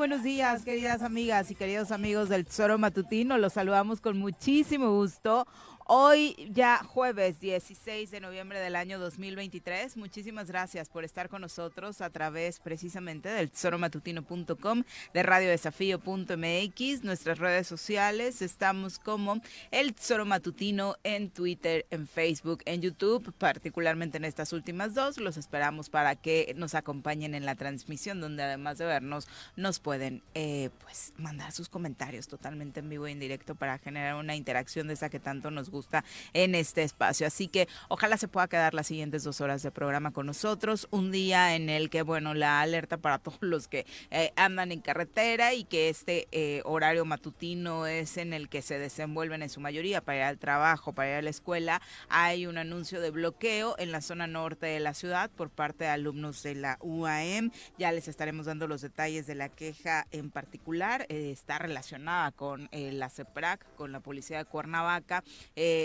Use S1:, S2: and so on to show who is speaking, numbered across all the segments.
S1: Buenos días, queridas amigas y queridos amigos del Tesoro Matutino. Los saludamos con muchísimo gusto. Hoy ya jueves 16 de noviembre del año 2023. Muchísimas gracias por estar con nosotros a través precisamente del tesoromatutino.com, de radiodesafío.mx, nuestras redes sociales. Estamos como el Tesoro Matutino en Twitter, en Facebook, en YouTube, particularmente en estas últimas dos. Los esperamos para que nos acompañen en la transmisión, donde además de vernos, nos pueden eh, pues mandar sus comentarios totalmente en vivo e en directo para generar una interacción de esa que tanto nos gusta en este espacio. Así que ojalá se pueda quedar las siguientes dos horas de programa con nosotros. Un día en el que, bueno, la alerta para todos los que eh, andan en carretera y que este eh, horario matutino es en el que se desenvuelven en su mayoría para ir al trabajo, para ir a la escuela. Hay un anuncio de bloqueo en la zona norte de la ciudad por parte de alumnos de la UAM. Ya les estaremos dando los detalles de la queja en particular. Eh, está relacionada con la CEPRAC, con la policía de Cuernavaca.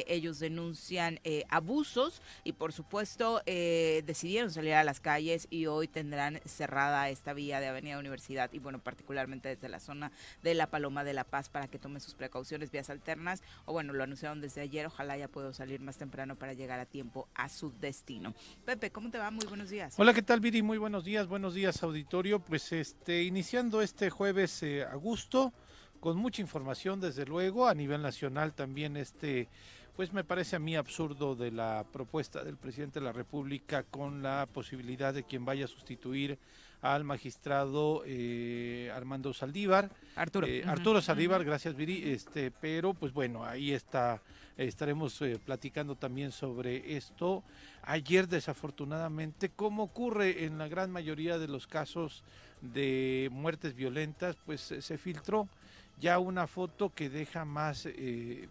S1: Ellos denuncian eh, abusos y por supuesto eh, decidieron salir a las calles y hoy tendrán cerrada esta vía de Avenida Universidad y bueno, particularmente desde la zona de la Paloma de la Paz para que tomen sus precauciones, vías alternas o bueno, lo anunciaron desde ayer, ojalá ya puedo salir más temprano para llegar a tiempo a su destino. Pepe, ¿cómo te va? Muy buenos días.
S2: Hola, ¿qué tal Viri? Muy buenos días, buenos días auditorio. Pues este, iniciando este jueves a gusto con mucha información desde luego a nivel nacional también este pues me parece a mí absurdo de la propuesta del presidente de la República con la posibilidad de quien vaya a sustituir al magistrado eh, Armando Saldívar.
S1: Arturo.
S2: Eh, Arturo Saldívar, gracias Viri. Este, pero pues bueno, ahí está, estaremos eh, platicando también sobre esto. Ayer desafortunadamente, como ocurre en la gran mayoría de los casos de muertes violentas, pues se filtró ya una foto que deja más, eh,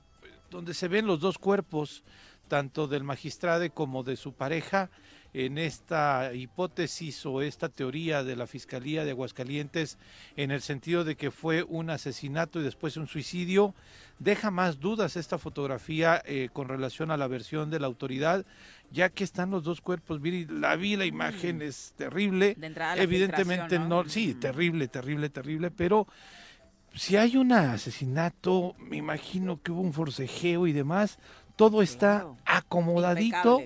S2: donde se ven los dos cuerpos, tanto del magistrado como de su pareja, en esta hipótesis o esta teoría de la Fiscalía de Aguascalientes en el sentido de que fue un asesinato y después un suicidio, deja más dudas esta fotografía eh, con relación a la versión de la autoridad, ya que están los dos cuerpos, la vi, la imagen es terrible, evidentemente no, sí, terrible, terrible, terrible, pero si hay un asesinato, me imagino que hubo un forcejeo y demás, todo está acomodadito,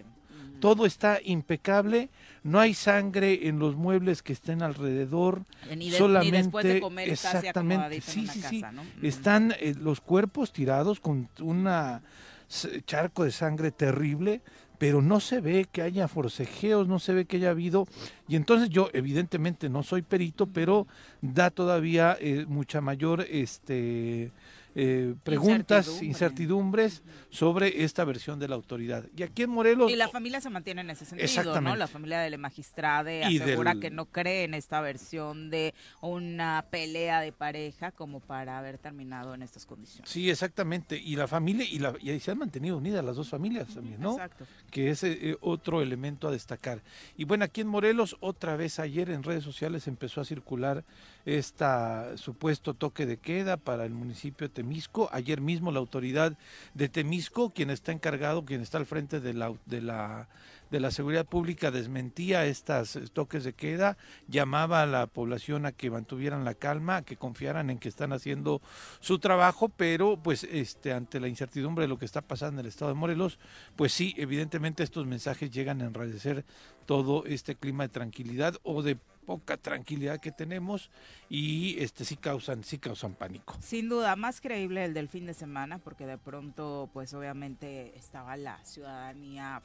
S2: todo está impecable, no hay sangre en los muebles que estén alrededor, solamente exactamente, sí, sí, sí, están eh, los cuerpos tirados con un charco de sangre terrible, pero no se ve que haya forcejeos, no se ve que haya habido, y entonces yo evidentemente no soy perito, pero da todavía eh, mucha mayor este eh, preguntas, incertidumbres sobre esta versión de la autoridad. Y aquí en Morelos...
S1: Y la familia se mantiene en ese sentido, ¿no? La familia del magistrado asegura que no cree en esta versión de una pelea de pareja como para haber terminado en estas condiciones.
S2: Sí, exactamente. Y la familia, y, la, y se han mantenido unidas las dos familias también, ¿no? Exacto. Que es eh, otro elemento a destacar. Y bueno, aquí en Morelos, otra vez ayer en redes sociales empezó a circular este supuesto toque de queda para el municipio de Temisco. Ayer mismo la autoridad de Temisco, quien está encargado, quien está al frente de la, de la, de la seguridad pública, desmentía estos toques de queda, llamaba a la población a que mantuvieran la calma, a que confiaran en que están haciendo su trabajo, pero pues este ante la incertidumbre de lo que está pasando en el estado de Morelos, pues sí, evidentemente estos mensajes llegan a enrarecer todo este clima de tranquilidad o de poca tranquilidad que tenemos y este sí causan sí causan pánico.
S1: Sin duda, más creíble el del fin de semana porque de pronto pues obviamente estaba la ciudadanía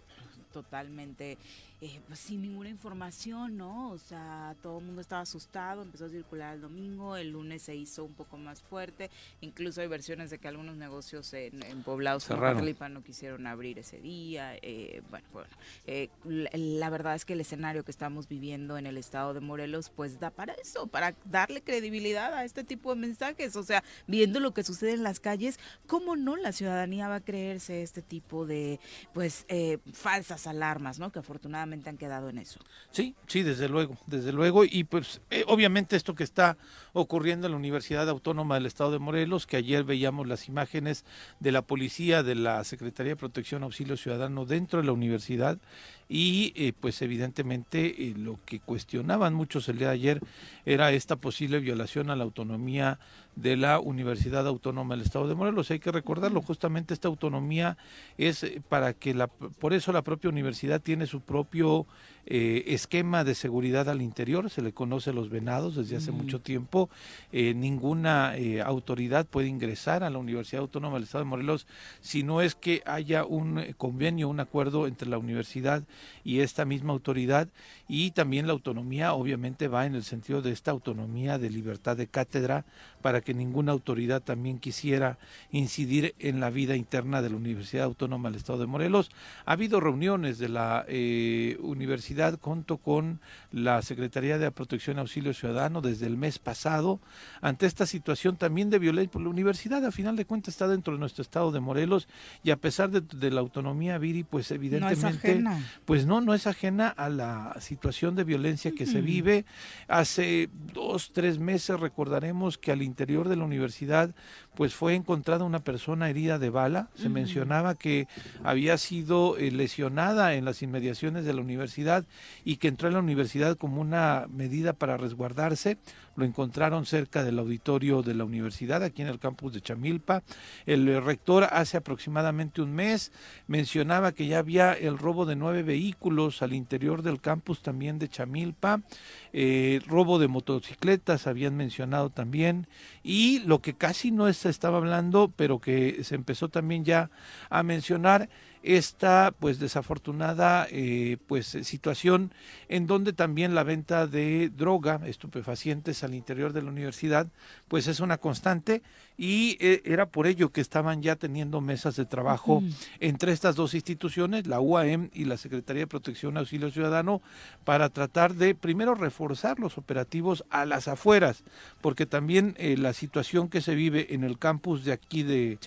S1: totalmente eh, pues, sin ninguna información, ¿no? O sea, todo el mundo estaba asustado, empezó a circular el domingo, el lunes se hizo un poco más fuerte, incluso hay versiones de que algunos negocios en, en poblados como no quisieron abrir ese día. Eh, bueno, bueno eh, la, verdad es que el escenario que estamos viviendo en el estado de Morelos, pues da para eso, para darle credibilidad a este tipo de mensajes. O sea, viendo lo que sucede en las calles, ¿cómo no la ciudadanía va a creerse este tipo de, pues, falsas alarmas, ¿no? Que afortunadamente han quedado en eso.
S2: Sí, sí, desde luego, desde luego. Y pues eh, obviamente esto que está ocurriendo en la Universidad Autónoma del Estado de Morelos, que ayer veíamos las imágenes de la policía, de la Secretaría de Protección Auxilio Ciudadano dentro de la universidad y eh, pues evidentemente eh, lo que cuestionaban muchos el día de ayer era esta posible violación a la autonomía de la Universidad Autónoma del Estado de Morelos. Hay que recordarlo, justamente esta autonomía es eh, para que la, por eso la propia universidad tiene su propio eh, esquema de seguridad al interior, se le conoce los venados desde hace mucho tiempo. Eh, ninguna eh, autoridad puede ingresar a la Universidad Autónoma del Estado de Morelos si no es que haya un convenio, un acuerdo entre la universidad y esta misma autoridad. Y también la autonomía obviamente va en el sentido de esta autonomía de libertad de cátedra para que ninguna autoridad también quisiera incidir en la vida interna de la Universidad Autónoma del Estado de Morelos. Ha habido reuniones de la Universidad junto con la Secretaría de Protección y Auxilio Ciudadano desde el mes pasado ante esta situación también de violencia. por La universidad, a final de cuentas, está dentro de nuestro estado de Morelos y a pesar de, la autonomía Viri, pues evidentemente, pues no, no es ajena a la situación de violencia que se vive. Hace dos, tres meses recordaremos que al interior de la universidad, pues fue encontrada una persona herida de bala. Se mencionaba que había sido eh, lesionada en las inmediaciones de la universidad y que entró en la universidad como una medida para resguardarse. Lo encontraron cerca del auditorio de la universidad, aquí en el campus de Chamilpa. El rector hace aproximadamente un mes mencionaba que ya había el robo de nueve vehículos al interior del campus también de Chamilpa, eh, robo de motocicletas habían mencionado también y lo que casi no se estaba hablando, pero que se empezó también ya a mencionar esta pues desafortunada eh, pues situación en donde también la venta de droga, estupefacientes al interior de la universidad pues es una constante y eh, era por ello que estaban ya teniendo mesas de trabajo entre estas dos instituciones, la UAM y la Secretaría de Protección Auxilio Ciudadano, para tratar de primero reforzar los operativos a las afueras, porque también eh, la situación que se vive en el campus de aquí de,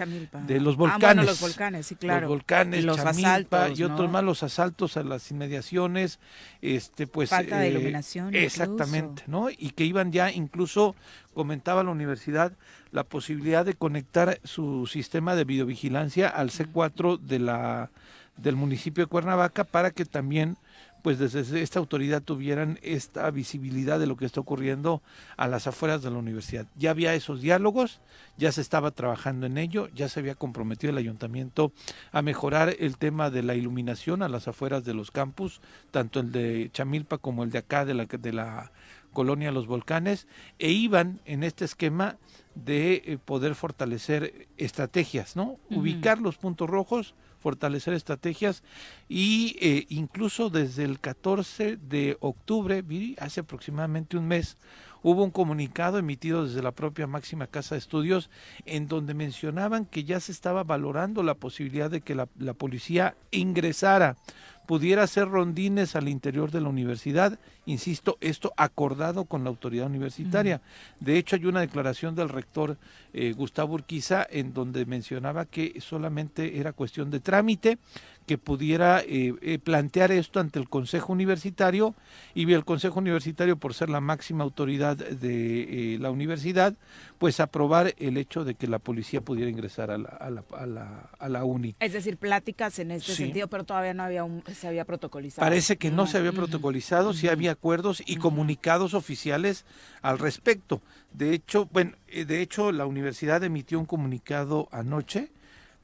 S2: de los volcanes,
S1: ah, los volcanes, sí, claro,
S2: los volcanes, los Chamilpa, y otros más los asaltos a las inmediaciones, este pues
S1: falta de eh, iluminación,
S2: exactamente, ¿no? Y que iban ya incluso comentaba la universidad la posibilidad de conectar su sistema de videovigilancia al C4 de la del municipio de Cuernavaca para que también pues desde esta autoridad tuvieran esta visibilidad de lo que está ocurriendo a las afueras de la universidad. Ya había esos diálogos, ya se estaba trabajando en ello, ya se había comprometido el ayuntamiento a mejorar el tema de la iluminación a las afueras de los campus, tanto el de Chamilpa como el de acá de la, de la colonia Los Volcanes, e iban en este esquema de eh, poder fortalecer estrategias, ¿no? Ubicar los puntos rojos, fortalecer estrategias y eh, incluso desde el 14 de octubre, hace aproximadamente un mes, hubo un comunicado emitido desde la propia máxima casa de estudios en donde mencionaban que ya se estaba valorando la posibilidad de que la, la policía ingresara pudiera hacer rondines al interior de la universidad, insisto, esto acordado con la autoridad universitaria. De hecho, hay una declaración del rector eh, Gustavo Urquiza en donde mencionaba que solamente era cuestión de trámite, que pudiera eh, eh, plantear esto ante el Consejo Universitario y el Consejo Universitario, por ser la máxima autoridad de la universidad, pues aprobar el hecho de que la policía pudiera ingresar a la, a la, a la, a la uni.
S1: Es decir, pláticas en este sentido, pero todavía no había un, se había protocolizado.
S2: Parece que no, se había protocolizado, sí había acuerdos y comunicados oficiales al respecto. De hecho, bueno, eh, de hecho la universidad emitió un comunicado anoche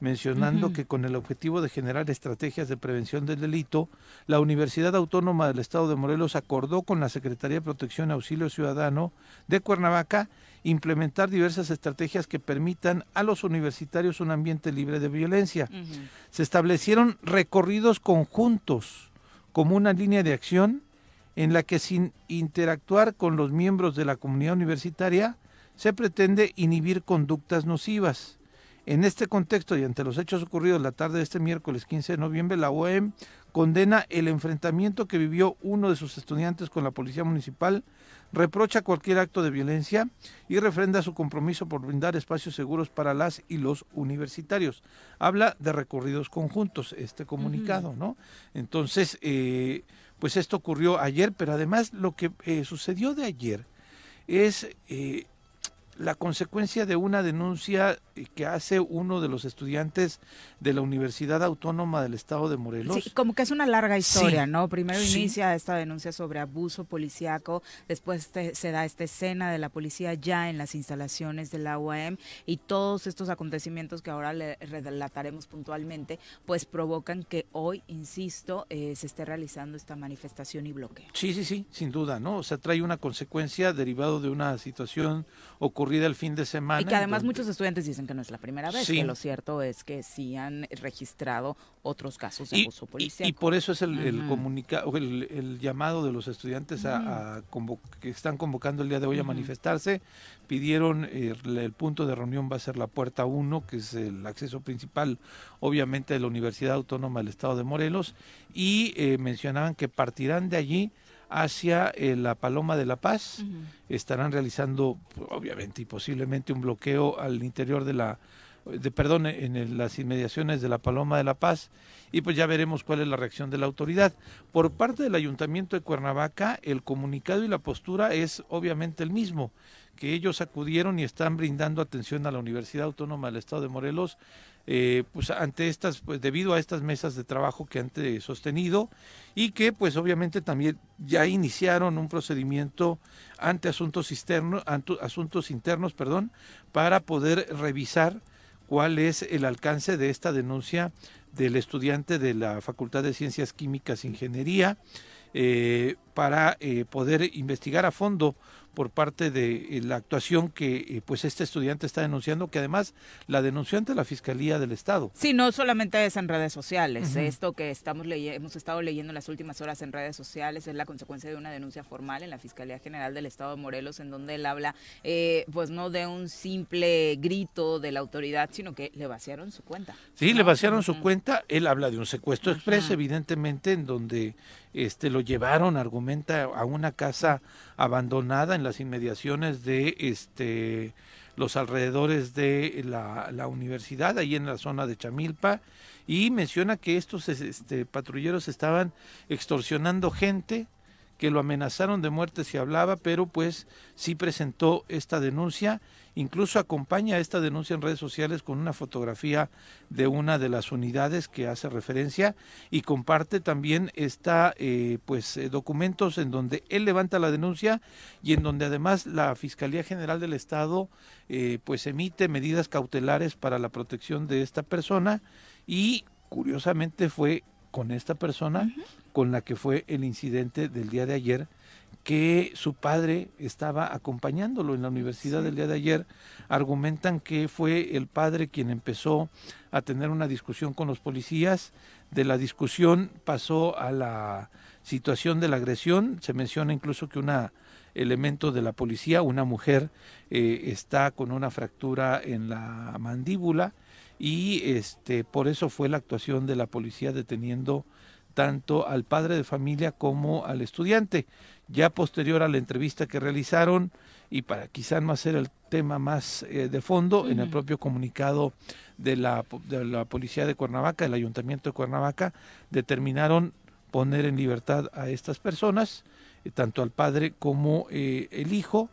S2: mencionando que con el objetivo de generar estrategias de prevención del delito, la Universidad Autónoma del Estado de Morelos acordó con la Secretaría de Protección y Auxilio Ciudadano de Cuernavaca implementar diversas estrategias que permitan a los universitarios un ambiente libre de violencia. Se establecieron recorridos conjuntos como una línea de acción en la que sin interactuar con los miembros de la comunidad universitaria se pretende inhibir conductas nocivas. En este contexto y ante los hechos ocurridos la tarde de este miércoles 15 de noviembre, la OEM condena el enfrentamiento que vivió uno de sus estudiantes con la policía municipal reprocha cualquier acto de violencia y refrenda su compromiso por brindar espacios seguros para las y los universitarios. Habla de recorridos conjuntos, este comunicado, ¿no? Entonces, eh, pues esto ocurrió ayer, pero además lo que eh, sucedió de ayer es eh, la consecuencia de una denuncia que hace uno de los estudiantes de la Universidad Autónoma del Estado de Morelos.
S1: Sí, como que es una larga historia, ¿no? Primero inicia esta denuncia sobre abuso policiaco, después se da esta escena de la policía ya en las instalaciones de la UAM y todos estos acontecimientos que ahora le relataremos puntualmente, pues provocan que hoy, insisto, eh, se esté realizando esta manifestación y bloqueo.
S2: Sí, sí, sí, sin duda, ¿no? O sea, trae una consecuencia derivado de una situación ocurrida el fin de semana.
S1: Y que además muchos estudiantes dicen que no es la primera vez, que lo cierto es que sí han registrado otros casos de abuso policial.
S2: Y, por eso es el, el, el, llamado de los estudiantes a, que están convocando el día de hoy a manifestarse. Pidieron, eh, el punto de reunión va a ser la puerta 1, que es el acceso principal, obviamente, de la Universidad Autónoma del Estado de Morelos, y eh, mencionaban que partirán de allí hacia eh, la Paloma de la Paz. Estarán realizando, obviamente y posiblemente, un bloqueo al interior de la, de, perdón, en las inmediaciones de la Paloma de la Paz y pues ya veremos cuál es la reacción de la autoridad. Por parte del Ayuntamiento de Cuernavaca, el comunicado y la postura es obviamente el mismo, que ellos acudieron y están brindando atención a la Universidad Autónoma del Estado de Morelos eh, pues ante estas, pues debido a estas mesas de trabajo que han sostenido y que pues obviamente también ya iniciaron un procedimiento ante asuntos internos, asuntos internos, perdón, para poder revisar cuál es el alcance de esta denuncia del estudiante de la Facultad de Ciencias Químicas e Ingeniería eh, para eh, poder investigar a fondo por parte de eh, la actuación que eh, pues este estudiante está denunciando, que además la denunció ante la Fiscalía del Estado.
S1: Sí, no solamente es en redes sociales, esto que estamos hemos estado leyendo en las últimas horas en redes sociales es la consecuencia de una denuncia formal en la Fiscalía General del Estado de Morelos, en donde él habla eh, pues no de un simple grito de la autoridad, sino que le vaciaron su cuenta.
S2: Sí, le vaciaron su cuenta, él habla de un secuestro expreso, evidentemente, en donde este lo llevaron, argumenta, a una casa abandonada en las inmediaciones de este los alrededores de la, la universidad, ahí en la zona de Chamilpa, y menciona que estos este, patrulleros estaban extorsionando gente, que lo amenazaron de muerte si hablaba, pero pues sí presentó esta denuncia. Incluso acompaña esta denuncia en redes sociales con una fotografía de una de las unidades que hace referencia y comparte también esta, eh, pues eh, documentos en donde él levanta la denuncia y en donde además la Fiscalía General del Estado eh, pues emite medidas cautelares para la protección de esta persona y curiosamente fue con esta persona con la que fue el incidente del día de ayer que su padre estaba acompañándolo en la universidad del día de ayer. Argumentan que fue el padre quien empezó a tener una discusión con los policías. De la discusión pasó a la situación de la agresión. Se menciona incluso que una elemento de la policía, una mujer, eh, está con una fractura en la mandíbula y este por eso fue la actuación de la policía deteniendo tanto al padre de familia como al estudiante. Ya posterior a la entrevista que realizaron, y para quizás no hacer el tema más eh, de fondo, en el propio comunicado de la, de la Policía de Cuernavaca, el Ayuntamiento de Cuernavaca, determinaron poner en libertad a estas personas, eh, tanto al padre como eh, el hijo,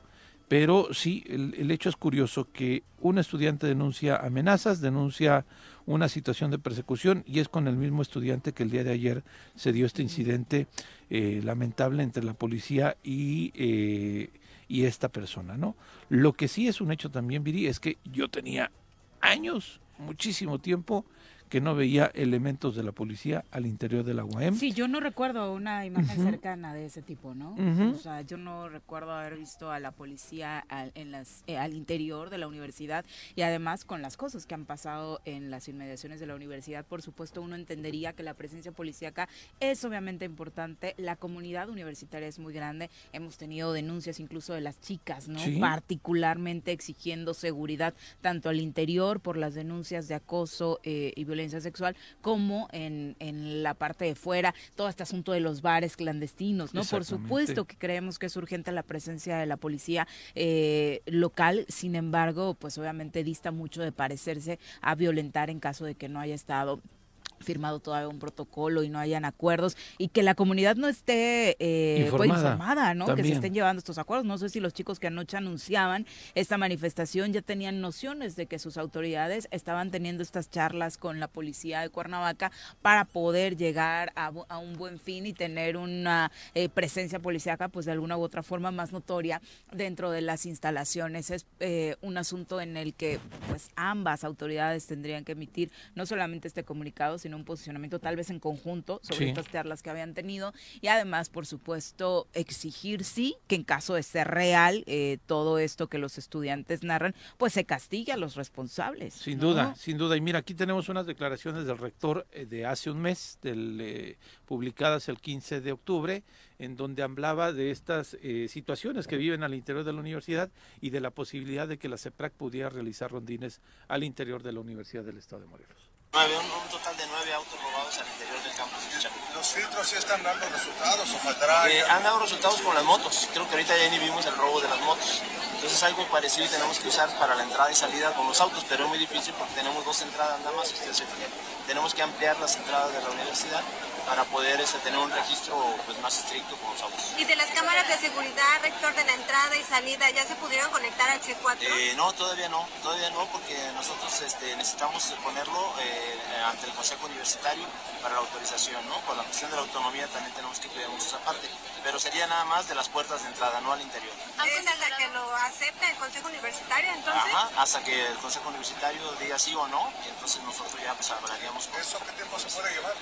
S2: pero sí, el, el, hecho es curioso que un estudiante denuncia amenazas, denuncia una situación de persecución y es con el mismo estudiante que el día de ayer se dio este incidente eh, lamentable entre la policía y, eh, y esta persona, ¿no? Lo que sí es un hecho también, Viri, es que yo tenía años, muchísimo tiempo, que no veía elementos de la policía al interior de la UAM.
S1: Sí, yo no recuerdo una imagen uh -huh. cercana de ese tipo, ¿no? Uh -huh. O sea, yo no recuerdo haber visto a la policía al, en las, eh, al interior de la universidad y además con las cosas que han pasado en las inmediaciones de la universidad, por supuesto uno entendería que la presencia policíaca es obviamente importante, la comunidad universitaria es muy grande, hemos tenido denuncias incluso de las chicas, ¿no? Sí. Particularmente exigiendo seguridad tanto al interior por las denuncias de acoso eh, y violencia violencia sexual, como en, en, la parte de fuera, todo este asunto de los bares clandestinos, ¿no? Por supuesto que creemos que es urgente la presencia de la policía eh, local, sin embargo, pues obviamente dista mucho de parecerse a violentar en caso de que no haya estado firmado todavía un protocolo y no hayan acuerdos y que la comunidad no esté eh, informada, pues, informada ¿no? También. Que se estén llevando estos acuerdos. No sé si los chicos que anoche anunciaban esta manifestación ya tenían nociones de que sus autoridades estaban teniendo estas charlas con la policía de Cuernavaca para poder llegar a, a un buen fin y tener una eh, presencia policíaca pues de alguna u otra forma más notoria dentro de las instalaciones. Es eh, un asunto en el que pues ambas autoridades tendrían que emitir no solamente este comunicado, sino un posicionamiento tal vez en conjunto sobre sí. estas charlas que habían tenido y además, por supuesto, exigir sí que en caso de ser real eh, todo esto que los estudiantes narran, pues se castigue a los responsables.
S2: Sin
S1: ¿no?
S2: duda, sin duda. Y mira, aquí tenemos unas declaraciones del rector eh, de hace un mes, del, eh, publicadas el 15 de octubre, en donde hablaba de estas situaciones que viven al interior de la universidad y de la posibilidad de que la CEPRAC pudiera realizar rondines al interior de la Universidad del Estado de Morelos.
S3: Nueve, un, un, total de nueve autos robados al interior del campus de
S4: ¿Los filtros sí están dando resultados o faltará?
S3: Eh, han dado resultados con las motos. Creo que ahorita ya ni vimos el robo de las motos. Entonces algo parecido tenemos que usar para la entrada y salida con los autos, pero es muy difícil porque tenemos dos entradas nada más. Ustedes tenemos que ampliar las entradas de la universidad para poder este, tener un registro pues, más estricto con los autos.
S5: ¿Y de las cámaras de seguridad, rector, de la entrada y salida, ya se pudieron conectar al C4?
S3: Eh, no, todavía no, todavía no, porque nosotros este, necesitamos ponerlo eh, ante el Consejo Universitario para la autorización, ¿no? Por la cuestión de la autonomía también tenemos que cuidar esa parte, pero sería nada más de las puertas de entrada, no al interior.
S5: ¿Es hasta que lo acepte el Consejo Universitario, entonces?
S3: Ajá, hasta que el Consejo Universitario diga sí o no, y entonces nosotros ya pues hablaríamos con...
S4: ¿Eso qué tiempo se puede llevar?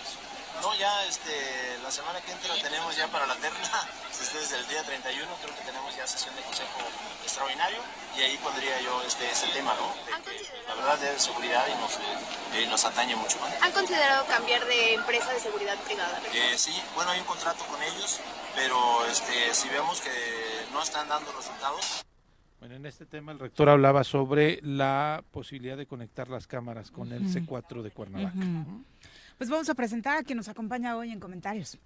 S3: No, ya este, la semana que entra tenemos ya para la terna, desde el día 31 creo que tenemos ya sesión de consejo extraordinario y ahí pondría yo este, este tema, ¿no? De que, la verdad es seguridad y nos, eh, nos atañe mucho. ¿vale?
S5: ¿Han considerado cambiar de empresa de seguridad privada?
S3: Eh, sí, bueno, hay un contrato con ellos, pero este, si vemos que no están dando resultados...
S2: Bueno, en este tema el rector hablaba sobre la posibilidad de conectar las cámaras con el C4 de Cuernavaca. Uh -huh.
S1: Pues vamos a presentar a quien nos acompaña hoy en comentarios.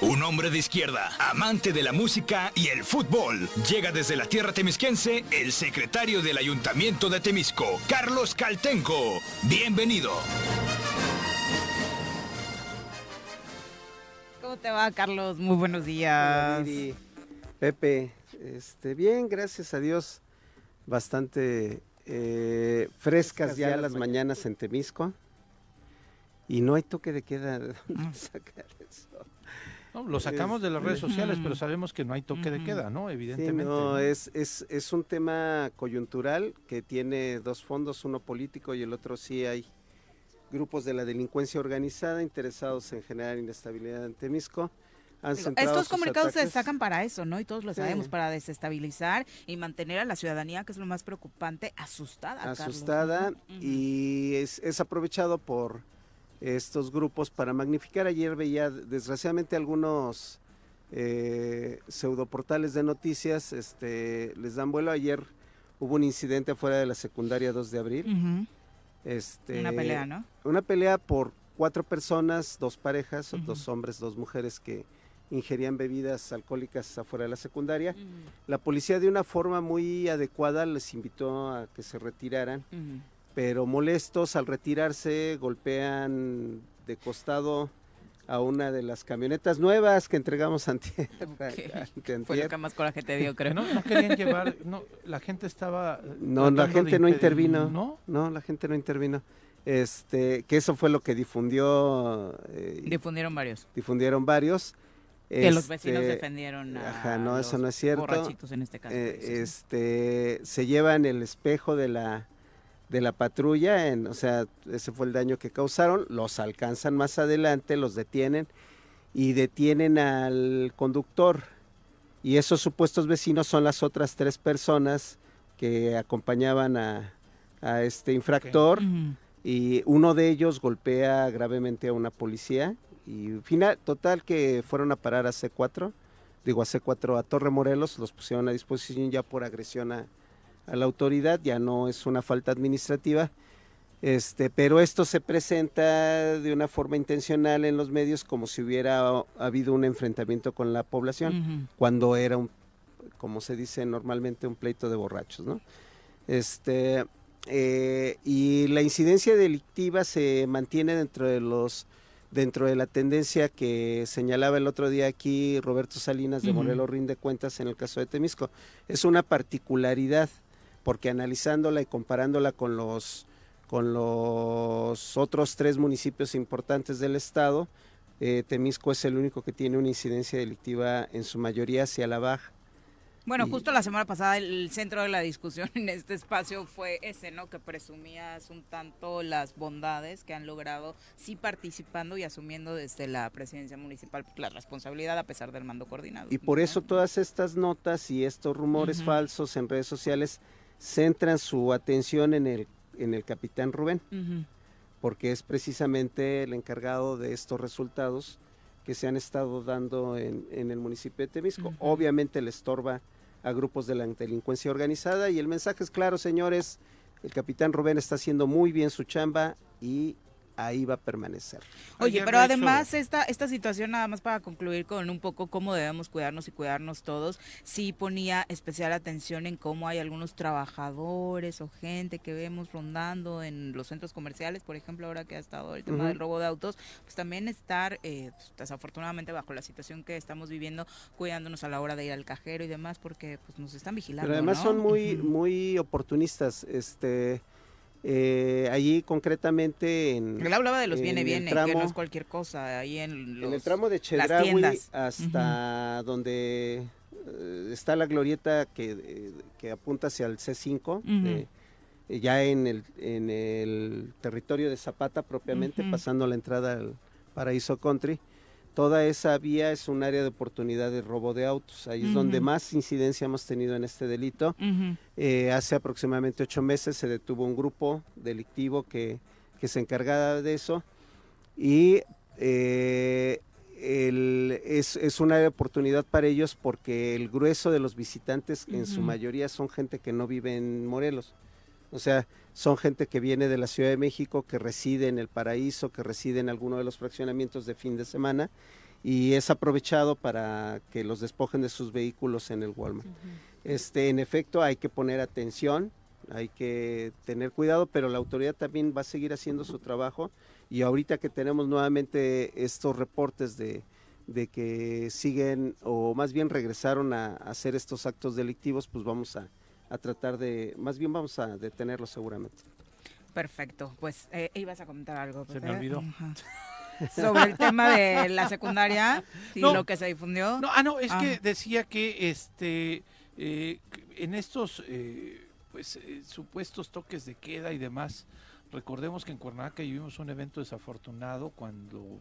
S6: Un hombre de izquierda, amante de la música y el fútbol. Llega desde la tierra temisquense el secretario del Ayuntamiento de Temisco, Carlos Caltenco. Bienvenido.
S1: ¿Cómo te va, Carlos? Muy buenos días.
S7: Hola, Pepe, este, bien, gracias a Dios. Bastante eh, frescas ya las mañanas en Temisco y no hay toque de queda. sacar eso?
S2: No, lo sacamos de las redes sociales, pero sabemos que no hay toque de queda, ¿no? Evidentemente.
S7: Sí, no, Es, es, es un tema coyuntural que tiene dos fondos, uno político y el otro sí hay grupos de la delincuencia organizada interesados en generar inestabilidad en Temisco. Han
S1: Digo,
S7: centrado
S1: Estos comunicados se sacan para eso, ¿no? Y todos lo
S7: Sí.
S1: sabemos, para desestabilizar y mantener a la ciudadanía, que es lo más preocupante, asustada.
S7: Asustada y es, es aprovechado por estos grupos para magnificar. Ayer veía desgraciadamente algunos eh, pseudoportales de noticias, este, les dan vuelo. Ayer hubo un incidente afuera de la secundaria 2 de abril. Este,
S1: Una pelea, ¿no?
S7: Una pelea por cuatro personas, dos parejas, dos hombres, dos mujeres que ingerían bebidas alcohólicas afuera de la secundaria. La policía de una forma muy adecuada les invitó a que se retiraran, pero molestos al retirarse golpean de costado a una de las camionetas nuevas que entregamos antier. antier.
S1: Fue lo que más coraje te dio, creo.
S2: No, no querían llevar, no, la gente estaba... eh,
S7: No, la gente no intervino.
S2: ¿No?
S7: No, la gente no intervino. Este, que eso fue lo que difundió. eh,
S1: Difundieron varios.
S7: difundieron varios.
S1: Que los vecinos
S7: Este,
S1: defendieron a
S7: Ajá, no, eso
S1: los
S7: no es cierto.
S1: borrachitos en este caso,
S7: Eh, este, se llevan el espejo de la de la patrulla, en, o sea, ese fue el daño que causaron, los alcanzan más adelante, los detienen y detienen al conductor. Y esos supuestos vecinos son las otras tres personas que acompañaban a, a este infractor y uno de ellos golpea gravemente a una policía y final total que fueron a parar a C4, digo a C4 a Torre Morelos, los pusieron a disposición ya por agresión a, a la autoridad, ya no es una falta administrativa. Este, pero esto se presenta de una forma intencional en los medios como si hubiera habido un enfrentamiento con la población, cuando era un, como se dice normalmente, un pleito de borrachos, ¿no? Este, eh, y la incidencia delictiva se mantiene dentro de los dentro de la tendencia que señalaba el otro día aquí Roberto Salinas de. Morelos rinde cuentas en el caso de Temisco. Es una particularidad porque analizándola y comparándola con los con los otros tres municipios importantes del estado, eh, Temisco es el único que tiene una incidencia delictiva en su mayoría hacia la baja.
S1: Bueno,
S7: Y-
S1: justo la semana pasada el centro de la discusión en este espacio fue ese, ¿no? Que presumías un tanto las bondades que han logrado, sí participando y asumiendo desde la presidencia municipal la responsabilidad a pesar del mando coordinado.
S7: Y por eso todas estas notas y estos rumores falsos en redes sociales centran su atención en el, en el capitán Rubén, porque es precisamente el encargado de estos resultados que se han estado dando en, en el municipio de Temisco. Obviamente le estorba a grupos de la delincuencia organizada y el mensaje es claro, señores, el capitán Rubén está haciendo muy bien su chamba y ahí va a permanecer.
S1: Oye, pero además esta, esta situación, nada más para concluir con un poco cómo debemos cuidarnos y cuidarnos todos, sí ponía especial atención en cómo hay algunos trabajadores o gente que vemos rondando en los centros comerciales, por ejemplo, ahora que ha estado el tema del robo de autos, pues también estar, eh, pues, desafortunadamente bajo la situación que estamos viviendo, cuidándonos a la hora de ir al cajero y demás, porque pues nos están vigilando.
S7: Pero además
S1: ¿no?
S7: son muy, muy oportunistas. Este, eh, allí concretamente en.
S1: Él hablaba de los
S7: en
S1: viene viene, que no es cualquier cosa, ahí en, los,
S7: en el tramo de Chedraui hasta donde eh, está la glorieta que, eh, que apunta hacia el C5,
S1: Ujú.
S7: eh, eh, ya en el, en el territorio de Zapata propiamente, pasando la entrada al Paraíso Country. Toda esa vía es un área de oportunidad de robo de autos. Ahí es donde más incidencia hemos tenido en este delito. Eh, hace aproximadamente ocho meses se detuvo un grupo delictivo que, que se encargaba de eso y eh, el- es, es una oportunidad para ellos porque el grueso de los visitantes en su mayoría son gente que no vive en Morelos. O sea, son gente que viene de la Ciudad de México, que reside en el paraíso, que reside en alguno de los fraccionamientos de fin de semana y es aprovechado para que los despojen de sus vehículos en el Walmart. Este, en efecto, hay que poner atención, hay que tener cuidado, pero la autoridad también va a seguir haciendo su trabajo y ahorita que tenemos nuevamente estos reportes de, de que siguen o más bien regresaron a, a hacer estos actos delictivos, pues vamos a, a tratar de, más bien vamos a detenerlos seguramente.
S1: Perfecto, pues eh, ibas a comentar algo.
S2: Se me olvidó.
S1: Ajá. Sobre el tema de la secundaria y
S2: No.
S1: lo que se difundió.
S2: No, ah, no, es
S1: Ah.
S2: que decía que este eh, en estos eh, pues eh, supuestos toques de queda y demás, recordemos que en Cuernavaca vivimos un evento desafortunado cuando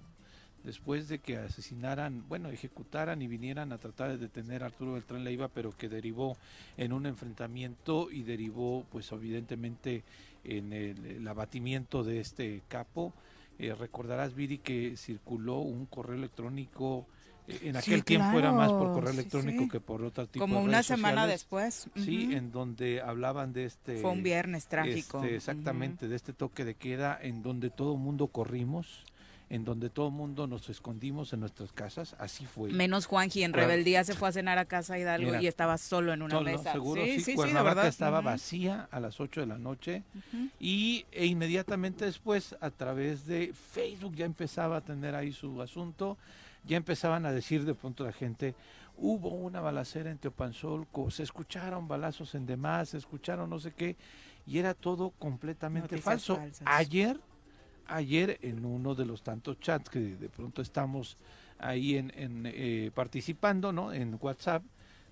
S2: después de que asesinaran, bueno, ejecutaran y vinieran a tratar de detener a Arturo Beltrán Leiva, pero que derivó en un enfrentamiento y derivó, pues evidentemente, en el, abatimiento de este capo. Eh, recordarás, Viri, que circuló un correo electrónico eh, en aquel tiempo era más por correo electrónico que por otro tipo
S1: Como una semana después.
S2: Sí, en donde hablaban de este...
S1: Fue un viernes trágico.
S2: Este, exactamente, de este toque de queda en donde todo mundo corrimos en donde todo el mundo nos escondimos en nuestras casas, así fue.
S1: Menos Juanji, en rebeldía se fue a cenar a casa Hidalgo y estaba solo en una mesa.
S2: Seguro, sí, sí, Cuernavaca estaba vacía a las 8 de la noche y e inmediatamente después a través de Facebook ya empezaba a tener ahí su asunto ya empezaban a decir de pronto la gente, hubo una balacera en Teopanzolco, se escucharon balazos en demás, se escucharon no sé qué, y era todo completamente falso. Ayer, ayer en uno de los tantos chats que de pronto estamos ahí en, eh, participando, ¿no? En WhatsApp,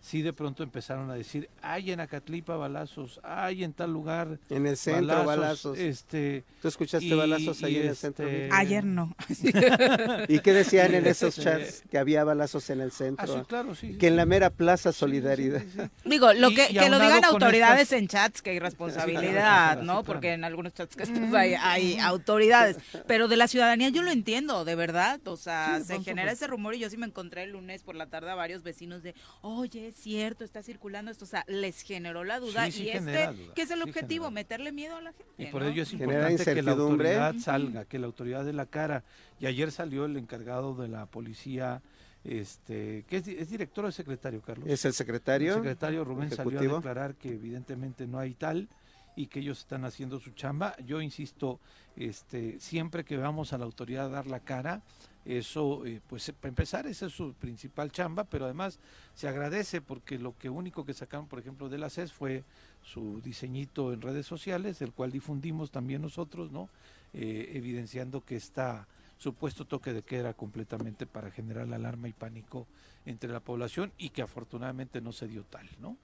S2: sí de pronto empezaron a decir, hay en Acatlipa balazos, hay en tal lugar.
S7: En el centro balazos.
S2: Este,
S7: ¿Tú escuchaste balazos ahí en el centro?
S1: Este, Ayer no.
S7: ¿Y qué decían en esos chats? Que había balazos en el centro.
S2: Ah, claro, sí.
S7: Que en la mera Plaza Solidaridad.
S1: Digo, lo que, que lo digan autoridades en chats, que hay responsabilidad, ¿no? Porque en algunos chats que estás hay, hay autoridades. Pero de la ciudadanía yo lo entiendo, de verdad. O sea, se genera ese rumor y yo sí me encontré el lunes por la tarde a varios vecinos de, oye, cierto, está circulando esto, o sea, les generó la duda y este, ¿qué es el objetivo? Meterle miedo a la gente.
S2: Y por ello es importante que la autoridad salga, que la autoridad de la cara. Y ayer salió el encargado de la policía, este, que es, director o secretario, Carlos.
S7: Es el secretario.
S2: El secretario Rubén salió a declarar que evidentemente no hay tal y que ellos están haciendo su chamba. Yo insisto, este, siempre que vamos a la autoridad a dar la cara, eso, eh, pues para empezar, esa es su principal chamba, pero además se agradece porque lo que único que sacaron, por ejemplo, de la CES fue su diseñito en redes sociales, el cual difundimos también nosotros, ¿no? Eh, evidenciando que está supuesto toque de queda completamente para generar alarma y pánico entre la población y que afortunadamente no se dio tal, ¿no?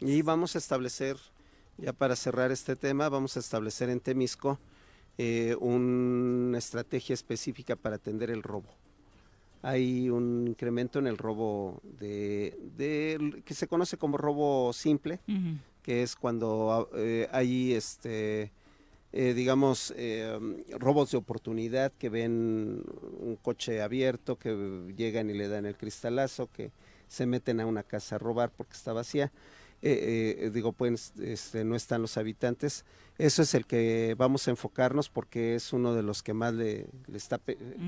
S7: Y vamos a establecer, ya para cerrar este tema, vamos a establecer en Temisco eh, una estrategia específica para atender el robo. Hay un incremento en el robo de, que se conoce como robo simple, que es cuando eh, hay este eh, digamos robos de oportunidad que ven un coche abierto, que llegan y le dan el cristalazo, que se meten a una casa a robar porque está vacía. Digo, pues este, no están los habitantes eso es el que vamos a enfocarnos porque es uno de los que más le, está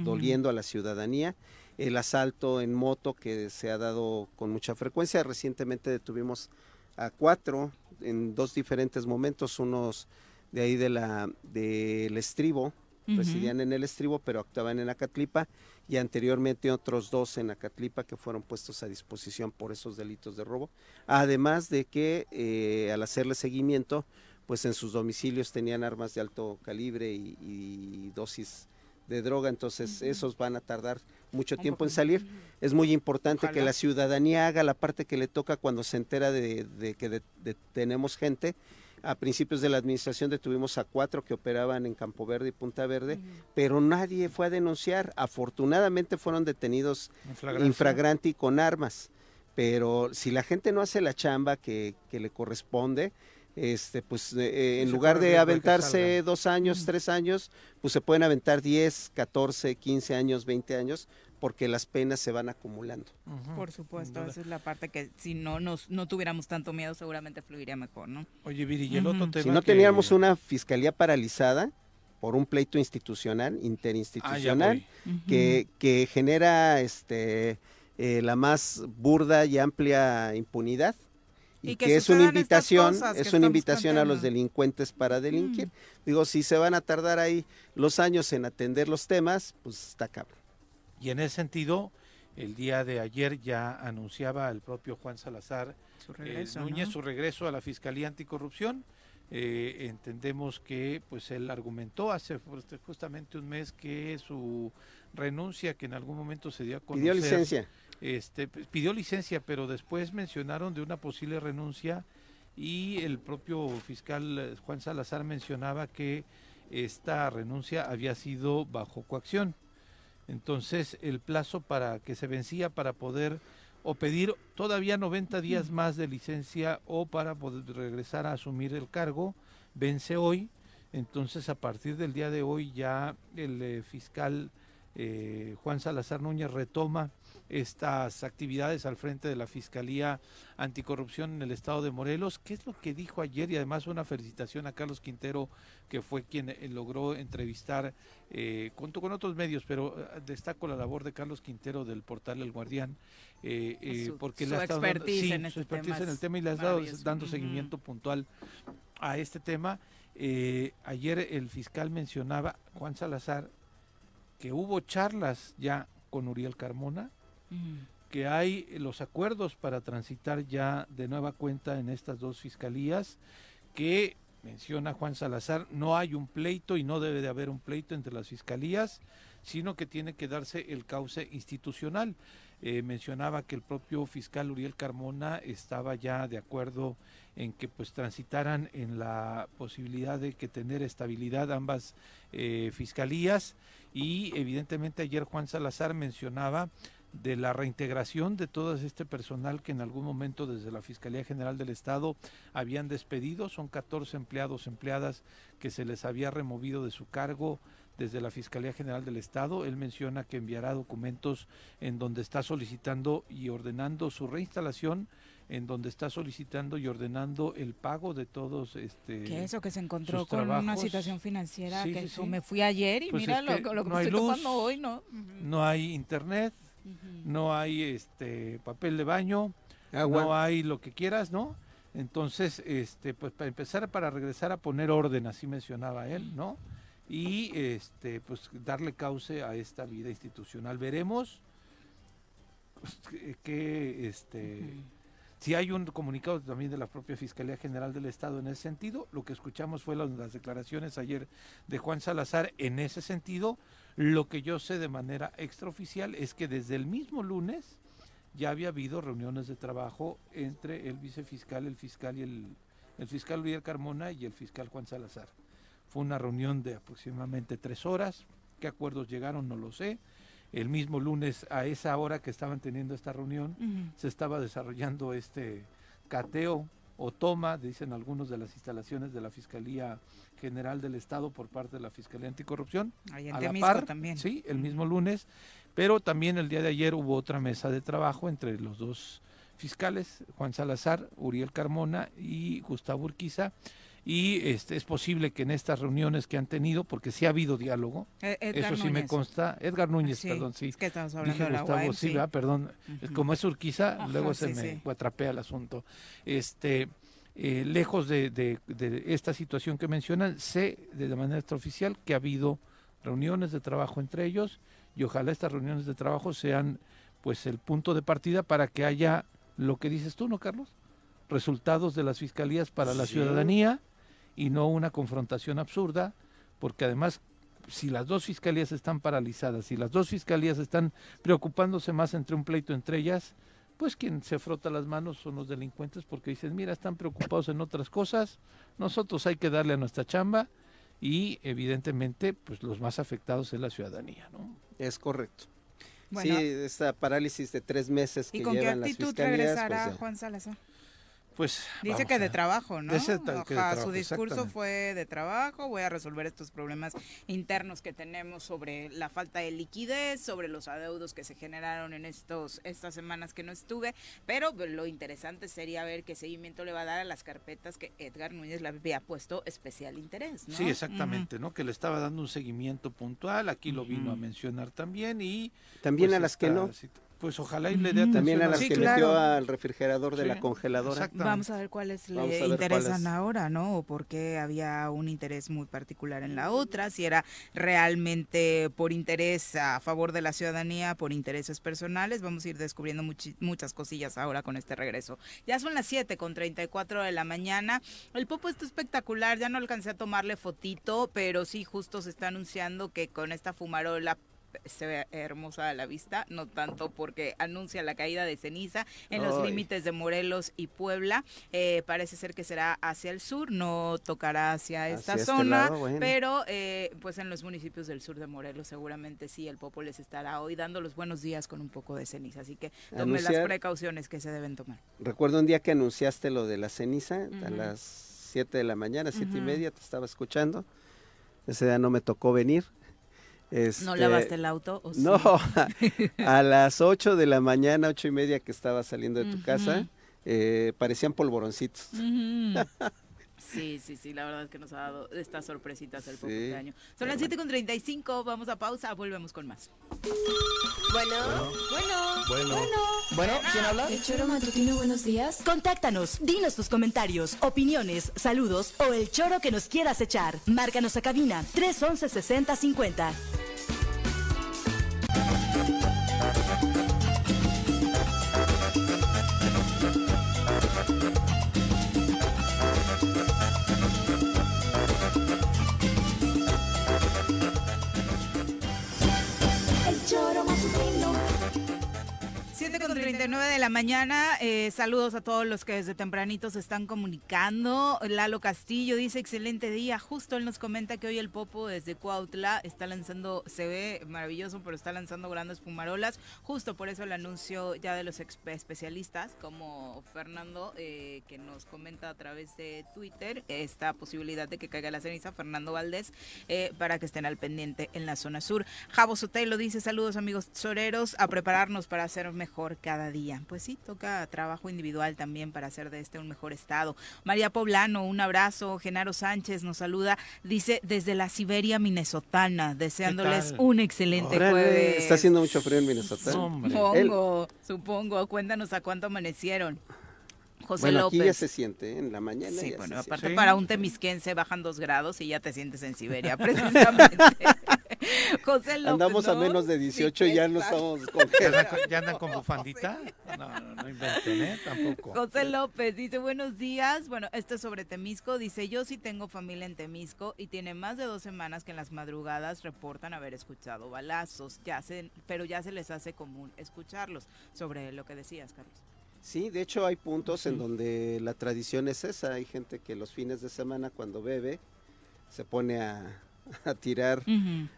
S7: doliendo a la ciudadanía. El asalto en moto que se ha dado con mucha frecuencia. Recientemente detuvimos a cuatro en dos diferentes momentos, unos de ahí de la del estribo, residían en el estribo, pero actuaban en Acatlipa, y anteriormente otros dos en Acatlipa que fueron puestos a disposición por esos delitos de robo. Además de que eh, al hacerle seguimiento, pues en sus domicilios tenían armas de alto calibre y, dosis de droga, entonces esos van a tardar mucho tiempo en salir. Es muy importante que la ciudadanía haga la parte que le toca cuando se entera de, que tenemos gente. A principios de la administración detuvimos a cuatro que operaban en Campo Verde y Punta Verde, pero nadie fue a denunciar. Afortunadamente fueron detenidos infragrante y con armas. Pero si la gente no hace la chamba que, que le corresponde, este, pues eh, en lugar de aventarse dos años, tres años, pues se pueden aventar 10, 14, 15 años, 20 años, porque las penas se van acumulando.
S1: Por supuesto, esa es la parte que si no nos no tuviéramos tanto miedo seguramente fluiría mejor, ¿no?
S2: Oye, Viri, y el otro tema
S7: Si no teníamos una fiscalía paralizada por un pleito institucional, interinstitucional, ah, que, que genera este eh, la más burda y amplia impunidad, y, que, es una invitación, es una invitación a los delincuentes para delinquir. Digo, si se van a tardar ahí los años en atender los temas, pues está cabrón.
S2: Y en ese sentido, el día de ayer ya anunciaba el propio Juan Salazar su eh, Núñez su regreso a la Fiscalía Anticorrupción. Eh, entendemos que pues él argumentó hace justamente un mes que su renuncia que en algún momento se dio a conocer
S7: pidió licencia
S2: este, pidió licencia, pero después mencionaron de una posible renuncia y el propio fiscal eh, Juan Salazar mencionaba que esta renuncia había sido bajo coacción. Entonces, el plazo para que se vencía para poder o pedir todavía 90 días más de licencia o para poder regresar a asumir el cargo vence hoy. Entonces, a partir del día de hoy ya el eh, fiscal eh, Juan Salazar Núñez retoma estas actividades al frente de la Fiscalía Anticorrupción en el estado de Morelos. ¿Qué es lo que dijo ayer? Y además una felicitación a Carlos Quintero, que fue quien eh, logró entrevistar, eh, junto con otros medios, pero eh, destaco la labor de Carlos Quintero del portal El Guardián, porque le ha estado dando,
S1: en
S2: su
S1: este tema
S2: en el tema y le ha estado
S1: maravilloso.
S2: dando seguimiento puntual a este tema. Eh, ayer el fiscal mencionaba, Juan Salazar, que hubo charlas ya con Uriel Carmona, que hay los acuerdos para transitar ya de nueva cuenta en estas dos fiscalías, que menciona Juan Salazar, no hay un pleito y no debe de haber un pleito entre las fiscalías, sino que tiene que darse el cauce institucional. Eh, mencionaba que el propio fiscal Uriel Carmona estaba ya de acuerdo en que pues transitaran en la posibilidad de que tener estabilidad ambas eh, fiscalías y evidentemente ayer Juan Salazar mencionaba de la reintegración de todo este personal que en algún momento desde la Fiscalía General del Estado habían despedido. Son 14 empleados, empleadas que se les había removido de su cargo desde la Fiscalía General del Estado. Él menciona que enviará documentos en donde está solicitando y ordenando su reinstalación, en donde está solicitando y ordenando el pago de todos este
S1: Que eso que se encontró con una situación financiera
S2: Sí,
S1: que
S2: sí,
S1: eso
S2: sí.
S1: me fui ayer y
S2: Pues
S1: mira
S2: es
S1: lo,
S2: que
S1: lo que
S2: no
S1: me
S2: hay
S1: estoy
S2: luz,
S1: topando hoy, ¿no?
S2: no hay internet, no hay este papel de baño,
S7: Agua.
S2: no hay lo que quieras, ¿no? Entonces, este, pues para empezar, para regresar a poner orden, así mencionaba él, ¿no? Y este, pues darle cauce a esta vida institucional. Veremos pues, que, este, si hay un comunicado también de la propia Fiscalía General del Estado en ese sentido. Lo que escuchamos fue las, declaraciones ayer de Juan Salazar en ese sentido. Lo que yo sé de manera extraoficial es que desde el mismo lunes ya había habido reuniones de trabajo entre el vicefiscal, el fiscal y el, el fiscal Uriel Carmona y el fiscal Juan Salazar. Fue una reunión de aproximadamente tres horas. ¿Qué acuerdos llegaron? No lo sé. El mismo lunes, a esa hora que estaban teniendo esta reunión, se estaba desarrollando este cateo o toma, dicen algunos de las instalaciones de la Fiscalía General del Estado por parte de la Fiscalía Anticorrupción.
S1: Ahí en
S2: a la par,
S1: también.
S2: Sí, el mismo lunes, pero también el día de ayer hubo otra mesa de trabajo entre los dos fiscales, Juan Salazar, Uriel Carmona y Gustavo Urquiza, y este, es posible que en estas reuniones que han tenido, porque sí ha habido diálogo,
S1: Eh, Edgar
S2: eso sí me consta, Edgar Núñez,
S1: Sí,
S2: perdón, sí.
S1: es que estabas hablando
S2: Dije
S1: de la
S2: Gustavo,
S1: UAM,
S2: sí, perdón, como es Urquiza,
S1: Ajá,
S2: luego se
S1: sí,
S2: me
S1: sí.
S2: guatrapea el asunto. Este, eh, lejos de, de- de esta situación que mencionan, sé de manera extraoficial que ha habido reuniones de trabajo entre ellos y ojalá estas reuniones de trabajo sean pues el punto de partida para que haya lo que dices tú, ¿no, Carlos? Resultados de las fiscalías para la ciudadanía y no una confrontación absurda, porque además si las dos fiscalías están paralizadas, si las dos fiscalías están preocupándose más entre un pleito entre ellas, pues quien se frota las manos son los delincuentes porque dicen, mira, están preocupados en otras cosas, nosotros hay que darle a nuestra chamba y evidentemente pues los más afectados es la ciudadanía, ¿no?
S7: Es correcto.
S1: Bueno.
S7: sí, esta parálisis de tres meses que
S1: ¿Y con qué
S7: las
S1: actitud
S7: fiscalías,
S1: regresará
S7: pues ya.
S1: Juan Salazar?
S2: Pues
S1: Dice que de trabajo, ¿no?
S2: De ese ta- que de trabajo,
S1: su discurso fue de trabajo, voy a resolver estos problemas internos que tenemos sobre la falta de liquidez, sobre los adeudos que se generaron en estos estas semanas que no estuve, pero lo interesante sería ver qué seguimiento le va a dar a las carpetas que Edgar Núñez le había puesto especial interés, ¿no?
S2: Sí, exactamente, ¿no? Que le estaba dando un seguimiento puntual, aquí lo vino a mencionar también y...
S7: También
S2: pues,
S7: a las que no.
S2: Pues ojalá y le dé atención.
S7: También a las
S1: Sí,
S7: que
S1: claro.
S7: metió al refrigerador de
S2: Sí,
S7: la congeladora.
S1: Vamos a ver cuáles le
S7: ver
S1: interesan
S7: cuáles.
S1: ahora, ¿no? O por qué había un interés muy particular en la otra, si era realmente por interés a favor de la ciudadanía, por intereses personales. Vamos a ir descubriendo muchas cosillas ahora con este regreso. Ya son las 7 con 34 de la mañana. El popo está espectacular, ya no alcancé a tomarle fotito, pero sí justo se está anunciando que con esta fumarola se ve hermosa a la vista, no tanto porque anuncia la caída de ceniza en los límites de Morelos y Puebla. Eh, parece ser que será hacia el sur, no tocará hacia esta
S7: este
S1: zona, pero eh, pues en los municipios del sur de Morelos seguramente sí, el Popo les estará hoy dando los buenos días con un poco de ceniza, así que tome las precauciones que se deben tomar.
S7: Recuerdo un día que anunciaste lo de la ceniza, a las 7 de la mañana, siete y media, te estaba escuchando. Ese día no me tocó venir.
S1: Este, ¿No lavaste el auto?
S7: no, a, las 8 de la mañana, ocho y media que estaba saliendo de tu casa, eh, parecían polvoroncitos.
S1: Sí, sí, sí, la verdad es que nos ha dado estas sorpresitas el poco de año. Son las 7.35, vamos a pausa, volvemos con más.
S5: Bueno, bueno,
S8: bueno, bueno, bueno, ¿quién habla?
S9: El Choro Matutino, buenos días.
S10: Contáctanos, dinos tus comentarios, opiniones, saludos o el choro que nos quieras echar. Márcanos a cabina 311 6050. Ain't know.
S1: Con 39 de la mañana. Eh, saludos a todos los que desde tempranito se están comunicando. Lalo Castillo dice excelente día. Justo él nos comenta que hoy el Popo desde Cuautla está lanzando, se ve maravilloso, pero está lanzando grandes fumarolas. Justo por eso el anuncio ya de los especialistas, como Fernando, eh, que nos comenta a través de Twitter esta posibilidad de que caiga la ceniza, Fernando Valdés, eh, para que estén al pendiente en la zona sur. Javo Sotelo dice saludos amigos soreros, a prepararnos para hacer mejor cada día. Pues sí, toca trabajo individual también para hacer de este un mejor estado. María Poblano, un abrazo. Genaro Sánchez nos saluda, dice desde la Siberia minnesotana, deseándoles un excelente jueves.
S7: Está haciendo mucho frío en Minnesota.
S1: Supongo, supongo. Cuéntanos a cuánto amanecieron. José
S7: bueno,
S1: López.
S7: Aquí ya se siente, ¿eh? en la mañana.
S1: Sí, bueno, aparte para un temisquense bajan dos grados y ya te sientes en Siberia, precisamente. José López.
S7: Andamos a menos de 18 y ya no estamos con...
S2: ¿Ya andan con bufandita? No, no, no inventen, ¿eh? Tampoco.
S1: José López dice, buenos días. Bueno, esto es sobre Temisco. Dice, yo sí tengo familia en Temisco y tiene más de dos semanas que en las madrugadas reportan haber escuchado balazos, ya se, pero ya se les hace común escucharlos. Sobre lo que decías, Carlos.
S7: Sí, de hecho hay puntos en donde la tradición es esa. Hay gente que los fines de semana cuando bebe se pone a, a tirar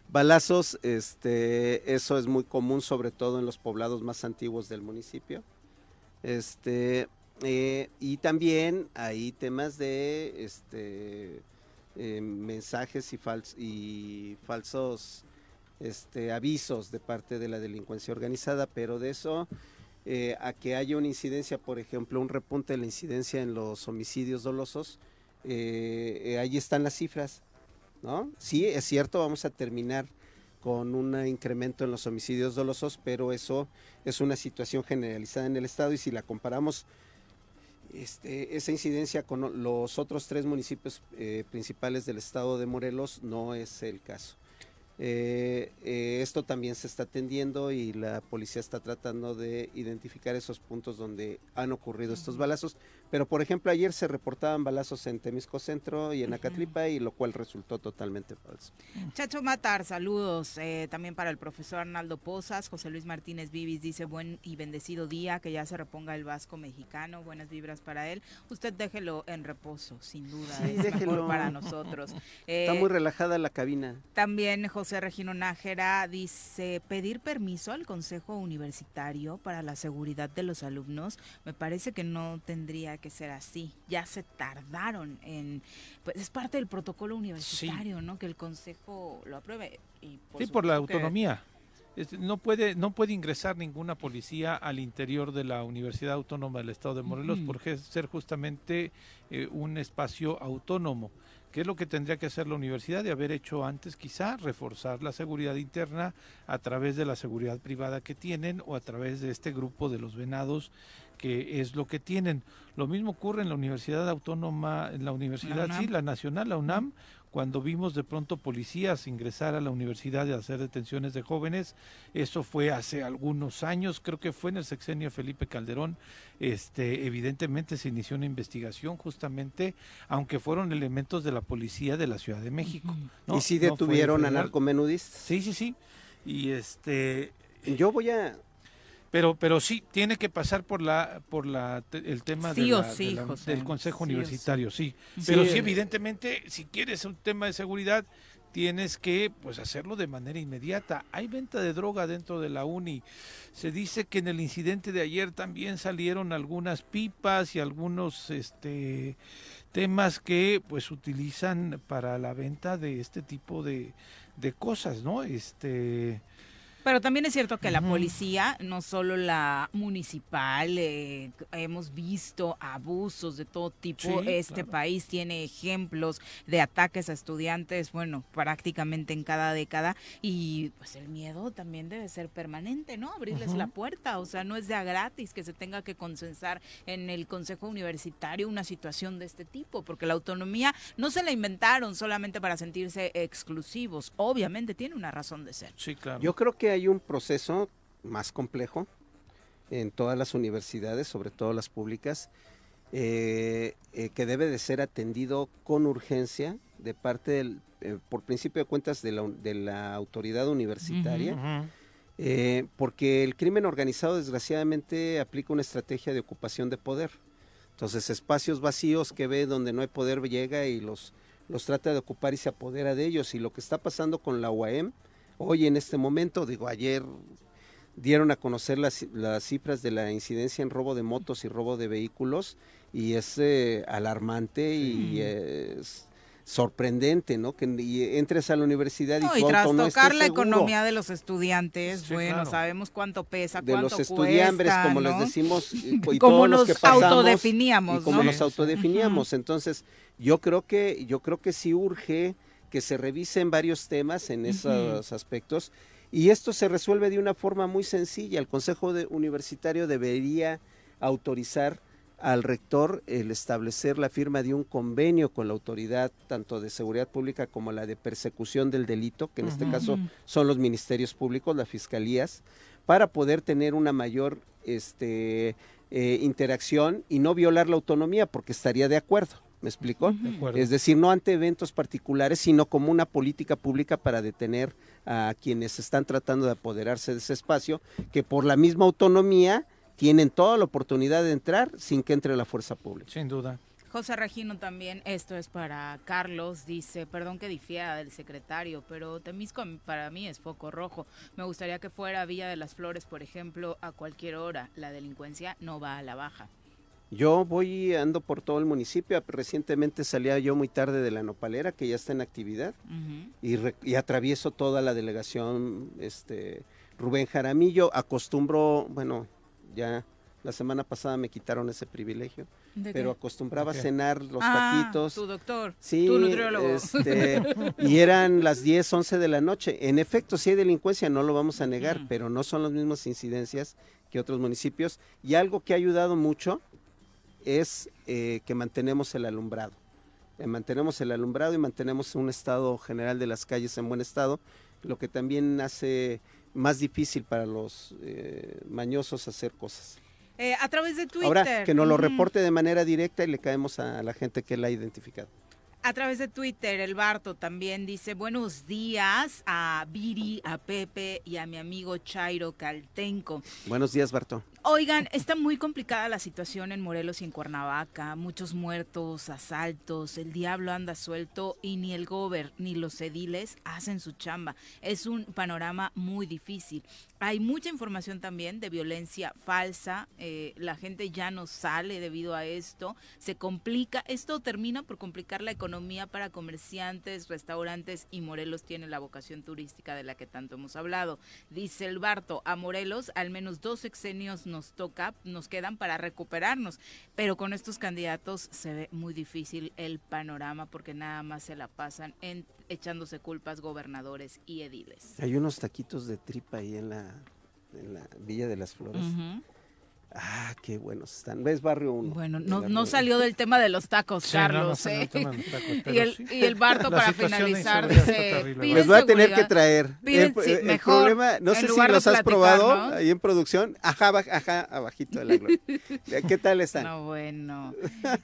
S7: balazos. Este, eso es muy común, sobre todo en los poblados más antiguos del municipio. Este, eh, y también hay temas de este, eh, mensajes y, y falsos este, avisos de parte de la delincuencia organizada, pero de eso eh, a que haya una incidencia, por ejemplo, un repunte de la incidencia en los homicidios dolosos, ahí están las cifras. ¿no? Sí, es cierto, vamos a terminar con un incremento en los homicidios dolosos, pero eso es una situación generalizada en el estado y si la comparamos este, esa incidencia con los otros tres municipios eh, principales del estado de Morelos no es el caso. Eh, eh, esto también se está atendiendo y la policía está tratando de identificar esos puntos donde han ocurrido estos balazos. Pero, por ejemplo, ayer se reportaban balazos en Temisco Centro y en Acatlipa, y lo cual resultó totalmente falso.
S1: Chacho Matar, saludos eh, también para el profesor Arnaldo Pozas. José Luis Martínez Vivis dice: Buen y bendecido día, que ya se reponga el vasco mexicano. Buenas vibras para él. Usted déjelo en reposo, sin duda. Sí, es déjelo. para nosotros.
S7: Está muy relajada la cabina.
S1: También José Regino Nájera dice, pedir permiso al Consejo Universitario para la seguridad de los alumnos, me parece que no tendría que ser así. Ya se tardaron en, pues es parte del protocolo universitario, ¿no? Que el Consejo lo apruebe. Y
S2: sí, por la autonomía. No puede, no puede ingresar ninguna policía al interior de la Universidad Autónoma del Estado de Morelos por ser justamente eh, un espacio autónomo. ¿Qué es lo que tendría que hacer la universidad de haber hecho antes? Quizá reforzar la seguridad interna a través de la seguridad privada que tienen o a través de este grupo de los venados que es lo que tienen. Lo mismo ocurre en la Universidad Autónoma, en la Universidad, sí, la Nacional, la UNAM, cuando vimos de pronto policías ingresar a la universidad y hacer detenciones de jóvenes. Eso fue hace algunos años, creo que fue en el sexenio Felipe Calderón. Este, evidentemente se inició una investigación justamente, aunque fueron elementos de la policía de la Ciudad de México.
S7: ¿Y si detuvieron a narcomenudistas?
S2: Sí, sí, sí. Y este...
S7: Yo voy a...
S2: Pero, pero sí, tiene que pasar por la, por la, el tema
S1: Sí
S2: de
S1: o
S2: la-
S1: sí,
S2: de la-
S1: José,
S2: del Consejo
S1: sí.
S2: Universitario, sí. Pero sí,
S7: Sí.
S2: evidentemente, si quieres un tema de seguridad, tienes que pues hacerlo de manera inmediata. Hay venta de droga dentro de la uni. Se dice que en el incidente de ayer también salieron algunas pipas y algunos este temas que pues utilizan para la venta de este tipo de, de cosas, ¿no? Este
S1: Pero también es cierto que la policía, no solo la municipal, eh, hemos visto abusos de todo tipo.
S2: Sí,
S1: este
S2: claro.
S1: país tiene ejemplos de ataques a estudiantes, bueno, prácticamente en cada década. Y pues el miedo también debe ser permanente, ¿no? Abrirles la puerta. O sea, no es de a gratis que se tenga que consensar en el Consejo Universitario una situación de este tipo, porque la autonomía no se la inventaron solamente para sentirse exclusivos. Obviamente tiene una razón de ser.
S2: Sí, claro.
S7: Yo creo que hay un proceso más complejo en todas las universidades, sobre todo las públicas, eh, eh, que debe de ser atendido con urgencia de parte del, eh, por principio de cuentas de la, de la autoridad universitaria. Porque el crimen organizado desgraciadamente aplica una estrategia de ocupación de poder. Entonces espacios vacíos que ve donde no hay poder llega y los, los trata de ocupar y se apodera de ellos. Y lo que está pasando con la UAM hoy en este momento, digo, ayer dieron a conocer las, las cifras de la incidencia en robo de motos y robo de vehículos y es eh, alarmante y es sorprendente, ¿no? Que y entres a la universidad y
S1: No, y tras
S7: no
S1: tocar la
S7: seguro.
S1: economía de los estudiantes,
S7: Sí,
S1: bueno,
S7: claro.
S1: sabemos cuánto pesa,
S7: de
S1: cuánto
S7: los estudiambres,
S1: cuesta,
S7: como les decimos, y, y
S1: Como
S7: todos los
S1: nos
S7: que pasamos,
S1: autodefiníamos,
S7: y como
S1: ¿no?
S7: nos autodefiníamos. Entonces, yo creo que yo creo que sí urge que se revisen varios temas en esos aspectos y esto se resuelve de una forma muy sencilla. El Consejo de- Universitario debería autorizar al rector el establecer la firma de un convenio con la autoridad tanto de seguridad pública como la de persecución del delito, que en este caso son los ministerios públicos, las fiscalías, para poder tener una mayor este, eh, interacción y no violar la autonomía, porque estaría de acuerdo. ¿Me explico?
S2: acuerdo.
S7: Es decir, no ante eventos particulares, sino como una política pública para detener a quienes están tratando de apoderarse de ese espacio, que por la misma autonomía tienen toda la oportunidad de entrar sin que entre la fuerza pública.
S2: Sin duda.
S1: José Regino también, esto es para Carlos, dice, perdón que difiera del secretario, pero Temisco para mí es foco rojo. Me gustaría que fuera Villa de las Flores, por ejemplo, a cualquier hora. La delincuencia no va a la baja.
S7: Yo voy, ando por todo el municipio. Recientemente salía yo muy tarde de la nopalera, que ya está en actividad, y, re- y atravieso toda la delegación este, Rubén Jaramillo. Acostumbro, bueno, ya la semana pasada me quitaron ese privilegio,
S1: ¿De
S7: pero
S1: qué?
S7: acostumbraba
S1: ¿De
S7: a
S1: qué?
S7: cenar los
S1: Ah,
S7: taquitos.
S1: tu doctor,
S7: Sí,
S1: tu nutriólogo.
S7: este, y eran las 10, 11 de la noche. En efecto, sí hay delincuencia, no lo vamos a negar, pero no son las mismas incidencias que otros municipios. Y algo que ha ayudado mucho es eh, que mantenemos el alumbrado. Eh, mantenemos el alumbrado y mantenemos un estado general de las calles en buen estado, lo que también hace más difícil para los eh, mañosos hacer cosas.
S1: A través de Twitter.
S7: Ahora, que nos lo reporte de manera directa y le caemos a la gente que la ha identificado.
S1: A través de Twitter, el Barto también dice buenos días a Viri, a Pepe y a mi amigo Chairo Caltenco.
S7: Buenos días, Barto.
S1: Oigan, está muy complicada la situación en Morelos y en Cuernavaca, muchos muertos, asaltos, el diablo anda suelto y ni el gober ni los ediles hacen su chamba. Es un panorama muy difícil. Hay mucha información también de violencia falsa, eh, la gente ya no sale debido a esto, se complica, esto termina por complicar la economía para comerciantes, restaurantes y Morelos tiene la vocación turística de la que tanto hemos hablado. Dice el Barto, a Morelos al menos dos sexenios nos toca, nos quedan para recuperarnos, pero con estos candidatos se ve muy difícil el panorama porque nada más se la pasan en, echándose culpas gobernadores y ediles.
S7: Hay unos taquitos de tripa ahí en la, en la Villa de las Flores. Ah, qué buenos están. ¿Ves Barrio 1?
S1: Bueno, no, no salió del tema de los tacos,
S2: Sí, no, no
S1: Carlos. ¿eh?
S2: los tacos,
S1: y, el,
S2: sí.
S1: y el Barto
S2: La
S1: para finalizar dice. "Piden
S7: Les voy a tener que
S1: seguridad".
S7: traer.
S1: Piden,
S7: el,
S1: sí,
S7: el
S1: mejor,
S7: problema, no sé si los has
S1: platicar,
S7: probado
S1: ¿no?
S7: ahí en producción. Ajá, ajá, abajito de la gloria. ¿Qué tal están?
S1: No, bueno.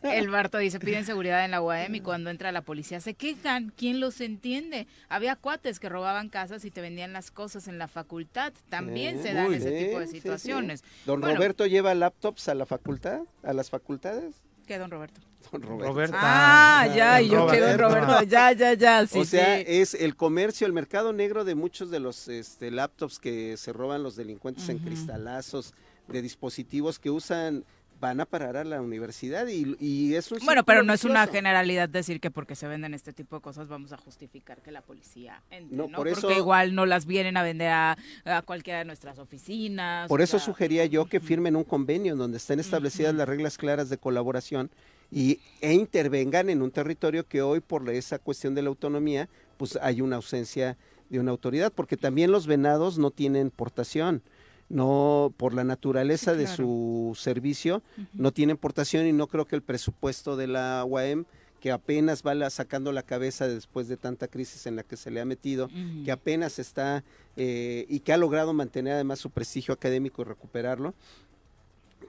S1: El Barto dice, piden seguridad en la UAM y cuando entra la policía se quejan. ¿Quién los entiende? Había cuates que robaban casas y te vendían las cosas en la facultad. También
S7: Eh,
S1: se dan
S7: uy,
S1: ese tipo de
S7: sí, sí, sí.
S1: situaciones.
S7: Don
S1: Bueno,
S7: Roberto lleva laptops a la facultad, a las facultades.
S1: ¿Qué, don Roberto?
S7: Don Roberto.
S2: Roberta.
S1: Ah, ya, y yo que don
S7: Roberto.
S1: Ya, ya, ya, sí,
S7: o sea,
S1: sí.
S7: es el comercio, el mercado negro de muchos de los este, laptops que se roban los delincuentes en cristalazos, de dispositivos que usan, van a parar a la universidad y, y es un
S1: Bueno, pero no es una generalidad decir que porque se venden este tipo de cosas vamos a justificar que la policía entre,
S7: No,
S1: ¿no?
S7: por
S1: Porque
S7: eso-
S1: igual no las vienen a vender a, a cualquiera de nuestras oficinas.
S7: Por eso
S1: sea,
S7: sugería yo que firmen un convenio en donde estén establecidas las reglas claras de colaboración y, e intervengan en un territorio que hoy por esa cuestión de la autonomía, pues hay una ausencia de una autoridad, porque también los venados no tienen portación, no por la naturaleza
S1: Sí,
S7: de su servicio, no tienen portación y no creo que el presupuesto de la UAM que apenas va sacando la cabeza después de tanta crisis en la que se le ha metido, que apenas está eh, y que ha logrado mantener además su prestigio académico y recuperarlo,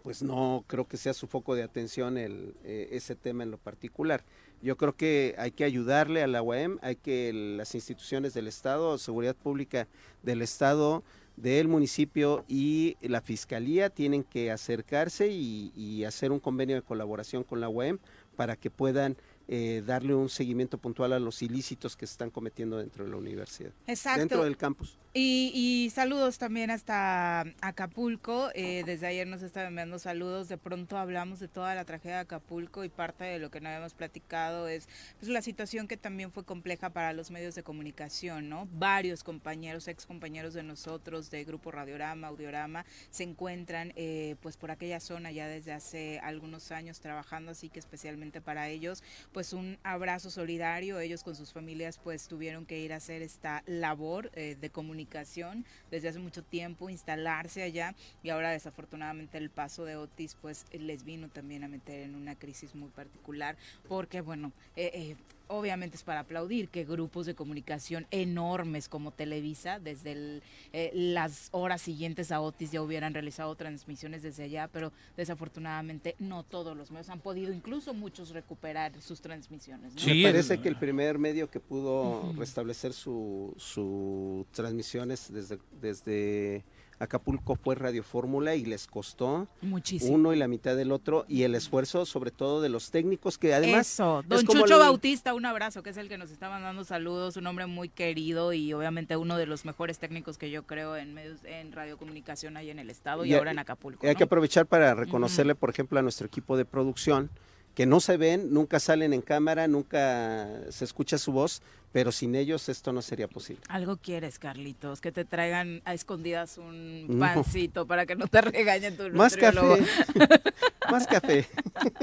S7: pues no creo que sea su foco de atención el, eh, ese tema en lo particular. Yo creo que hay que ayudarle a la UAM, hay que las instituciones del Estado, Seguridad Pública del Estado, del municipio y la Fiscalía tienen que acercarse y, y hacer un convenio de colaboración con la UAM para que puedan eh, darle un seguimiento puntual a los ilícitos que se están cometiendo dentro de la universidad,
S1: Exacto.
S7: dentro del campus.
S1: Y, y saludos también hasta Acapulco. eh, desde ayer nos están enviando saludos. De pronto hablamos de toda la tragedia de Acapulco y parte de lo que no habíamos platicado es pues, la situación que también fue compleja para los medios de comunicación, ¿no? Varios compañeros, ex compañeros de nosotros de Grupo Radiorama, Audiorama, se encuentran eh, pues por aquella zona ya desde hace algunos años trabajando, así que especialmente para ellos, pues un abrazo solidario. Ellos con sus familias pues tuvieron que ir a hacer esta labor eh, de comunicación desde hace mucho tiempo, instalarse allá y ahora desafortunadamente el paso de Otis pues les vino también a meter en una crisis muy particular porque bueno, eh, eh, obviamente es para aplaudir que grupos de comunicación enormes como Televisa, desde el, eh, las horas siguientes a Otis ya hubieran realizado transmisiones desde allá, pero desafortunadamente no todos los medios han podido, incluso muchos recuperar sus transmisiones. ¿no?
S7: Me parece que el primer medio que pudo restablecer su, su transmisiones desde, desde Acapulco fue Radio Fórmula y les costó
S1: Muchísimo.
S7: uno y la mitad del otro y el esfuerzo sobre todo de los técnicos que además
S1: Eso,
S7: es
S1: don
S7: como
S1: Chucho Bautista, un abrazo, que es el que nos está mandando saludos, un hombre muy querido y obviamente uno de los mejores técnicos que yo creo en medios, en radiocomunicación ahí en el estado y,
S7: Y
S1: ahora
S7: hay-
S1: en Acapulco.
S7: Hay
S1: ¿no?
S7: que aprovechar para reconocerle, por ejemplo, a nuestro equipo de producción, que no se ven, nunca salen en cámara, nunca se escucha su voz, pero sin ellos esto no sería posible.
S1: Algo quieres, Carlitos, que te traigan a escondidas un
S7: No.
S1: pancito para que no te regañen tu
S7: Más
S1: nutriólogo.
S7: café. Más café.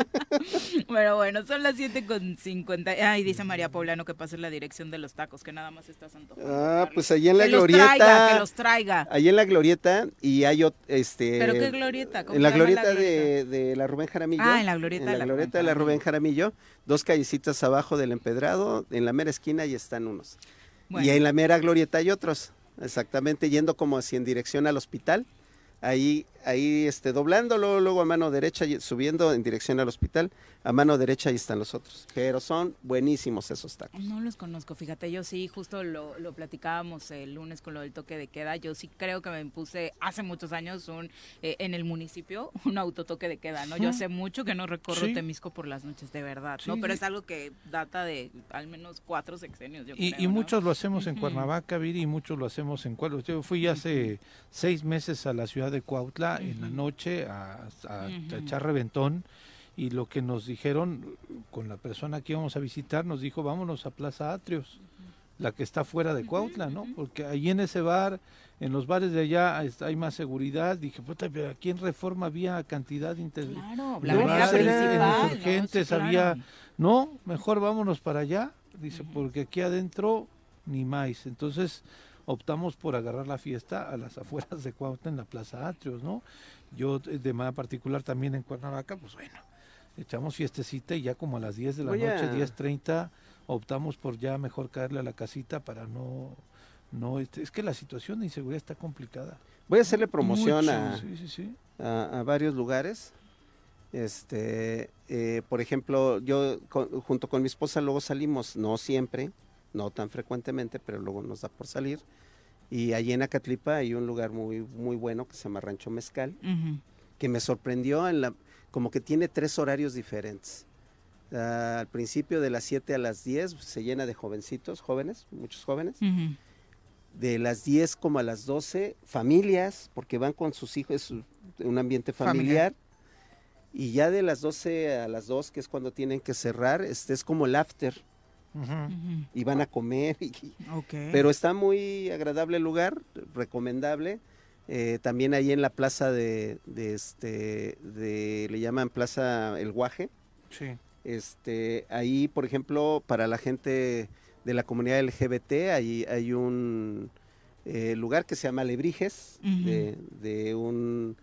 S1: Pero bueno, son las 7 con 50. Ay, dice María Poblano que pase la dirección de los tacos, que nada más estás antojando.
S7: Ah, pues allí en la
S1: Que los
S7: glorieta.
S1: traiga, que los traiga.
S7: Allí en la glorieta y hay este.
S1: ¿Pero qué glorieta? ¿Cómo
S7: En la
S1: llama la
S7: glorieta de, de la Rubén Jaramillo.
S1: Ah, en la glorieta
S7: En
S1: de
S7: la
S1: la Rubén
S7: glorieta de la Rubén Jaramillo. Dos callecitas abajo del empedrado, en la mera esquina y están unos.
S1: Bueno.
S7: Y en la mera glorieta hay otros. Exactamente, yendo como así en dirección al hospital. Ahí, ahí este, doblándolo, luego a mano derecha, y subiendo en dirección al hospital, a mano derecha ahí están los otros. Pero son buenísimos esos tacos.
S1: No los conozco, fíjate, yo sí, justo lo, lo platicábamos el lunes con lo del toque de queda, yo sí creo que me impuse hace muchos años un eh, en el municipio un autotoque de queda, ¿no? Yo hace mucho que no recorro
S2: Sí.
S1: Temisco por las noches, de verdad, ¿no?
S2: Sí,
S1: Pero
S2: sí.
S1: es algo que data de al menos cuatro sexenios, yo
S2: Y,
S1: creo,
S2: y
S1: ¿no?
S2: muchos lo hacemos en. Cuernavaca, Viri, y muchos lo hacemos en Cuauhtémoc. Yo fui hace seis meses a la ciudad de Cuautla en la noche a, a- echar reventón y lo que nos dijeron con la persona que íbamos a visitar, nos dijo vámonos a Plaza Atrios, la que está fuera de Cuautla, ¿no? Porque ahí en ese bar, en los bares de allá hay más seguridad. Dije, puta, pero aquí en Reforma había cantidad de inter-
S1: Claro,
S2: de
S1: la avenida
S2: bares, en
S1: principal, ¿no?
S2: Insurgentes
S1: Sí, claro.
S2: había no, mejor vámonos para allá, dice, porque aquí adentro ni más. Entonces optamos por agarrar la fiesta a las afueras de Cuautla en la Plaza Atrios, ¿no? Yo eh, de manera particular también en Cuernavaca, pues bueno, echamos fiestecita y ya como a las 10 de la
S7: Voy
S2: noche,
S7: a-
S2: 10.30, optamos por ya mejor caerle a la casita para no... no este, es que la situación de inseguridad está complicada.
S7: Voy a hacerle promoción
S2: Mucho,
S7: a,
S2: sí, sí, sí.
S7: a- a varios lugares. Este, eh, por ejemplo, yo con- junto con mi esposa luego salimos, no siempre, no tan frecuentemente, pero luego nos da por salir. Y allí en Acatlipa hay un lugar muy, muy bueno que se llama Rancho Mezcal,
S1: Ujú.
S7: que me sorprendió en la, como que tiene tres horarios diferentes. Ah, al principio de las 7 a las 10 se llena de jovencitos, jóvenes, muchos jóvenes.
S1: Ujú.
S7: De las 10 como a las 12, familias, porque van con sus hijos, es un- un ambiente
S1: Familiar.
S7: familiar. Y ya de las 12 a las 2, que es cuando tienen que cerrar, este es como el after. Y van a comer. y- pero está muy agradable el lugar, recomendable. Eh, también ahí en la plaza de, de este, de, le llaman Plaza El Guaje.
S2: Sí.
S7: Este, ahí, por ejemplo, para la gente de la comunidad LGBT, ahí hay un eh, lugar que se llama Lebrijes, de, de un,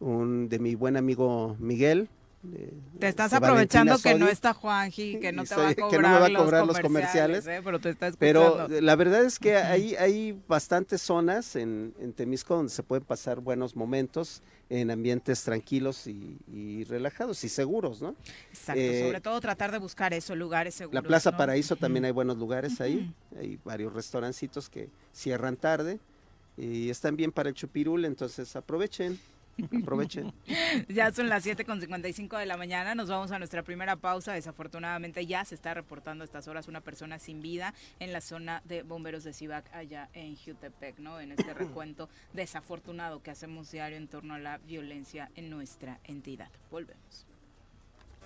S7: un- de mi buen amigo Miguel. De-
S1: Te estás aprovechando que no está Juanji, que no te va a cobrar,
S7: que no me va a
S1: los,
S7: cobrar los
S1: comerciales,
S7: comerciales.
S1: ¿eh? pero te está
S7: Pero eh, la verdad es que hay, hay bastantes zonas en, en Temisco donde se pueden pasar buenos momentos en ambientes tranquilos y, y relajados y seguros, ¿no?
S1: Exacto,
S7: Eh,
S1: sobre todo tratar de buscar esos lugares seguros.
S7: La Plaza
S1: ¿no?
S7: Paraíso también hay buenos lugares ahí, hay varios restaurancitos que cierran tarde y están bien para el chupirul, entonces aprovechen, aprovechen.
S1: Ya son las 7.55 de la mañana, nos vamos a nuestra primera pausa. Desafortunadamente ya se está reportando a estas horas una persona sin vida en la zona de bomberos de Cibac allá en Jutepec, ¿no? En este recuento desafortunado que hacemos diario en torno a la violencia en nuestra entidad. Volvemos.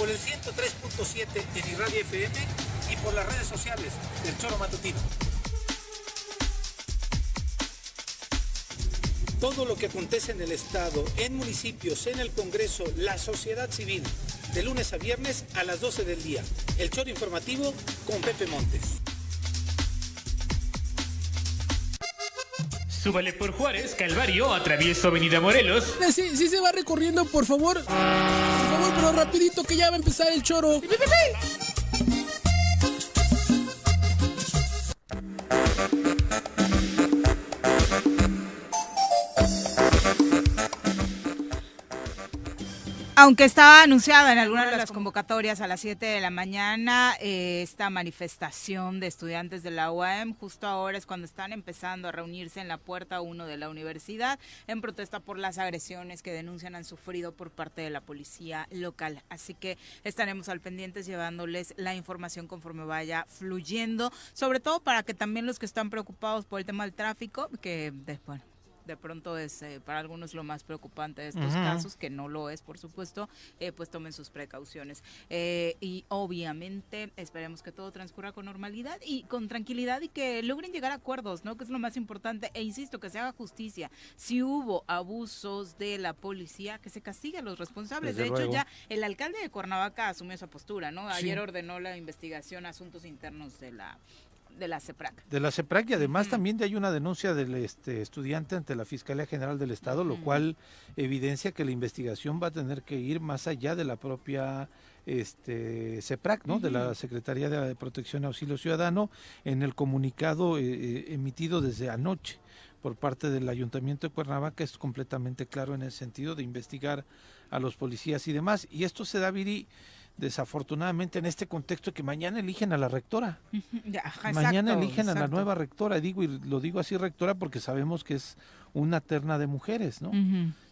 S11: por el 103.7 en Irradia FM y por las redes sociales del Choro Matutino. Todo lo que acontece en el Estado, en municipios, en el Congreso, la sociedad civil, de lunes a viernes a las 12 del día. El Choro Informativo con Pepe Montes.
S12: Súbale por Juárez, Calvario, atravieso Avenida Morelos.
S13: Sí, sí se va recorriendo, por favor. Pero rapidito que ya va a empezar el choro.
S1: Aunque estaba anunciada en alguna de las convocatorias a las 7 de la mañana, eh, esta manifestación de estudiantes de la UAM, justo ahora es cuando están empezando a reunirse en la puerta 1 de la universidad en protesta por las agresiones que denuncian han sufrido por parte de la policía local. Así que estaremos al pendientes llevándoles la información conforme vaya fluyendo, sobre todo para que también los que están preocupados por el tema del tráfico, que de- bueno, de pronto es eh, para algunos lo más preocupante de estos casos, que no lo es, por supuesto, eh, pues tomen sus precauciones. Eh, y obviamente esperemos que todo transcurra con normalidad y con tranquilidad y que logren llegar a acuerdos, ¿no? Que es lo más importante. E insisto, que se haga justicia. Si hubo abusos de la policía, que se castigue a los responsables.
S2: Desde
S1: de hecho,
S2: luego.
S1: ya el alcalde de Cuernavaca asumió esa postura, ¿no?
S2: Sí.
S1: Ayer ordenó la investigación a asuntos internos de la de la CEPRAC.
S2: De la CEPRAC y además también de hay una denuncia del este, estudiante ante la Fiscalía General del Estado, lo cual evidencia que la investigación va a tener que ir más allá de la propia este, CEPRAC, ¿no? de la. Secretaría de Protección y Auxilio Ciudadano, en el comunicado eh, eh, emitido desde anoche por parte del Ayuntamiento de Cuernavaca es completamente claro en el sentido de investigar a los policías y demás. Y esto se da, Viri, desafortunadamente en este contexto que mañana eligen a la rectora.
S1: Ajá,
S2: Mañana
S1: exacto,
S2: eligen a la nueva rectora, digo, y lo digo así rectora porque sabemos que es una terna de mujeres, ¿no?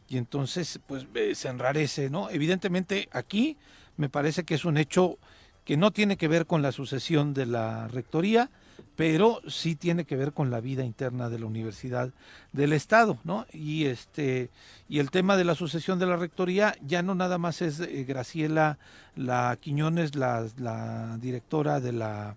S2: Y entonces, pues eh, se enrarece, ¿no? Evidentemente aquí me parece que es un hecho que no tiene que ver con la sucesión de la rectoría, pero sí tiene que ver con la vida interna de la Universidad del Estado, ¿no? Y este y el tema de la sucesión de la rectoría ya no nada más es eh, Graciela la Quiñones, la, la directora de la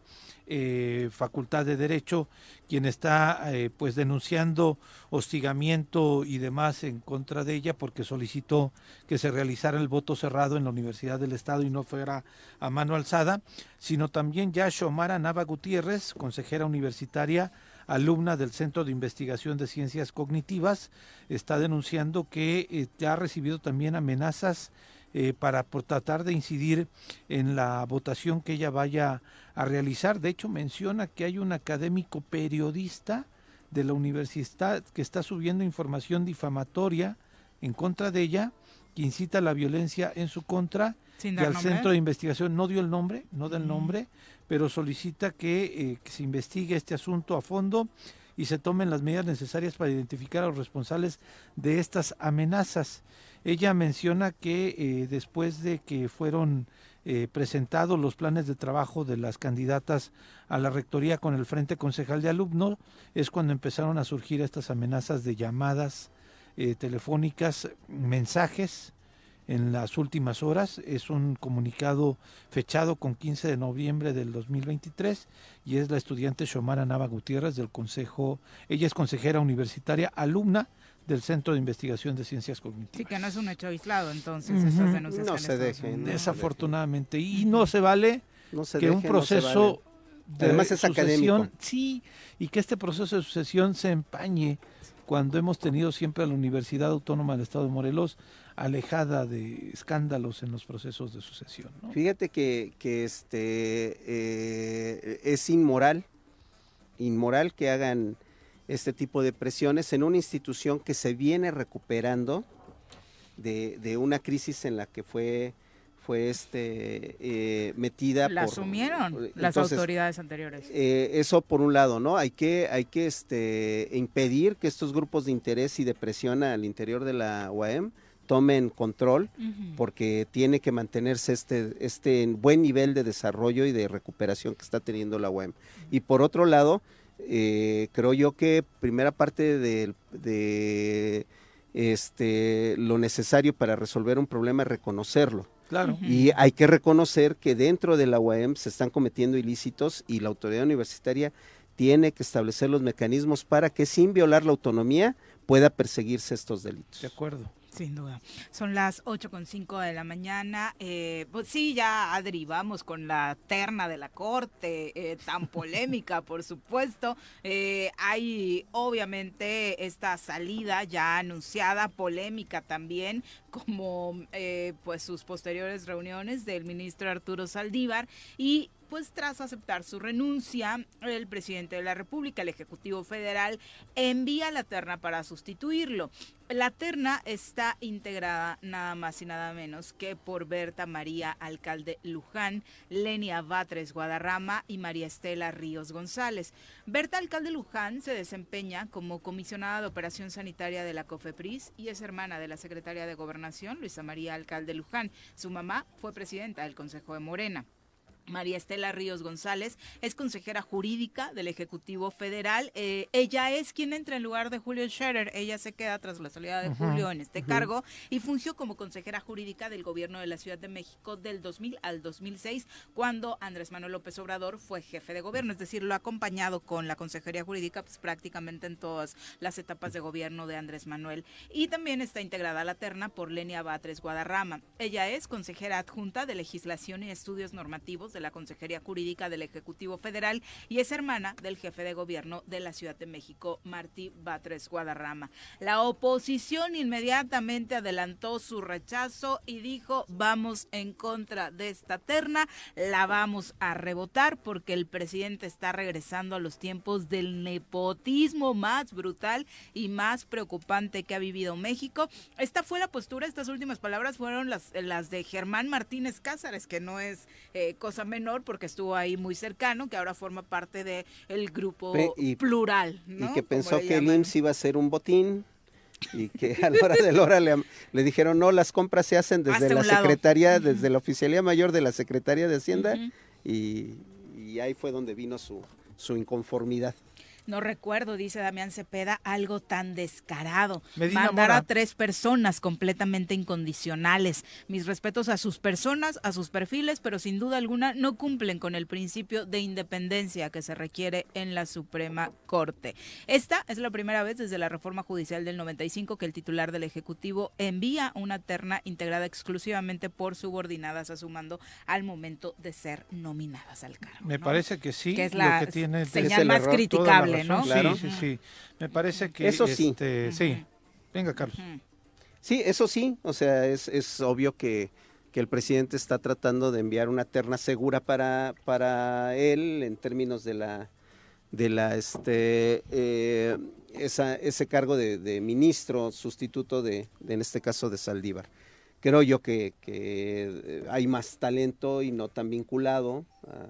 S2: eh, Facultad de Derecho, quien está eh, pues denunciando hostigamiento y demás en contra de ella porque solicitó que se realizara el voto cerrado en la Universidad del Estado y no fuera a mano alzada, sino también ya Xomara Nava Gutiérrez, consejera universitaria, alumna del Centro de Investigación de Ciencias Cognitivas, está denunciando que eh, ha recibido también amenazas eh, para por tratar de incidir en la votación que ella vaya a realizar. De hecho, menciona que hay un académico periodista de la universidad que está subiendo información difamatoria en contra de ella, que incita a la violencia en su contra.
S1: Sin
S2: y al
S1: nombre.
S2: centro de investigación no dio el nombre, no da el
S1: Mm.
S2: nombre, pero solicita que, eh, que se investigue este asunto a fondo y se tomen las medidas necesarias para identificar a los responsables de estas amenazas. Ella menciona que eh, después de que fueron eh, presentados los planes de trabajo de las candidatas a la rectoría con el Frente Concejal de Alumnos, es cuando empezaron a surgir estas amenazas de llamadas eh, telefónicas, mensajes en las últimas horas. Es un comunicado fechado con 15 de noviembre del 2023 y es la estudiante Xomara Nava Gutiérrez del Consejo, ella es consejera universitaria, alumna del Centro de Investigación de Ciencias Cognitivas.
S1: Sí, que no es un hecho aislado, entonces, esas denuncias
S7: No se dejen, no.
S2: Desafortunadamente. Y no se vale
S7: No se
S2: que un
S7: dejen, no
S2: proceso
S7: vale.
S2: de
S7: Además es
S2: sucesión,
S7: académico.
S2: sí, y que este proceso de sucesión se empañe cuando hemos tenido siempre a la Universidad Autónoma del Estado de Morelos alejada de escándalos en los procesos de sucesión. ¿no?
S7: Fíjate que, que este eh, es inmoral, inmoral que hagan este tipo de presiones en una institución que se viene recuperando de, de una crisis en la que fue fue este eh, metida
S1: La
S7: por
S1: asumieron las
S7: entonces,
S1: autoridades anteriores.
S7: eh, eso por un lado, ¿no? Hay que, hay que este, impedir que estos grupos de interés y de presión al interior de la UAM tomen control, porque tiene que mantenerse este, este buen nivel de desarrollo y de recuperación que está teniendo la UAM. Y por otro lado, eh, creo yo que primera parte del- de, este, lo necesario para resolver un problema es reconocerlo.
S2: Claro.
S7: Y hay que reconocer que dentro de la UAM se están cometiendo ilícitos y la autoridad universitaria tiene que establecer los mecanismos para que sin violar la autonomía pueda perseguirse estos delitos.
S2: De acuerdo.
S1: Sin duda. Son las 8.5 de la mañana. Eh, pues sí, ya Adri, vamos con la terna de la corte, eh, tan polémica, por supuesto. Eh, hay obviamente esta salida ya anunciada, polémica también, como eh, pues sus posteriores reuniones del ministro Arturo Saldívar y pues tras aceptar su renuncia, el presidente de la República, el Ejecutivo Federal, envía la terna para sustituirlo. La terna está integrada nada más y nada menos que por Berta María Alcalde Luján, Lenia Batres Guadarrama y María Estela Ríos González. Berta Alcalde Luján se desempeña como comisionada de operación sanitaria de la COFEPRIS y es hermana de la secretaria de Gobernación, Luisa María Alcalde Luján. Su mamá fue presidenta del Consejo de Morena. María Estela Ríos González es consejera jurídica del Ejecutivo Federal. Eh, ella es quien entra en lugar de Julio Scherer. Ella se queda tras la salida de Julio en este cargo y fungió como consejera jurídica del gobierno de la Ciudad de México del 2000 al 2006, cuando Andrés Manuel López Obrador fue jefe de gobierno. Es decir, lo ha acompañado con la consejería jurídica pues, prácticamente en todas las etapas de gobierno de Andrés Manuel. Y también está integrada a la terna por Lenia Batres Guadarrama. Ella es consejera adjunta de Legislación y Estudios Normativos de la Consejería Jurídica del Ejecutivo Federal y es hermana del jefe de gobierno de la Ciudad de México, Martí Batres Guadarrama. La oposición inmediatamente adelantó su rechazo y dijo, vamos en contra de esta terna, la vamos a rebotar porque el presidente está regresando a los tiempos del nepotismo más brutal y más preocupante que ha vivido México. Esta fue la postura, estas últimas palabras fueron las, de Germán Martínez Cázares, que no es eh, cosa menor porque estuvo ahí muy cercano, que ahora forma parte del el grupo
S7: Pe- y-
S1: plural.
S7: Y que pensó que el
S1: llaman.
S7: IMSS iba a ser un botín y que a la hora de la hora le, le dijeron, no, las compras se hacen desde la
S1: un lado".
S7: Secretaría, desde la Oficialía Mayor de la Secretaría de Hacienda y, y ahí fue donde vino su, su inconformidad.
S1: No recuerdo, dice Damián Cepeda, algo tan descarado.
S2: Medina
S1: Mandar
S2: Mora.
S1: a tres personas completamente incondicionales. Mis respetos a sus personas, a sus perfiles, pero sin duda alguna no cumplen con el principio de independencia que se requiere en la Suprema Corte. Esta es la primera vez desde la reforma judicial del 95 que el titular del Ejecutivo envía una terna integrada exclusivamente por subordinadas a su mando al momento de ser nominadas al cargo.
S2: Me
S1: ¿no?
S2: parece que sí,
S1: Que es
S2: lo
S1: la
S2: que tiene
S1: señal más criticable,
S2: razón,
S1: ¿no?
S2: sí,
S7: Claro.
S2: sí, sí. Me parece que
S7: Eso sí.
S2: este, sí. Venga, Carlos.
S7: Sí, eso sí, o sea, es, es obvio que, que el presidente está tratando de enviar una terna segura para, para él en términos de la de la este eh, esa, ese cargo de, de ministro sustituto de, de, en este caso de Saldívar. Creo yo que, que eh, hay más talento y no tan vinculado a,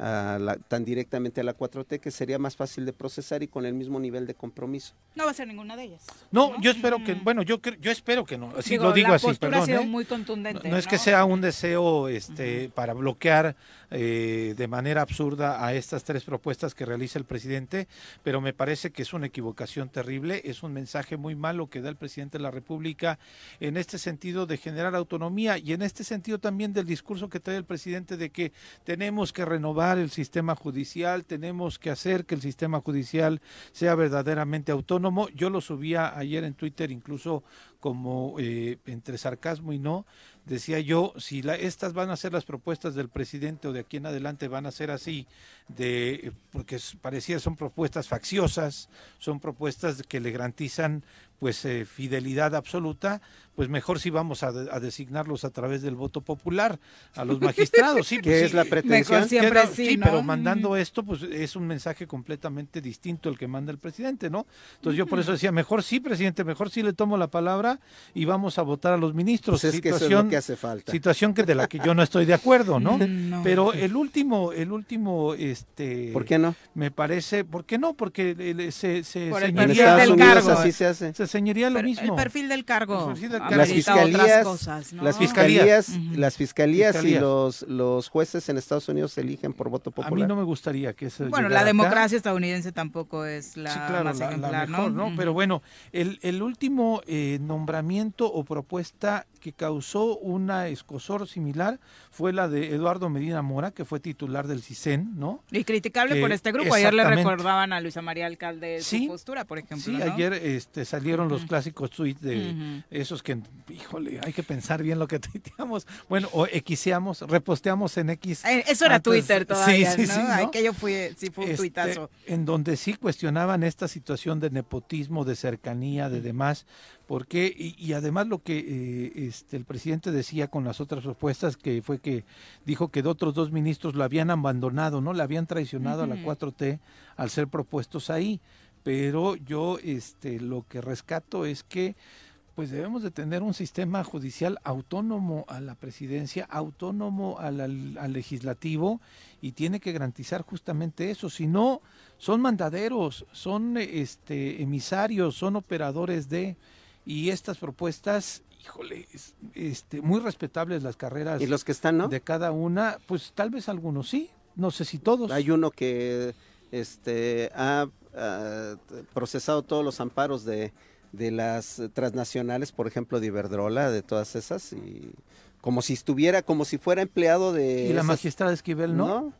S7: a la- tan directamente a la 4T que sería más fácil de procesar y con el mismo nivel de compromiso.
S1: No va a ser ninguna de ellas.
S2: No, yo espero que, bueno, yo yo espero que no. Así
S1: Digo,
S2: lo digo
S1: la
S2: así,
S1: postura
S2: perdón.
S1: ha sido
S2: ¿eh?
S1: muy contundente.
S2: No, no es que sea un deseo este, para bloquear eh, de manera absurda a estas tres propuestas que realiza el presidente, pero me parece que es una equivocación terrible, es un mensaje muy malo que da el presidente de la República en este sentido de generar autonomía y en este sentido también del discurso que trae el presidente de que tenemos que renovar el sistema judicial, tenemos que hacer que el sistema judicial sea verdaderamente autónomo. Yo lo subía ayer en Twitter incluso como eh, entre sarcasmo y no, decía yo, si estas van a ser las propuestas del presidente o de aquí en adelante van a ser así, de porque es- parecía son propuestas facciosas, son propuestas que le garantizan pues eh, fidelidad absoluta, pues mejor si vamos a, de- a designarlos a través del voto popular a los magistrados, sí,
S7: ¿Qué
S2: pues,
S7: es
S2: sí,
S7: la pretensión?
S1: Mejor siempre
S2: Queda-
S1: sí, ¿no?
S2: pero mandando esto, pues es un mensaje completamente distinto el que manda el presidente, ¿no? Entonces yo por eso decía, mejor sí, presidente, mejor sí le tomo la palabra y vamos a votar a los ministros.
S7: Pues es que eso es lo
S2: situación,
S7: que hace falta.
S2: situación que de la que yo no estoy de acuerdo, ¿no?
S1: No.
S2: Pero el último, el último, este,
S7: ¿Por qué no?
S2: me parece, ¿por qué no? Porque el- se, se
S1: Por el del cargo.
S7: así se hace.
S2: se ceñiría lo mismo.
S1: El perfil del cargo.
S2: Perfil del cargo.
S7: Las
S1: otras
S7: fiscalías,
S1: cosas, ¿no?
S7: las
S2: Fiscalías.
S7: las fiscalías,
S2: Fiscalías.
S7: y los, los jueces en Estados Unidos se eligen por voto
S2: a
S7: popular.
S2: mí no me gustaría que eso
S1: Bueno, la
S2: acá.
S1: democracia estadounidense tampoco es la
S2: sí, claro,
S1: más
S2: la, la
S1: ejemplar,
S2: mejor, ¿no? Pero bueno, el, el último eh, nombramiento o propuesta que causó una escosor similar fue la de Eduardo Medina Mora, que fue titular del CISEN, ¿no?
S1: Y criticable
S2: que-
S1: por este grupo. Ayer le recordaban a Luisa María Alcalde
S2: Sí.
S1: su postura, por ejemplo.
S2: Sí,
S1: ¿no?
S2: ayer este, salieron los clásicos tweets de esos que, híjole, hay que pensar bien lo que tuiteamos. Bueno, o xeamos, reposteamos en X.
S1: Eh, Eso era
S2: antes-
S1: Twitter todavía,
S2: Sí, sí,
S1: ¿no?
S2: sí, ¿no?
S1: Aquello fue, sí fue un
S2: Este,
S1: tuitazo.
S2: en donde sí cuestionaban esta situación de nepotismo, de cercanía, de demás, porque y, y además lo que eh, este el presidente decía con las otras propuestas que fue que dijo que de otros dos ministros lo habían abandonado, no, la habían traicionado a la
S1: Ujú.
S2: 4T al ser propuestos ahí, pero yo este lo que rescato es que pues debemos de tener un sistema judicial autónomo a la presidencia, autónomo al, al- al legislativo y tiene que garantizar justamente eso. Si no, son mandaderos, son este, emisarios, son operadores de... Y estas propuestas, híjole, es- este, muy respetables las carreras
S7: Y los que están, ¿no?
S2: de cada una, pues tal vez algunos sí, no sé si todos.
S7: Hay uno que este, ha ah, procesado todos los amparos de, de las transnacionales, por ejemplo, de Iberdrola, de todas esas, y como si estuviera, como si fuera empleado de...
S2: y la magistrada Esquivel no.
S7: ¿No?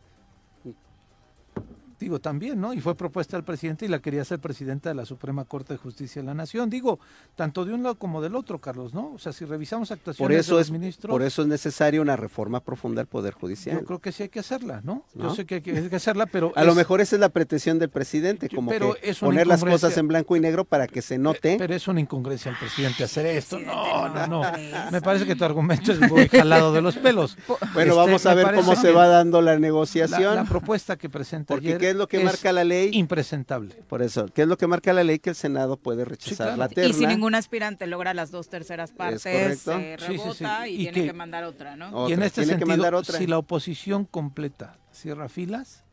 S2: Digo, también, ¿no? Y fue propuesta al presidente y la quería ser presidenta de la Suprema Corte de Justicia de la Nación. Digo, tanto de un lado como del otro, Carlos, ¿no? O sea, si revisamos actuaciones
S7: Por eso,
S2: de
S7: es,
S2: ministros,
S7: por eso es necesaria una reforma profunda del Poder Judicial.
S2: yo creo que sí hay que hacerla, ¿no? Yo
S7: ¿No?
S2: sé que hay que, hay que hacerla, pero...
S7: A lo mejor esa es la pretensión del presidente, como
S2: pero
S7: que
S2: es una
S7: poner las cosas en blanco y negro para que se note.
S2: Pero es una incongruencia al presidente hacer esto. No, no, no. Me parece que tu argumento es muy jalado de los pelos.
S7: Bueno,
S2: Este,
S7: vamos a ver cómo se va dando la
S2: La,
S7: negociación.
S2: la propuesta que presenta
S7: porque
S2: ayer
S7: ¿qué es lo que marca la ley?
S2: Impresentable.
S7: Por eso, ¿qué es lo que marca la ley? Que el Senado puede rechazar
S2: claro.
S7: la terna.
S1: Y si ningún aspirante logra las dos terceras partes,
S7: correcto.
S1: se
S2: Sí, sí, sí.
S1: rebota y,
S2: Y
S1: tiene
S2: que-
S1: que, mandar otra, ¿no?
S7: Otra,
S2: y en este
S7: tiene
S2: sentido,
S7: otra.
S2: si la oposición completa cierra filas,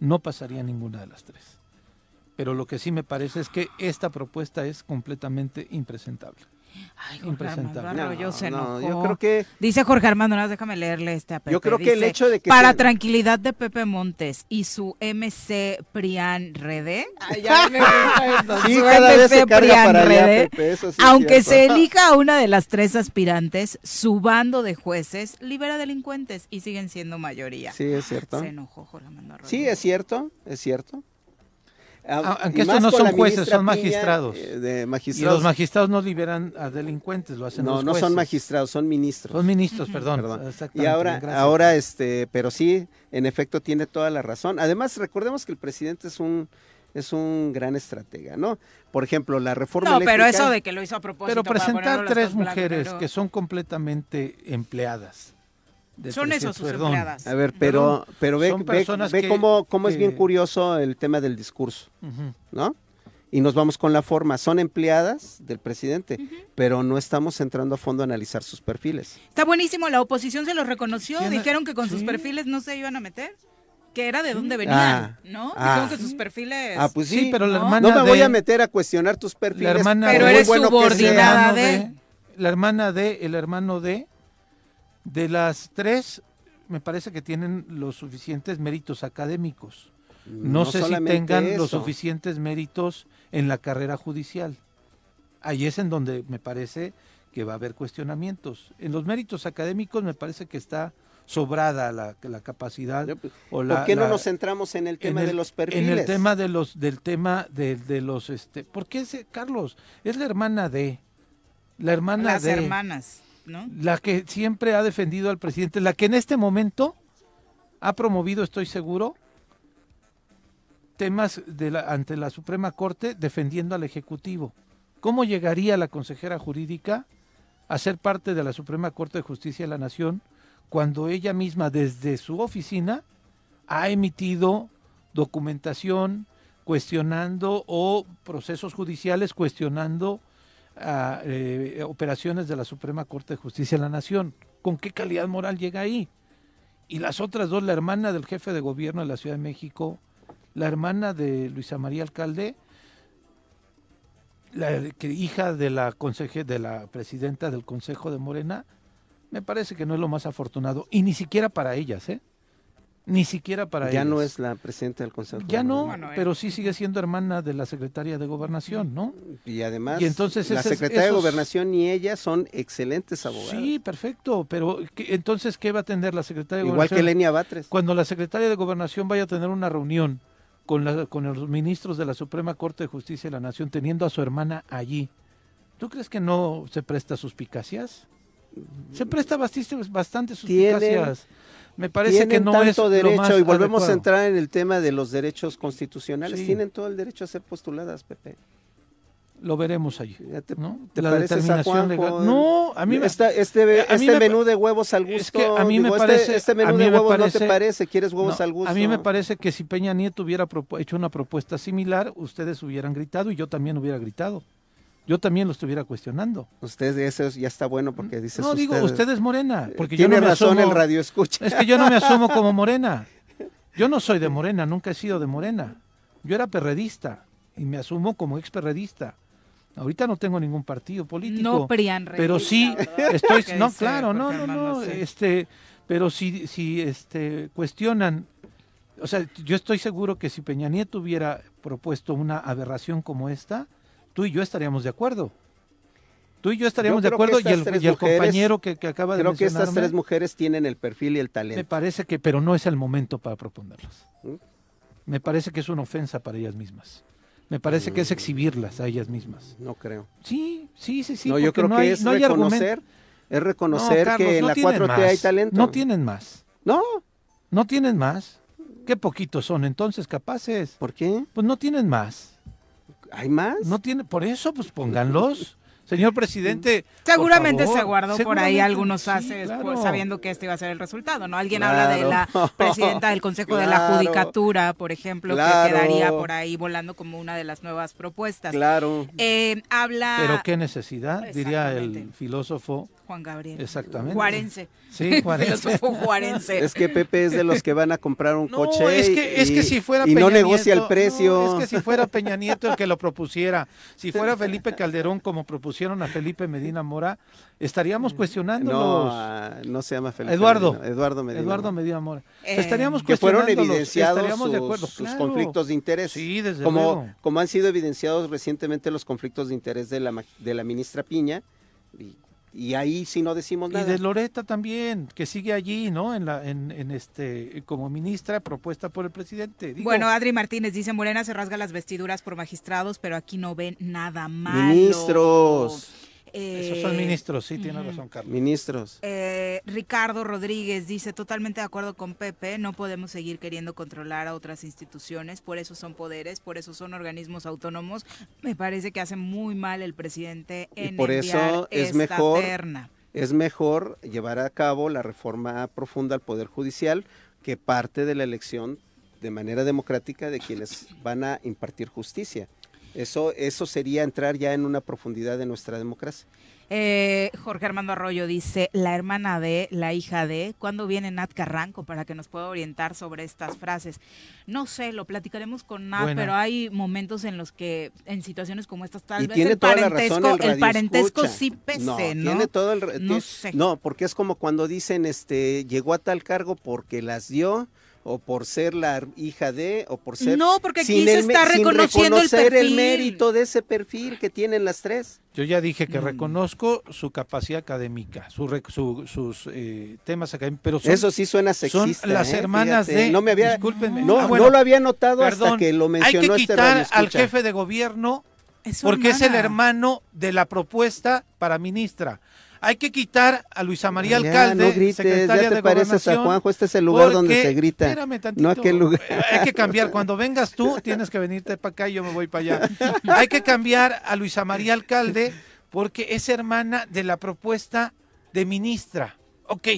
S2: no pasaría ninguna de las tres. Pero lo que sí me parece es que esta propuesta es completamente impresentable.
S1: Ay, Jorge Armando
S7: No,
S1: se
S7: no,
S1: enojó.
S7: yo creo que-
S1: Dice Jorge Armando, déjame leerle este a Pepe.
S7: Yo creo que el hecho de que
S1: Para
S7: se-
S1: tranquilidad de Pepe Montes y su MC Prian Rede. Ay, ya me gusta esto.
S7: Sí,
S1: su
S7: se
S1: MC Prian
S7: eso sí
S1: aunque se elija a una de las tres aspirantes, su bando de jueces libera delincuentes y siguen siendo mayoría.
S7: Sí, es cierto.
S1: Se enojó Jorge Armando Arroyo.
S7: Sí, es cierto, es cierto.
S2: Ah,
S7: y
S2: Aunque estos no son jueces, son magistrados.
S7: eh, de
S2: Y los magistrados no liberan a delincuentes, lo hacen
S7: No,
S2: los
S7: no son
S2: jueces.
S7: magistrados, son ministros.
S2: Son ministros, perdón.
S7: Y
S2: Exactamente,
S7: ahora,
S2: gracias.
S7: ahora, este, pero sí, en efecto tiene toda la razón. Además, recordemos que el presidente es un es un gran estratega, ¿no? Por ejemplo, la reforma
S1: No, pero
S7: eléctrica-
S1: eso de que lo hizo a propósito.
S2: Pero presentar tres
S1: y
S2: mujeres que son completamente empleadas.
S1: Son esos sus
S2: perdón.
S1: empleadas.
S7: A ver, pero, pero ve, ve, ve
S2: que-
S7: cómo, cómo es bien curioso el tema del discurso. ¿no? Y nos vamos con la forma. Son empleadas del presidente, pero no estamos entrando a fondo a analizar sus perfiles.
S1: Está buenísimo, la oposición se los reconoció,
S7: ¿Quién-
S1: dijeron que con sus perfiles no se iban a meter, que era de dónde venían,
S7: Ah,
S1: ¿no?
S7: ah.
S1: Dijeron que sus perfiles...
S7: Ah, pues sí,
S2: pero la
S1: ¿no?
S2: hermana
S7: no me voy a meter a cuestionar tus perfiles.
S2: La hermana
S1: Pero eres
S7: bueno
S1: subordinada de-
S2: La hermana de, el hermano de, de las tres, me parece que tienen los suficientes méritos académicos. No,
S7: No
S2: sé si tengan los suficientes méritos en la carrera judicial. Ahí es en donde me parece que va a haber cuestionamientos. En los méritos académicos me parece que está sobrada la, la capacidad o la,
S7: ¿Por qué no
S2: la-
S7: nos centramos en el tema
S2: en
S7: de los perfiles?
S2: En el tema de los, del tema de, de los, este, ¿por qué ese, Carlos? Es la hermana de, la hermana
S1: Las
S2: de,
S1: hermanas,
S2: la que siempre ha defendido al presidente, la que en este momento ha promovido, estoy seguro, temas de la, ante la Suprema Corte defendiendo al Ejecutivo. ¿Cómo llegaría la consejera jurídica a ser parte de la Suprema Corte de Justicia de la Nación cuando ella misma desde su oficina ha emitido documentación cuestionando o procesos judiciales cuestionando ah, eh, operaciones de la Suprema Corte de Justicia de la Nación? ¿Con qué calidad moral llega ahí? Y las otras dos, la hermana del jefe de gobierno de la Ciudad de México, la hermana de Luisa María Alcalde, la hija de la de la presidenta del Consejo de Morena, me parece que no es lo más afortunado y ni siquiera para ellas, ¿eh? Ni siquiera para
S7: ya
S2: ellas.
S7: no es la presidenta del Consejo.
S2: Ya
S7: de
S2: no, pero sí sigue siendo hermana de la secretaria de Gobernación, ¿no?
S7: Y además,
S2: Y entonces
S7: la secretaria de Gobernación ni ella son excelentes abogados.
S2: Sí, perfecto, pero ¿qué- entonces ¿qué va a tener la secretaria de
S7: Igual que
S2: Gobernación?
S7: Lenia Batres.
S2: Cuando la secretaria de Gobernación vaya a tener una reunión con, la- con los ministros de la Suprema Corte de Justicia de la Nación, teniendo a su hermana allí, ¿tú crees que no se presta suspicacias? Se presta bastante, suspicacias. Me parece que no
S7: tanto
S2: es lo
S7: derecho
S2: más
S7: y volvemos a entrar en el tema de los derechos constitucionales.
S2: Sí.
S7: Tienen todo el derecho a ser postuladas, Pepe.
S2: Lo veremos allí.
S7: te,
S2: ¿no?
S7: ¿Te
S2: La
S7: a
S2: determinación
S7: Juanjo?
S2: legal. No, a mí me-
S7: Esta- este,
S2: a mí
S7: este
S2: me-
S7: menú de huevos al gusto.
S2: Es que a mí me
S7: digo, este-
S2: parece,
S7: este, menú
S2: a
S7: de huevos no te parece, quieres huevos
S2: no,
S7: al gusto.
S2: A mí me parece que si Peña Nieto hubiera hecho una propuesta similar, ustedes hubieran gritado y yo también hubiera gritado. Yo también lo estuviera cuestionando.
S7: Usted eso ya está bueno porque dices
S2: No, digo, usted es morena. Porque
S7: Tiene
S2: yo no me
S7: razón
S2: asumo-
S7: el radio escucha.
S2: Es que yo no me asumo como morena. Yo no soy de morena, nunca he sido de morena. Yo era perredista y me asumo como ex perredista. Ahorita no tengo ningún partido político.
S1: No prian
S2: Pero sí estoy no,
S1: dice
S2: claro, no, no, no, este, pero si si este cuestionan o sea, yo estoy seguro que si Peña Nieto hubiera propuesto una aberración como esta, tú y yo estaríamos de acuerdo. Tú y yo estaríamos
S7: Yo
S2: de acuerdo y el,
S7: tres
S2: y el
S7: mujeres-
S2: compañero que, que acaba de
S7: Creo que estas tres mujeres tienen el perfil y el
S2: me
S7: talento.
S2: parece que, pero no es el momento para proponerlas.
S7: ¿Mm?
S2: Me parece que es una ofensa para ellas mismas. Me parece que es
S7: Mm.
S2: exhibirlas a ellas mismas.
S7: No creo.
S2: Sí, sí, sí, sí.
S7: no, yo creo
S2: no
S7: que
S2: hay,
S7: es
S2: no hay
S7: reconocer,
S2: argumento.
S7: es reconocer
S2: No, Carlos,
S7: que en la
S2: tienen
S7: 4T hay talento.
S2: No tienen más.
S7: No.
S2: No tienen más. Qué poquitos son entonces capaces.
S7: ¿Por qué?
S2: Pues no tienen más.
S7: ¿Hay más?
S2: No tiene, por eso, pues pónganlos. Señor presidente.
S1: Seguramente se guardó por ahí algunos
S2: sí,
S1: haces,
S2: claro.
S1: pues, sabiendo que este iba a ser el resultado, ¿no? Alguien habla de la presidenta del Consejo de la. Judicatura, por ejemplo,
S7: Claro.
S1: que quedaría por ahí volando como una de las nuevas propuestas.
S7: Claro.
S1: Eh, habla...
S2: Pero qué necesidad, diría el filósofo
S1: Juan Gabriel.
S2: Exactamente.
S1: Juarense.
S2: Sí, juarense.
S1: Filósofo juarense.
S7: Es que Pepe es de los que van a comprar un
S2: No,
S7: coche
S2: es que, es
S7: y,
S2: que si fuera
S7: y no
S2: Peña
S7: negocia
S2: Nieto-
S7: el precio.
S2: no, es que si fuera Peña Nieto el que lo propusiera, si fuera Felipe Calderón como propusieron a Felipe Medina Mora, estaríamos cuestionándolos.
S7: no, ah, no se llama Felipe.
S2: Eduardo.
S7: Medina, Eduardo Medina.
S2: Eduardo Medina Mora.
S1: Eh,
S2: estaríamos
S7: que fueron evidenciados
S2: estaríamos de
S7: sus,
S2: acuerdo,
S7: sus
S2: claro.
S7: conflictos de interés.
S2: Sí, desde
S7: como,
S2: luego.
S7: como han sido evidenciados recientemente los conflictos de interés de la, ma- de la ministra Piña. Y, y ahí sí no decimos
S2: Y
S7: nada.
S2: de Loreta también, que sigue allí, ¿no? En la, en, en este, como ministra propuesta por el presidente. Digo,
S1: Bueno, Adri Martínez dice, Morena se rasga las vestiduras por magistrados, pero aquí no ven nada malo.
S7: Ministros.
S2: Esos son
S1: Eh,
S2: ministros, sí, tiene razón, Carlos.
S7: Ministros.
S1: Eh, Ricardo Rodríguez dice, totalmente de acuerdo con Pepe, no podemos seguir queriendo controlar a otras instituciones, por eso son poderes, por eso son organismos autónomos. Me parece que hace muy mal el presidente
S7: Y
S1: en
S7: por
S1: enviar
S7: eso es
S1: esta
S7: mejor,
S1: terna.
S7: es mejor llevar a cabo la reforma profunda al Poder Judicial que parte de la elección de manera democrática de quienes van a impartir justicia. Eso, eso sería entrar ya en una profundidad de nuestra democracia.
S1: Eh, Jorge Armando Arroyo dice, la hermana de, la hija de, ¿cuándo viene Nat Carranco para que nos pueda orientar sobre estas frases? No sé, lo platicaremos con Nat,
S7: Bueno.
S1: pero hay momentos en los que, en situaciones como estas, tal
S7: y
S1: vez
S7: tiene
S1: el
S7: toda la
S1: parentesco,
S7: razón el,
S1: el parentesco sí pese, ¿no?
S7: Tiene todo el
S1: No sé.
S7: No, porque es como cuando dicen, este, llegó a tal cargo porque las dio o por ser la hija de o por ser
S1: No, porque aquí
S7: sin
S1: se
S7: el
S1: está
S7: sin
S1: reconociendo el
S7: reconocer
S1: perfil.
S7: mérito de ese perfil que tienen las tres.
S2: Yo ya dije
S7: Mm.
S2: que reconozco su capacidad académica, su rec- su- sus eh, temas académicos, pero son,
S7: Eso sí suena sexista.
S2: son las
S7: ¿eh?
S2: hermanas
S7: Fíjate,
S2: de...
S7: no me había
S2: discúlpenme.
S7: no,
S2: Ah, bueno,
S7: no lo había notado
S2: perdón,
S7: hasta que lo mencionó
S2: Hay que
S7: este
S2: al jefe de gobierno
S1: Es
S2: porque es el hermano de la propuesta para ministra. Hay que quitar a Luisa María
S7: Ya,
S2: Alcalde,
S7: no grites,
S2: secretaria
S7: ya te
S2: de
S7: pareces a Juanjo, este es el lugar donde se grita,
S2: Espérame
S7: no
S2: tantito,
S7: aquel lugar.
S2: eh, Hay que cambiar, cuando vengas tú tienes que venirte para acá y yo me voy para allá. Hay que cambiar a Luisa María Alcalde porque es hermana de la propuesta de ministra. Ok.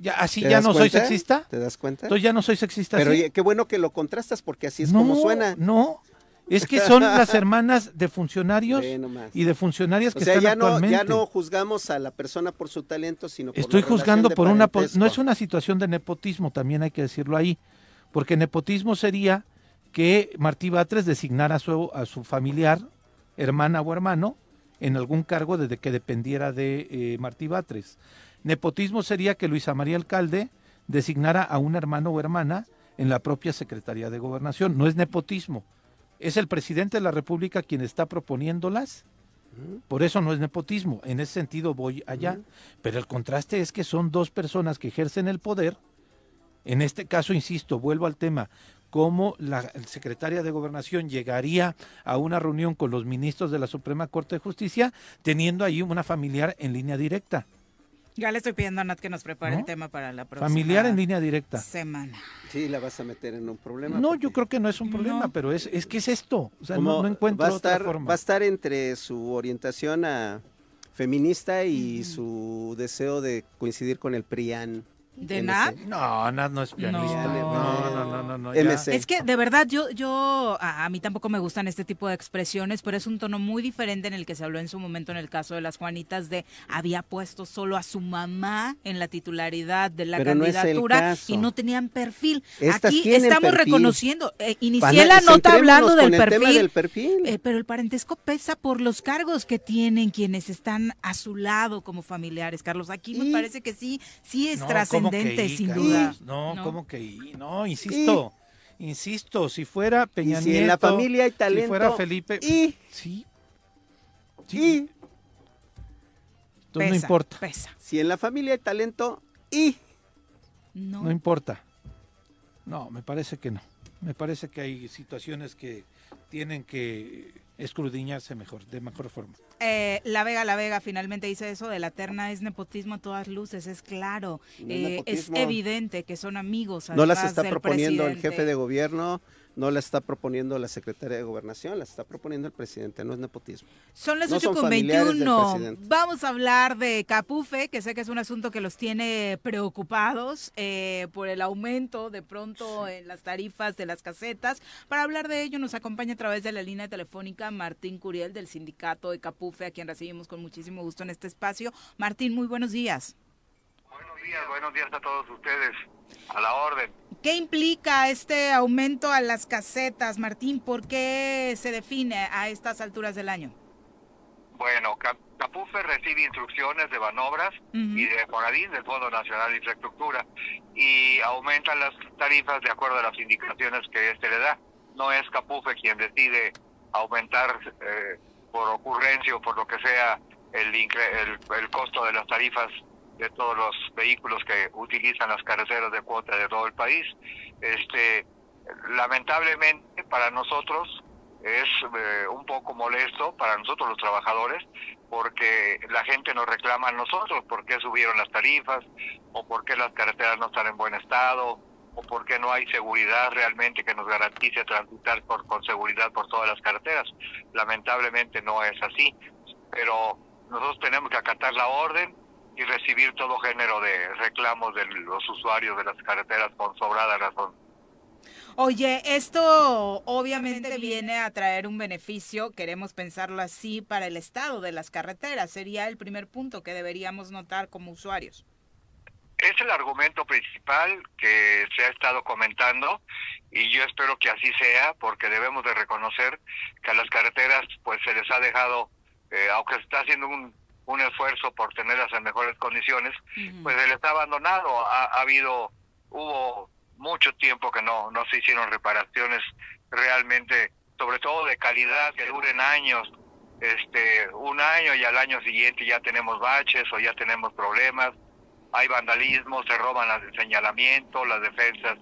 S2: Ya, así
S7: ¿Te
S2: ya no soy sexista.
S7: ¿Te das cuenta?
S2: Entonces ya no soy sexista.
S7: Pero qué bueno que lo contrastas porque así es
S2: no,
S7: como suena.
S2: No, es que son las hermanas de funcionarios y de funcionarias
S7: O
S2: que
S7: sea,
S2: están
S7: ya no,
S2: actualmente.
S7: ya no juzgamos a la persona por su talento, sino por
S2: Estoy
S7: la
S2: juzgando
S7: de
S2: por una... No es una situación de nepotismo, también hay que decirlo ahí, porque nepotismo sería que Martí Batres designara a su, a su familiar, hermana o hermano, en algún cargo desde que dependiera de eh, Martí Batres. Nepotismo sería que Luisa María Alcalde designara a un hermano o hermana en la propia Secretaría de Gobernación. No es nepotismo. Es el presidente de la República quien está proponiéndolas. Por eso no es nepotismo. En ese sentido voy allá. Pero el contraste es que son dos personas que ejercen el poder. En este caso, insisto, vuelvo al tema, cómo la secretaria de Gobernación llegaría a una reunión con los ministros de la Suprema Corte de Justicia teniendo ahí una familiar en línea directa.
S1: Ya le estoy pidiendo a Nat que nos prepare
S2: ¿No?
S1: el tema para la próxima
S2: Familiar en línea directa.
S1: semana.
S7: Sí, la vas a meter en un problema.
S2: No, yo creo que no es un problema, pero es, es que es esto. O sea, no,
S7: Como
S2: no encuentro
S7: va a
S2: otra
S7: estar,
S2: forma.
S7: Va a estar entre su orientación a feminista y
S2: Mm.
S7: su deseo de coincidir con el PRIAN.
S1: ¿De
S7: MC.
S1: Nat?
S2: No, Nat no es pianista.
S1: No.
S2: No, no, no, no. no, ya.
S7: MC.
S1: Es que de verdad yo, yo, a, a mí tampoco me gustan este tipo de expresiones, pero es un tono muy diferente en el que se habló en su momento en el caso de las Juanitas de había puesto solo a su mamá en la titularidad de la
S7: Pero
S1: candidatura y no tenían perfil.
S7: Estas
S1: Aquí estamos
S7: perfil.
S1: reconociendo, eh, inicié
S7: Pana-
S1: la nota hablando del perfil,
S7: del perfil.
S1: eh, pero el parentesco pesa por los cargos que tienen quienes están a su lado como familiares, Carlos. Aquí me parece que sí, sí es
S2: No, ¿cómo
S1: trascendente,
S2: que I,
S1: sin
S2: Carlos?
S1: duda.
S2: No, ¿cómo que I? No, insisto. Insisto, si fuera Peña
S7: Y si en la
S2: Nieto,
S7: familia hay talento,
S2: Si fuera Felipe.
S7: y-
S2: Sí.
S7: Y
S2: Entonces no
S1: Pesa,
S2: importa.
S1: Pesa.
S7: si en la familia hay talento y
S2: No importa. No, me parece que no. Me parece que hay situaciones que tienen que escudriñarse mejor, de mejor forma.
S1: Eh, la Vega, la Vega finalmente dice eso de la terna es nepotismo a todas luces, es claro,
S7: No es
S1: eh, es evidente que son amigos.
S7: no las está proponiendo el jefe de gobierno, no la está proponiendo la secretaria de Gobernación, la está proponiendo el presidente, no es nepotismo.
S1: Son las
S7: No
S1: 8
S7: son
S1: con
S7: familiares del
S1: 21.
S7: presidente.
S1: Vamos a hablar de Capufe, que sé que es un asunto que los tiene preocupados eh, por el aumento de pronto en las tarifas de las casetas. Para hablar de ello nos acompaña a través de la línea telefónica Martín Curiel del sindicato de Capufe, a quien recibimos con muchísimo gusto en este espacio. Martín, muy buenos días.
S14: Buenos días, buenos días a todos ustedes. A la orden.
S1: ¿Qué implica este aumento a las casetas, Martín? ¿Por qué se define a estas alturas del año?
S14: Bueno, Cap- Capufe recibe instrucciones de Banobras y de Foradín, del Fondo Nacional de Infraestructura, y aumentan las tarifas de acuerdo a las indicaciones que este le da. No es Capufe quien decide aumentar eh, por ocurrencia o por lo que sea el, el, el costo de las tarifas de todos los vehículos que utilizan las carreteras de cuota de todo el país. Este, lamentablemente para nosotros es eh, un poco molesto para nosotros los trabajadores porque la gente nos reclama a nosotros por qué subieron las tarifas o por qué las carreteras no están en buen estado o por qué no hay seguridad realmente que nos garantice transitar por, con seguridad por todas las carreteras. Lamentablemente no es así, pero nosotros tenemos que acatar la orden y recibir todo género de reclamos de los usuarios de las carreteras con sobrada razón.
S1: Oye, esto obviamente viene a traer un beneficio, queremos pensarlo así, para el estado de las carreteras. Sería el primer punto que deberíamos notar como usuarios.
S14: Es el argumento principal que se ha estado comentando y yo espero que así sea porque debemos de reconocer que a las carreteras pues se les ha dejado, eh, aunque se está haciendo un, un esfuerzo por tenerlas en mejores condiciones, pues se les ha abandonado. Ha, ha habido, hubo mucho tiempo que no, no se hicieron reparaciones realmente, sobre todo de calidad, que duren años, este, un año y al año siguiente ya tenemos baches o ya tenemos problemas, hay vandalismo, se roban las de señalamiento, las defensas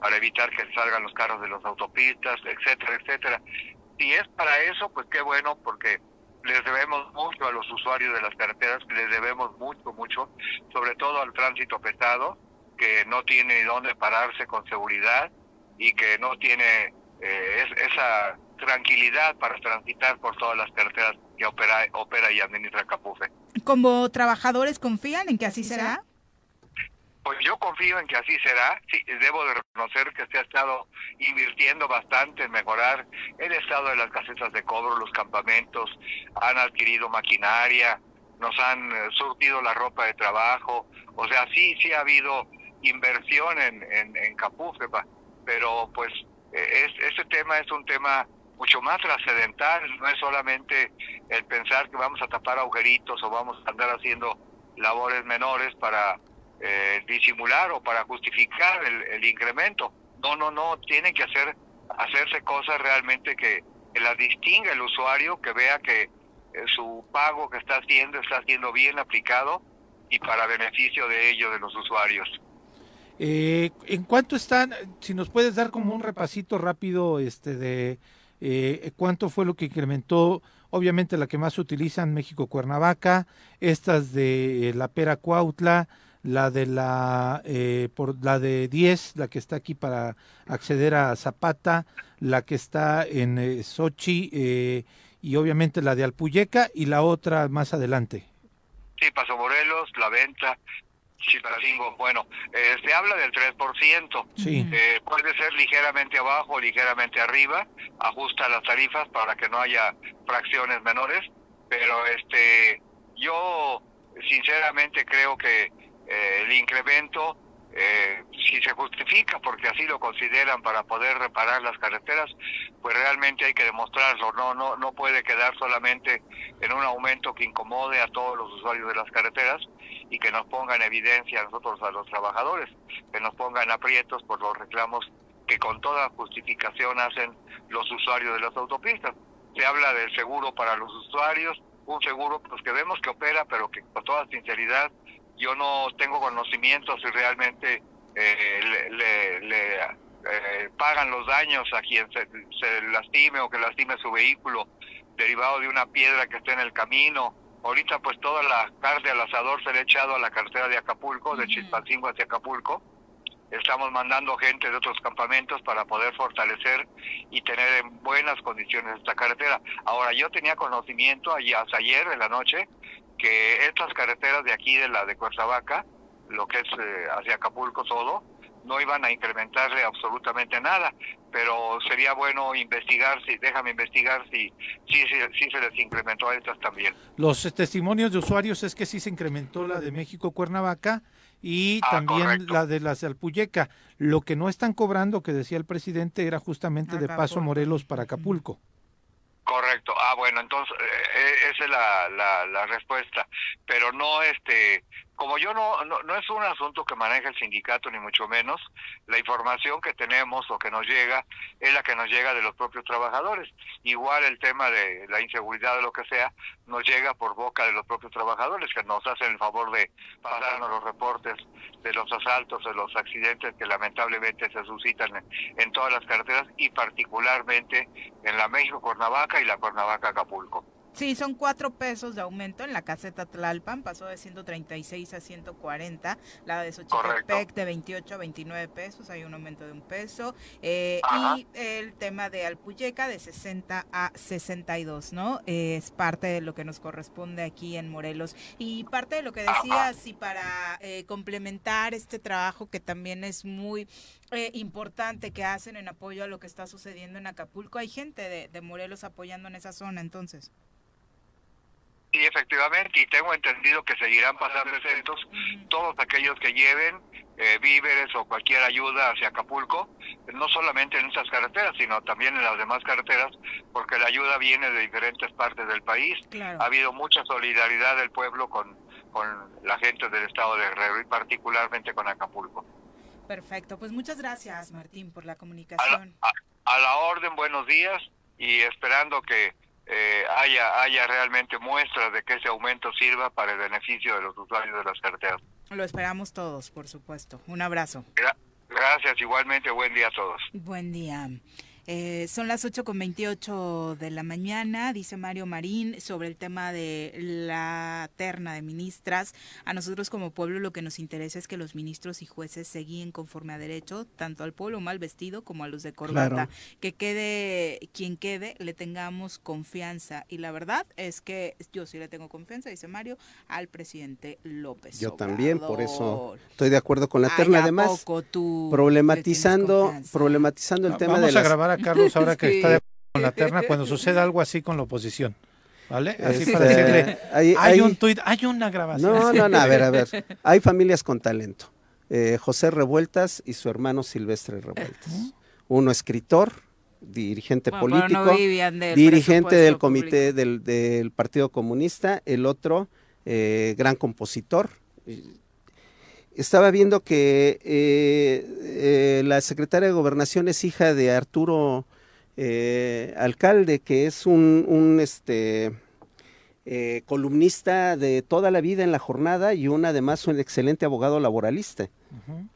S14: para evitar que salgan los carros de las autopistas, etcétera, etcétera. Si es para eso, pues qué bueno, porque les debemos mucho a los usuarios de las carreteras, les debemos mucho, mucho, sobre todo al tránsito pesado, que no tiene dónde pararse con seguridad y que no tiene eh, es- esa tranquilidad para transitar por todas las carreteras que opera, opera y administra Capufe.
S1: Como trabajadores confían en que así será.
S14: Pues yo confío en que así será. Sí, debo de reconocer que se ha estado invirtiendo bastante en mejorar el estado de las casetas de cobro, los campamentos, han adquirido maquinaria, nos han eh, surtido la ropa de trabajo. O sea, sí, sí ha habido inversión en, en, en pero pues eh, es, este tema es un tema mucho más trascendental, no es solamente el pensar que vamos a tapar agujeritos o vamos a andar haciendo labores menores para eh, disimular o para justificar el, el incremento. No, no, no, tiene que hacer hacerse cosas realmente que, las distinga el usuario, que vea que eh, su pago que está haciendo está siendo bien aplicado y para beneficio de ellos, de los usuarios.
S2: Eh, ¿En cuánto están? Si nos puedes dar como un repasito rápido este de eh, cuánto fue lo que incrementó, obviamente la que más se utiliza en México Cuernavaca, estas de eh, la Pera Cuautla, la de la eh, por la de 10, la que está aquí para acceder a Zapata, la que está en eh, Sochi eh, y obviamente la de Alpuyeca y la otra más adelante.
S14: Sí, Paso Morelos, La Venta, Chilpancingo, bueno, eh, se habla del 3%.
S2: Sí.
S14: Eh, puede ser ligeramente abajo o ligeramente arriba, ajusta las tarifas para que no haya fracciones menores, pero este yo sinceramente creo que eh, el incremento eh, si se justifica porque así lo consideran para poder reparar las carreteras, pues realmente hay que demostrarlo, no no no puede quedar solamente en un aumento que incomode a todos los usuarios de las carreteras y que nos ponga en evidencia a nosotros a los trabajadores, que nos pongan aprietos por los reclamos que con toda justificación hacen los usuarios de las autopistas. Se habla del seguro para los usuarios, un seguro pues que vemos que opera, pero que con toda sinceridad yo no tengo conocimiento si realmente eh, le, le- le, eh, pagan los daños a quien se, se lastime o que lastime su vehículo derivado de una piedra que esté en el camino. Ahorita pues toda la carne al asador se le ha echado a la carretera de Acapulco, de Chilpancingo hacia Acapulco, estamos mandando gente de otros campamentos para poder fortalecer y tener en buenas condiciones esta carretera. Ahora, yo tenía conocimiento hasta ayer en la noche que estas carreteras de aquí, de la de Cuernavaca, lo que es eh, hacia Acapulco todo, no iban a incrementarle absolutamente nada, pero sería bueno investigar, si déjame investigar si, si, si, se les incrementó a estas también.
S2: Los testimonios de usuarios es que sí se incrementó la de México Cuernavaca y ah, también la de las de Alpuyeca. Lo que no están cobrando, que decía el presidente, era justamente de Paso Morelos para Acapulco.
S14: Correcto. Ah, bueno, entonces eh, eh, esa es la, la, la, respuesta. Pero no, este, como yo no, no, es un asunto que maneja el sindicato ni mucho menos, la información que tenemos o que nos llega es la que nos llega de los propios trabajadores. Igual el tema de la inseguridad o lo que sea nos llega por boca de los propios trabajadores que nos hacen el favor de pasarnos los reportes de los asaltos, de los accidentes que lamentablemente se suscitan en, todas las carreteras y particularmente en la México Cuernavaca y la Cuernavaca Acapulco.
S1: Sí, son cuatro pesos de aumento en la caseta Tlalpan, pasó de 136 a 140, la de Xochitepec de 28 a 29 pesos, hay un aumento de un peso, eh, y el tema de Alpuyeca de 60 a 62, ¿no? es parte de lo que nos corresponde aquí en Morelos. Y parte de lo que decías, y para eh, complementar este trabajo que también es muy eh, importante que hacen en apoyo a lo que está sucediendo en Acapulco, hay gente de, de Morelos apoyando en esa zona, entonces.
S14: Sí, efectivamente, y tengo entendido que seguirán pasando eventos, todos aquellos que lleven eh, víveres o cualquier ayuda hacia Acapulco, no solamente en estas carreteras, sino también en las demás carreteras, porque la ayuda viene de diferentes partes del país. Ha habido mucha solidaridad del pueblo con, con la gente del estado de Guerrero y particularmente con Acapulco.
S1: Perfecto, pues muchas gracias Martín por la comunicación.
S14: a la orden, buenos días y esperando que eh, haya, haya realmente muestras de que ese aumento sirva para el beneficio de los usuarios de las carreteras.
S1: Lo esperamos todos, por supuesto. Un abrazo.
S14: gracias, igualmente, buen día a todos.
S1: Buen día. Eh, son las 8 con 28 de la mañana, dice Mario Marín, sobre el tema de la terna de ministras. A nosotros como pueblo lo que nos interesa es que los ministros y jueces se guíen conforme a derecho, tanto al pueblo mal vestido como a los de corbata. Que quede quien quede, le tengamos confianza. Y la verdad es que yo sí le tengo confianza, dice Mario, al presidente López.
S7: Yo también, por eso estoy de acuerdo con la terna. Además, problematizando, problematizando el tema de
S2: las Carlos ahora que está de con la terna cuando suceda algo así con la oposición. ¿Vale? Así este, para decirle, hay, un tuit, hay una grabación.
S7: No, no, no, a ver, a ver. Hay familias con talento. Eh, José Revueltas y su hermano Silvestre Revueltas. Uno escritor, dirigente político, dirigente del comité del, Partido Comunista, el otro eh, gran compositor. Estaba viendo que eh, eh, la secretaria de Gobernación es hija de Arturo eh, Alcalde, que es un, este, columnista de toda la vida en la jornada y un además un excelente abogado laboralista.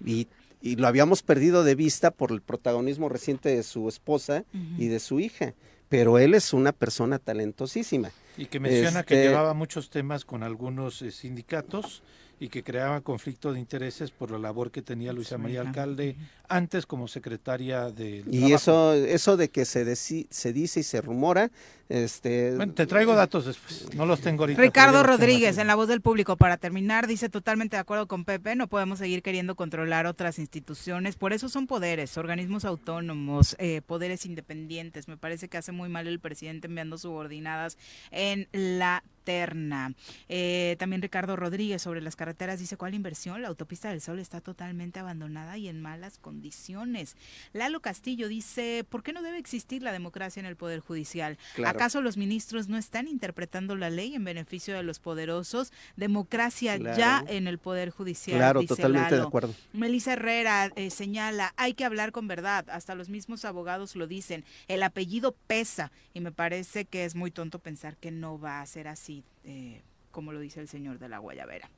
S7: y, lo habíamos perdido de vista por el protagonismo reciente de su esposa y de su hija. Pero él es una persona talentosísima.
S2: Y que menciona que este llevaba muchos temas con algunos sindicatos y que creaba conflicto de intereses por la labor que tenía Luisa María Alcalde antes como secretaria de
S7: y eso eso de que se se dice y se rumora este
S2: bueno, te traigo datos después. No los tengo ahorita
S1: Ricardo Rodríguez en la voz del público para terminar dice totalmente de acuerdo con Pepe no podemos seguir queriendo controlar otras instituciones. Por eso son poderes organismos autónomos eh, poderes independientes. Me parece que hace muy mal el presidente enviando subordinadas en la terna eh, también Ricardo Rodríguez sobre las carreteras dice cuál inversión la autopista del Sol está totalmente abandonada y en malas condiciones. Lalo Castillo dice, ¿por qué no debe existir la democracia en el Poder Judicial? ¿Acaso los ministros no están interpretando la ley en beneficio de los poderosos? Democracia ya en el Poder Judicial.
S7: Claro, totalmente de acuerdo.
S1: Melissa Herrera eh, señala, hay que hablar con verdad, hasta los mismos abogados lo dicen, el apellido pesa y me parece que es muy tonto pensar que no va a ser así, eh, como lo dice el señor de la Guayabera.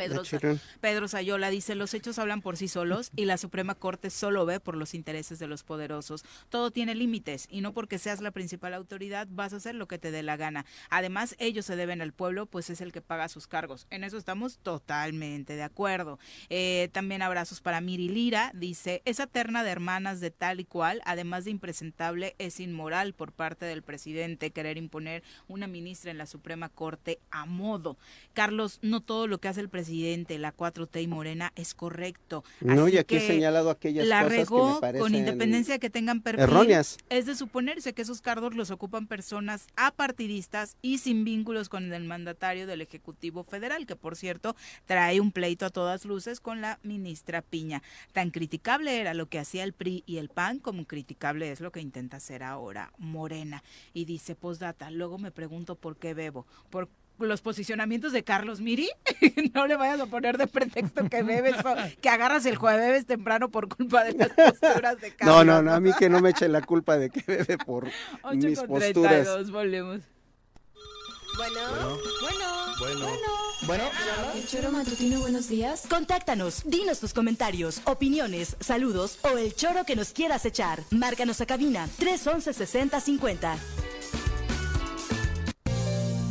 S1: Pedro. Pedro Sayola dice, los hechos hablan por sí solos y la Suprema Corte solo ve por los intereses de los poderosos. Todo tiene límites y no porque seas la principal autoridad vas a hacer lo que te dé la gana. Además, ellos se deben al pueblo, pues es el que paga sus cargos. En eso estamos totalmente de acuerdo. Eh, también abrazos para Miri Lira, dice, esa terna de hermanas de tal y cual, además de impresentable, es inmoral por parte del presidente querer imponer una ministra en la Suprema Corte a modo. Carlos, no todo lo que hace el presidente, la 4T y Morena es correcto.
S7: No,
S1: Así
S7: y aquí he
S1: que
S7: señalado aquellas
S1: la
S7: cosas que me
S1: regó
S7: parecen
S1: con independencia de que tengan perfil.
S7: erróneas.
S1: Es de suponerse que esos cargos los ocupan personas apartidistas y sin vínculos con el mandatario del Ejecutivo Federal, que por cierto trae un pleito a todas luces con la ministra Piña. Tan criticable era lo que hacía el PRI y el PAN como criticable es lo que intenta hacer ahora Morena. Y dice postdata, luego me pregunto por qué bebo. Por los posicionamientos de Carlos Miri, no le vayas a poner de pretexto que bebes o que agarras el jueves temprano por culpa de las posturas de Carlos.
S7: No, no, no, a mí que no me eche la culpa de que bebe por
S1: 8
S7: mis
S1: con
S7: posturas.
S1: 32, volvemos.
S9: Bueno, bueno,
S8: Bueno.
S9: bueno. El choro matutino, buenos días.
S10: Contáctanos, dinos tus comentarios, opiniones, saludos o el choro que nos quieras echar. Márcanos a cabina 311 6050.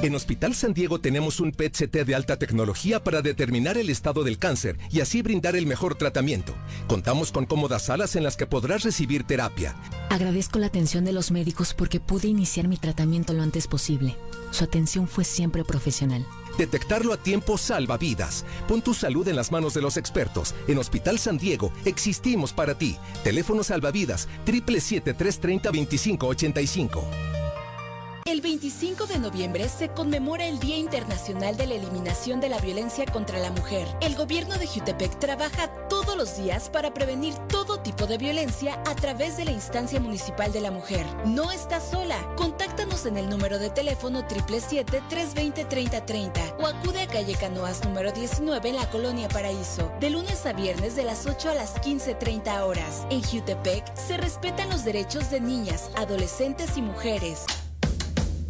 S15: En Hospital San Diego tenemos un PET-CT de alta tecnología para determinar el estado del cáncer y así brindar el mejor tratamiento. Contamos con cómodas salas en las que podrás recibir terapia.
S16: Agradezco la atención de los médicos porque pude iniciar mi tratamiento lo antes posible. Su atención fue siempre profesional.
S15: Detectarlo a tiempo salva vidas. Pon tu salud en las manos de los expertos. En Hospital San Diego existimos para ti. Teléfono salvavidas 777-330-2585.
S17: El 25 de noviembre se conmemora el Día Internacional de la Eliminación de la Violencia contra la Mujer. El gobierno de Jutepec trabaja todos los días para prevenir todo tipo de violencia a través de la instancia municipal de la mujer. No estás sola. Contáctanos en el número de teléfono 777-320-3030 o acude a calle Canoas número 19 en la Colonia Paraíso. De lunes a viernes de las 8 a las 15.30 horas. En Jutepec se respetan los derechos de niñas, adolescentes y mujeres.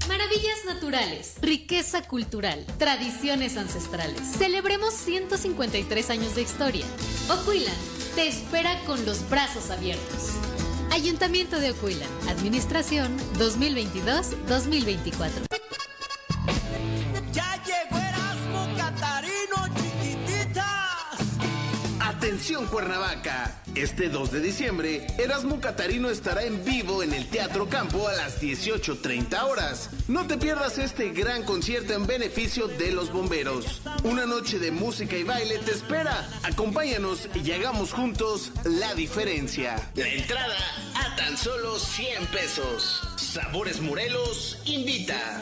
S18: Maravillas naturales, riqueza cultural, tradiciones ancestrales. Celebremos 153 años de historia. Ocuilan te espera con los brazos abiertos. Ayuntamiento de Ocuilan, Administración 2022-2024.
S19: Cuernavaca, este 2 de diciembre, Erasmo Catarino estará en vivo en el Teatro Campo a las 18.30 horas. No te pierdas este gran concierto en beneficio de los bomberos. Una noche de música y baile te espera. Acompáñanos y hagamos juntos la diferencia. La entrada a tan solo 100 pesos. Sabores Morelos invita.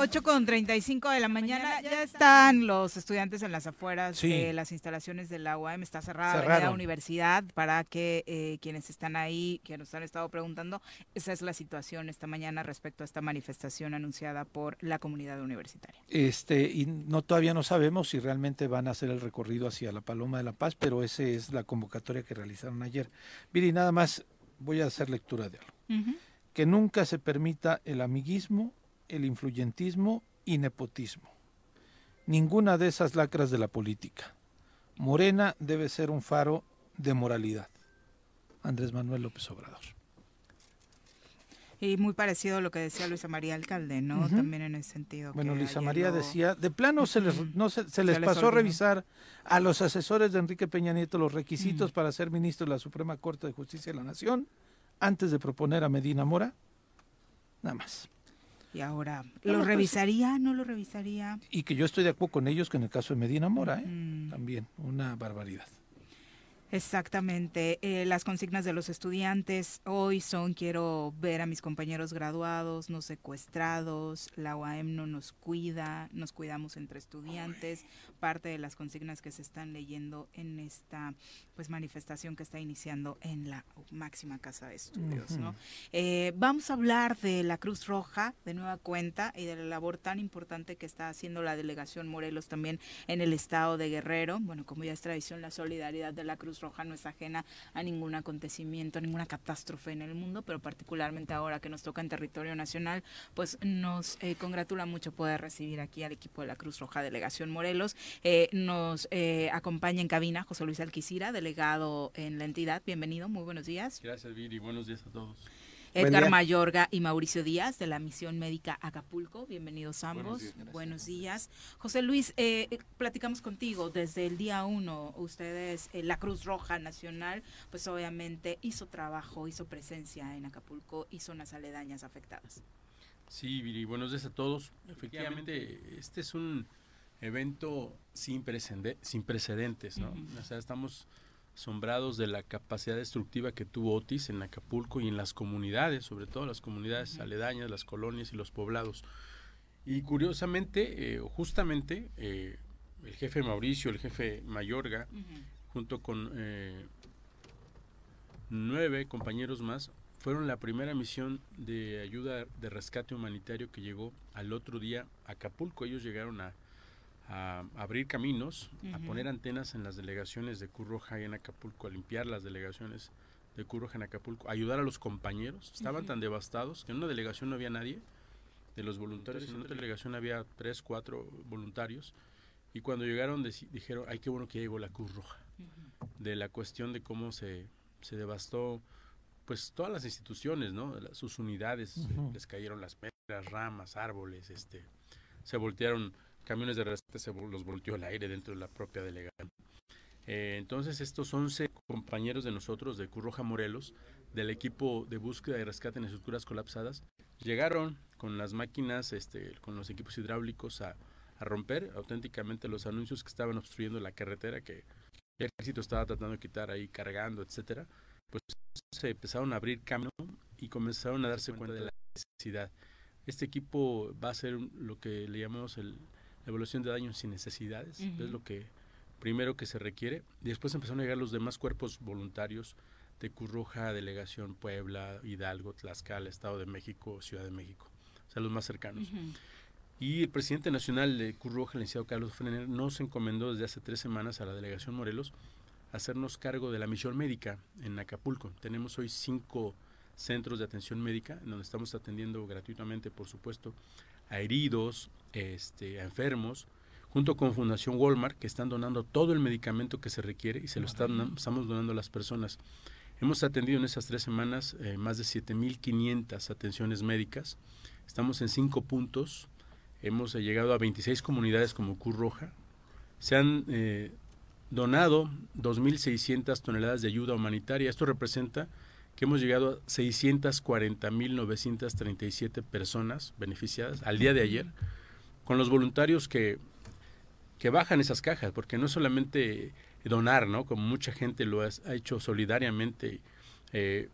S1: 8 con 35 de la mañana, ya están los estudiantes en las afueras
S2: Sí.
S1: de las instalaciones de la UAM, está cerrada la universidad para que eh, quienes están ahí, que nos han estado preguntando, esa es la situación esta mañana respecto a esta manifestación anunciada por la comunidad universitaria.
S2: Este, y no todavía no sabemos si realmente van a hacer el recorrido hacia la Paloma de la Paz, pero esa es la convocatoria que realizaron ayer. Viri, nada más voy a hacer lectura de algo. Que nunca se permita el amiguismo, el influyentismo y nepotismo. Ninguna de esas lacras de la política. Morena debe ser un faro de moralidad. Andrés Manuel López Obrador.
S1: Y muy parecido a lo que decía Luisa María Alcalde, ¿no? También en ese sentido.
S2: Bueno,
S1: que
S2: Luisa María
S1: lo-
S2: decía, de plano se les, no se, se les pasó a revisar a los asesores de Enrique Peña Nieto los requisitos para ser ministro de la Suprema Corte de Justicia de la Nación antes de proponer a Medina Mora. Nada más.
S1: Y ahora, ¿lo
S2: pues-
S1: revisaría? ¿No lo revisaría?
S2: Y que yo estoy de acuerdo con ellos que en el caso de Medina Mora, ¿eh?
S1: Mm.
S2: también una barbaridad.
S1: Exactamente. Eh, las consignas de los estudiantes hoy son quiero ver a mis compañeros graduados, no secuestrados, la UAM no nos cuida, nos cuidamos entre estudiantes, parte de las consignas que se están leyendo en esta pues manifestación que está iniciando en la máxima casa de estudios. Eh, vamos a hablar de la Cruz Roja de nueva cuenta y de la labor tan importante que está haciendo la delegación Morelos también en el estado de Guerrero. Bueno, como ya es tradición, la solidaridad de la Cruz Roja no es ajena a ningún acontecimiento, a ninguna catástrofe en el mundo, pero particularmente ahora que nos toca en territorio nacional, pues nos eh, congratula mucho poder recibir aquí al equipo de la Cruz Roja Delegación Morelos. Eh, nos eh, acompaña en cabina José Luis Alquicira, delegado en la entidad. Bienvenido, muy buenos días.
S20: Gracias, Viri. Buenos días a todos.
S1: Edgar Mayorga y Mauricio Díaz de la Misión Médica Acapulco. Bienvenidos ambos.
S20: Buenos días.
S1: Buenos días. José Luis, eh, eh, platicamos contigo desde el día uno. Ustedes, eh, la Cruz Roja Nacional, pues obviamente hizo trabajo, hizo presencia en Acapulco y zonas aledañas afectadas.
S20: Sí, Viri, buenos días a todos. Efectivamente, este es un evento sin, precede- sin precedentes, ¿no? O sea, estamos asombrados de la capacidad destructiva que tuvo Otis en Acapulco y en las comunidades, sobre todo las comunidades aledañas, las colonias y los poblados. Y curiosamente, eh, justamente, eh, el jefe Mauricio, el jefe Mayorga, junto con eh, nueve compañeros más, fueron la primera misión de ayuda de rescate humanitario que llegó al otro día a Acapulco. Ellos llegaron a, a abrir caminos, a poner antenas en las delegaciones de Cruz Roja en Acapulco, a limpiar las delegaciones de Cruz Roja en Acapulco, a ayudar a los compañeros. Estaban tan devastados que en una delegación no había nadie de los voluntarios, en otra delegación había tres, cuatro voluntarios. Y cuando llegaron dijeron, ay, qué bueno que ya llegó la Cruz Roja de la cuestión de cómo se, se devastó pues todas las instituciones, ¿no? Sus unidades, les cayeron las pedras, ramas, árboles, este, se voltearon camiones de rescate, se los volteó el aire dentro de la propia delegación. Eh, entonces estos 11 compañeros de nosotros de Cruz Roja Morelos, del equipo de búsqueda y rescate en estructuras colapsadas, llegaron con las máquinas, este, con los equipos hidráulicos a, a romper auténticamente los anuncios que estaban obstruyendo la carretera que el ejército estaba tratando de quitar ahí, cargando, etcétera. Pues se empezaron a abrir camino y comenzaron a darse cuenta de la necesidad. Este equipo va a ser lo que le llamamos el, la evaluación de daños sin necesidades,
S21: Ujú.
S20: es lo que primero que se requiere. Y después empezaron a llegar los demás cuerpos voluntarios de Cruz Roja, Delegación Puebla, Hidalgo, Tlaxcala, Estado de México, Ciudad de México, o sea, los más cercanos. Y el presidente nacional de Cruz Roja, el licenciado Carlos Frener, nos encomendó desde hace tres semanas a la delegación Morelos hacernos cargo de la misión médica en Acapulco. Tenemos hoy cinco centros de atención médica en donde estamos atendiendo gratuitamente, por supuesto, a heridos, este, a enfermos, junto con Fundación Walmart, que están donando todo el medicamento que se requiere y se lo están, estamos donando a las personas. Hemos atendido en esas tres semanas eh, más de 7.500 atenciones médicas. Estamos en cinco puntos. Hemos eh, llegado a 26 comunidades como Cruz Roja. Se han eh, donado 2.600 toneladas de ayuda humanitaria. Esto representa que hemos llegado a 640.937 personas beneficiadas al día de ayer, con los voluntarios que, que bajan esas cajas, porque no solamente donar, ¿no? Como mucha gente lo ha, ha hecho solidariamente, eh,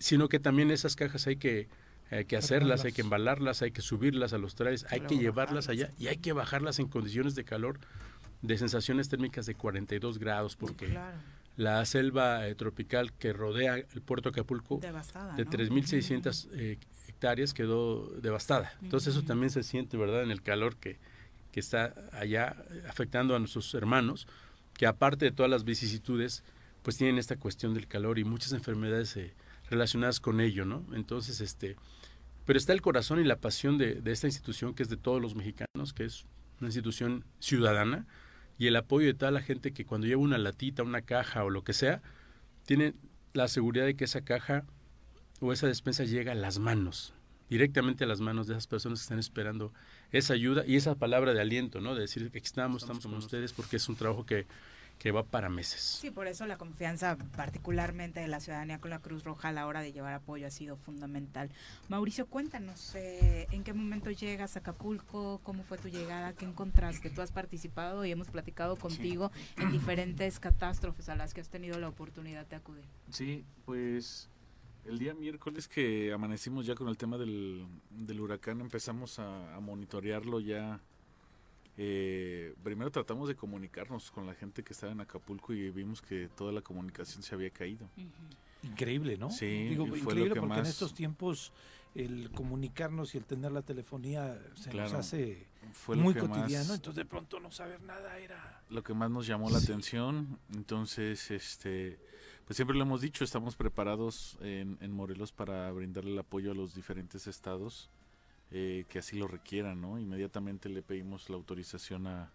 S20: sino que también esas cajas hay que Hay que hacerlas, hay que embalarlas, hay que subirlas a los trajes, hay que llevarlas allá y hay que bajarlas en condiciones de calor, de sensaciones térmicas de 42 grados, porque la selva eh, tropical que rodea el puerto Acapulco
S1: Devastada,
S20: de
S1: ¿no?
S20: 3.600 eh, hectáreas quedó devastada. Entonces eso también se siente, ¿verdad?, en el calor que, que está allá eh, afectando a nuestros hermanos, que aparte de todas las vicisitudes, pues tienen esta cuestión del calor y muchas enfermedades eh, relacionadas con ello, ¿no? Entonces, este, pero está el corazón y la pasión de, de esta institución que es de todos los mexicanos, que es una institución ciudadana, y el apoyo de toda la gente que cuando lleva una latita, una caja o lo que sea, tiene la seguridad de que esa caja o esa despensa llega a las manos, directamente a las manos de esas personas que están esperando esa ayuda y esa palabra de aliento, ¿no? De decir que aquí estamos, estamos con ustedes porque es un trabajo que, que va para meses.
S1: Sí, por eso la confianza particularmente de la ciudadanía con la Cruz Roja a la hora de llevar apoyo ha sido fundamental. Mauricio, cuéntanos, eh, ¿en qué momento llegas a Acapulco? ¿Cómo fue tu llegada? ¿Qué encontraste? Tú has participado y hemos platicado contigo en diferentes catástrofes a las que has tenido la oportunidad de acudir.
S21: Sí, pues el día miércoles que amanecimos ya con el tema del, del huracán empezamos a, a monitorearlo ya. Eh, primero tratamos de comunicarnos con la gente que estaba en Acapulco y vimos que toda la comunicación se había caído.
S2: Increíble, ¿no?
S21: Sí,
S2: Digo,
S21: fue
S2: increíble
S21: lo que
S2: porque en
S21: más-
S2: estos tiempos el comunicarnos y el tener la telefonía se
S21: Claro,
S2: nos hace
S21: fue
S2: muy cotidiano,
S21: más-
S2: entonces de pronto no saber nada era...
S21: lo que más nos llamó la atención. Entonces, este, pues siempre lo hemos dicho, estamos preparados en, en Morelos para brindarle el apoyo a los diferentes estados eh, que así lo requieran, ¿no? Inmediatamente le pedimos la autorización a,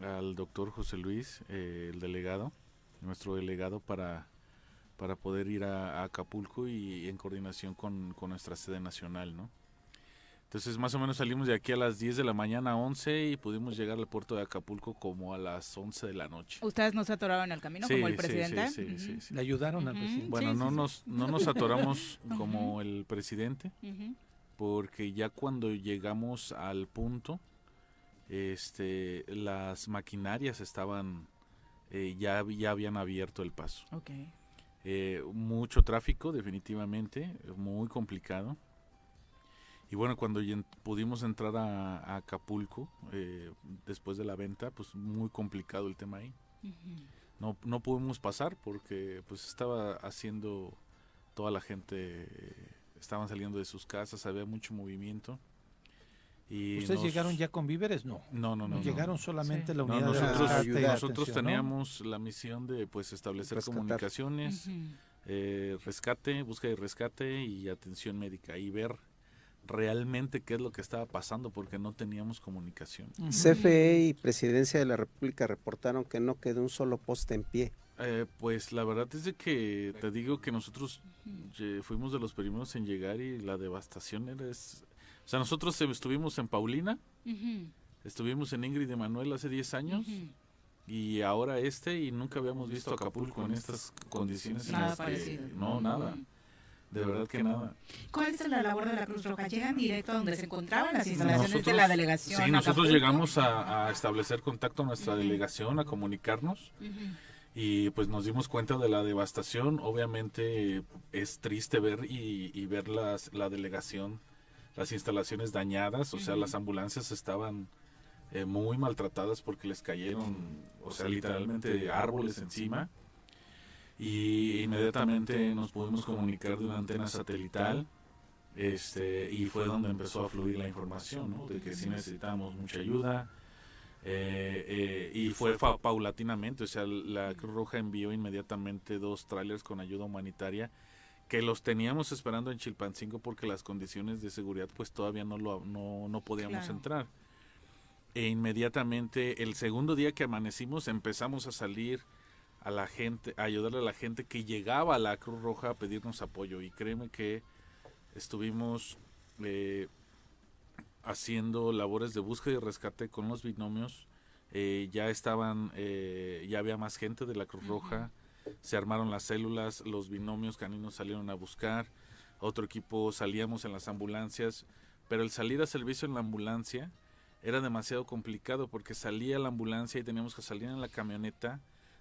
S21: al doctor José Luis, eh, el delegado, nuestro delegado, para, para poder ir a, a Acapulco y, en coordinación con, con nuestra sede nacional, ¿no? Entonces más o menos salimos de aquí a las 10 de la mañana, 11, y pudimos llegar al puerto de Acapulco como a las 11 de la noche.
S1: ¿Ustedes no se atoraron en el camino
S21: Sí,
S1: como el presidente?
S21: sí, sí, sí, sí.
S2: Le ayudaron al presidente.
S21: Bueno,
S1: sí,
S21: no,
S1: sí,
S21: nos, no nos atoramos como el presidente,
S1: Ujú.
S21: Porque ya cuando llegamos al punto, este, las maquinarias estaban, eh, ya, ya habían abierto el paso.
S1: Ok.
S21: Eh, mucho tráfico, definitivamente, muy complicado. Y bueno, cuando pudimos entrar a, a Acapulco, eh, después de la venta, pues muy complicado el tema ahí. No, no pudimos pasar porque pues estaba haciendo toda la gente, eh, estaban saliendo de sus casas, había mucho movimiento. Y
S2: ¿Ustedes
S21: nos-
S2: llegaron ya con víveres? No.
S21: No, no, no. no.
S2: Llegaron solamente la unidad de
S21: nosotros,
S2: rescate y
S21: nosotros teníamos la misión de pues establecer
S7: Rescatar.
S21: comunicaciones, eh, rescate, búsqueda y rescate y atención médica y ver realmente qué es lo que estaba pasando porque no teníamos comunicación.
S7: CFE y Presidencia de la República reportaron que no quedó un solo poste en pie.
S21: Eh, pues la verdad es de que te digo que nosotros lle- fuimos de los primeros en llegar y la devastación era... es- o sea, nosotros eh, estuvimos en Paulina, estuvimos en Ingrid de Manuel hace 10 años y ahora este y nunca habíamos visto Acapulco en estas condiciones. en
S1: Nada
S21: que-
S1: parecido.
S21: no, nada. De verdad que nada.
S1: ¿Cuál es la labor de la Cruz Roja? ¿Llegan directo a donde se encontraban las instalaciones de la delegación?
S21: Sí, nosotros
S1: Acapulco?
S21: llegamos a, a establecer contacto a nuestra delegación, a comunicarnos. Y pues nos dimos cuenta de la devastación. Obviamente es triste ver y, y ver las, la delegación, las instalaciones dañadas, o sea,
S1: Ujú.
S21: las ambulancias estaban eh, muy maltratadas porque les cayeron, o sea, literalmente árboles encima. Y inmediatamente nos pudimos comunicar de una antena satelital este y fue donde empezó a fluir la información ¿no? de que sí necesitábamos mucha ayuda eh, eh, y fue fa- paulatinamente o sea la Cruz Roja envió inmediatamente dos trailers con ayuda humanitaria que los teníamos esperando en Chilpancingo porque las condiciones de seguridad pues todavía no lo no, no podíamos
S22: Claro.
S21: entrar e inmediatamente el segundo día que amanecimos empezamos a salir a la gente, a ayudarle a la gente que llegaba a la Cruz Roja a pedirnos apoyo. Y créeme que estuvimos eh, haciendo labores de búsqueda y rescate con los binomios. Eh, ya estaban, eh, ya había más gente de la Cruz Roja. Se armaron las células, los binomios caninos salieron a buscar. Otro equipo salíamos en las ambulancias. Pero el salir a servicio en la ambulancia era demasiado complicado porque salía la ambulancia y teníamos que salir en la camioneta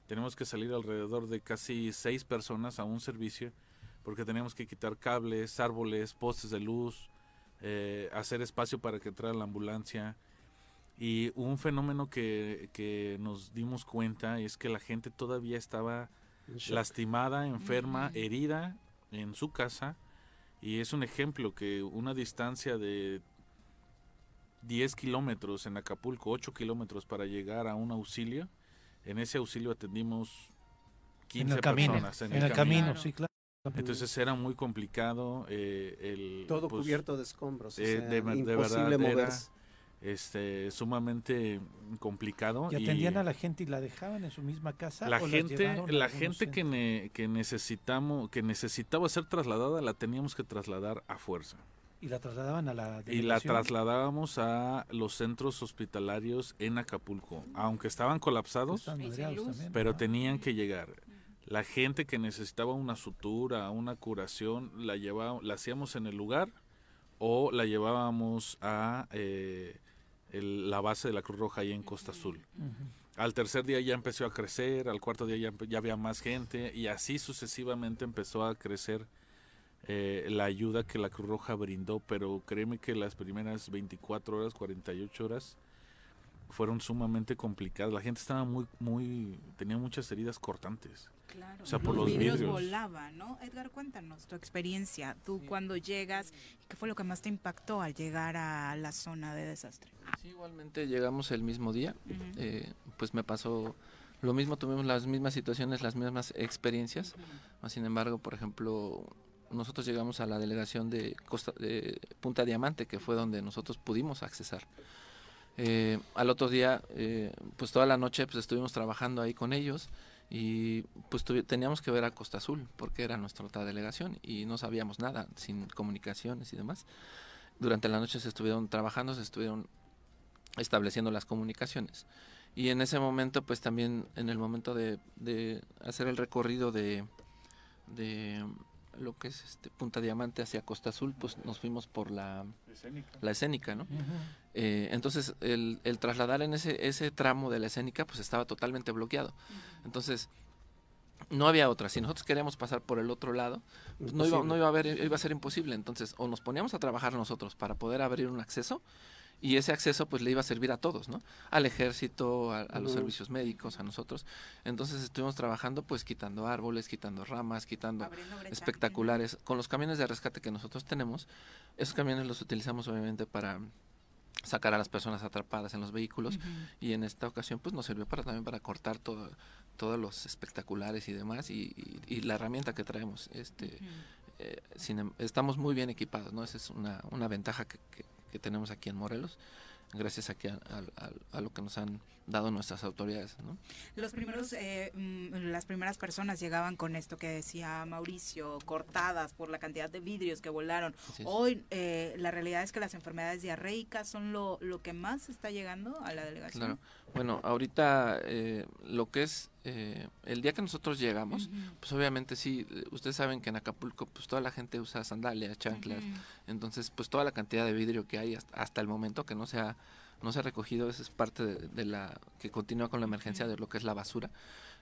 S21: tenemos que salir alrededor de casi seis personas a un servicio porque teníamos que quitar cables, árboles, postes de luz, eh, hacer espacio para que entrara la ambulancia. Y un fenómeno que, que nos dimos cuenta es que la gente todavía estaba lastimada, enferma, herida en su casa. Y es un ejemplo que una distancia de 10 kilómetros en Acapulco, 8 kilómetros para llegar a un auxilio, en ese auxilio atendimos 15
S2: el camino,
S21: personas.
S2: en, el camino, sí, claro.
S21: Entonces era muy complicado eh, el
S7: todo
S21: pues,
S7: cubierto de escombros, o
S21: eh,
S7: sea,
S21: de, de
S7: imposible
S21: verdad era,
S7: moverse.
S21: este sumamente complicado
S2: ¿Y atendían a la gente y la dejaban en su misma casa?
S21: la gente la gente que, ne- que necesitamos que necesitaba ser trasladada la teníamos que trasladar a fuerza.
S2: Y la trasladaban a la
S21: y la trasladábamos a los centros hospitalarios en Acapulco aunque estaban colapsados pero tenían que llegar la gente que necesitaba una sutura una curación la llevaba la hacíamos en el lugar o la llevábamos a eh, el- la base de la Cruz Roja ahí en Costa Azul al tercer día ya empezó a crecer, al cuarto día ya, ya había más gente y así sucesivamente empezó a crecer eh, la ayuda que la Cruz Roja brindó, pero créeme que las primeras 24 horas, 48 horas fueron sumamente complicadas. La gente estaba muy, muy, tenía muchas heridas cortantes.
S1: Claro,
S21: O sea, por los vidrios.
S1: volaban, ¿no? Edgar, cuéntanos tu experiencia. Tú cuando llegas, ¿qué fue lo que más te impactó al llegar a la zona de desastre?
S22: Sí, igualmente llegamos el mismo día. eh, pues me pasó lo mismo, tuvimos las mismas situaciones, las mismas experiencias. Sin embargo, por ejemplo, nosotros llegamos a la delegación de, Costa, de Punta Diamante, que fue donde nosotros pudimos accesar. Eh, al otro día, eh, pues toda la noche pues estuvimos trabajando ahí con ellos y pues teníamos que ver a Costa Azul porque era nuestra otra delegación y no sabíamos nada, sin comunicaciones y demás. Durante la noche se estuvieron trabajando, se estuvieron estableciendo las comunicaciones. Y en ese momento, pues también en el momento de, de hacer el recorrido de, de lo que es este Punta Diamante hacia Costa Azul, pues nos fuimos por la
S21: Escénica.
S22: la escénica, ¿no? Eh, entonces el, el trasladar en ese, ese tramo de la escénica pues estaba totalmente bloqueado. Entonces no había otra. Si nosotros queríamos pasar por el otro lado, pues, no, iba, no iba a haber, iba a ser imposible. Entonces o nos poníamos a trabajar nosotros para poder abrir un acceso y ese acceso pues le iba a servir a todos, ¿no? Al ejército, a, a los servicios médicos, a nosotros. Entonces estuvimos trabajando pues quitando árboles, quitando ramas, quitando espectaculares. Con los camiones de rescate que nosotros tenemos, esos camiones los utilizamos obviamente para sacar a las personas atrapadas en los vehículos y en esta ocasión pues nos sirvió para también para cortar todo todos los espectaculares y demás y, y- y la herramienta que traemos este eh, sin em- estamos muy bien equipados no esa es una, una ventaja que, que- que tenemos aquí en Morelos gracias a, a- a- a lo que nos han dado nuestras autoridades ¿no?
S1: Los primeros, eh, mm, las primeras personas llegaban con esto que decía Mauricio, cortadas por la cantidad de vidrios que volaron. Hoy eh, la realidad es que las enfermedades diarreicas son lo, lo que más está llegando a la delegación.
S22: Claro. Bueno, ahorita eh, lo que es eh, el día que nosotros llegamos, pues obviamente sí, ustedes saben que en Acapulco pues toda la gente usa sandalias, chanclas, entonces pues toda la cantidad de vidrio que hay hasta, hasta el momento que no se ha no se ha recogido, esa es parte de, de la que continúa con la emergencia de lo que es la basura.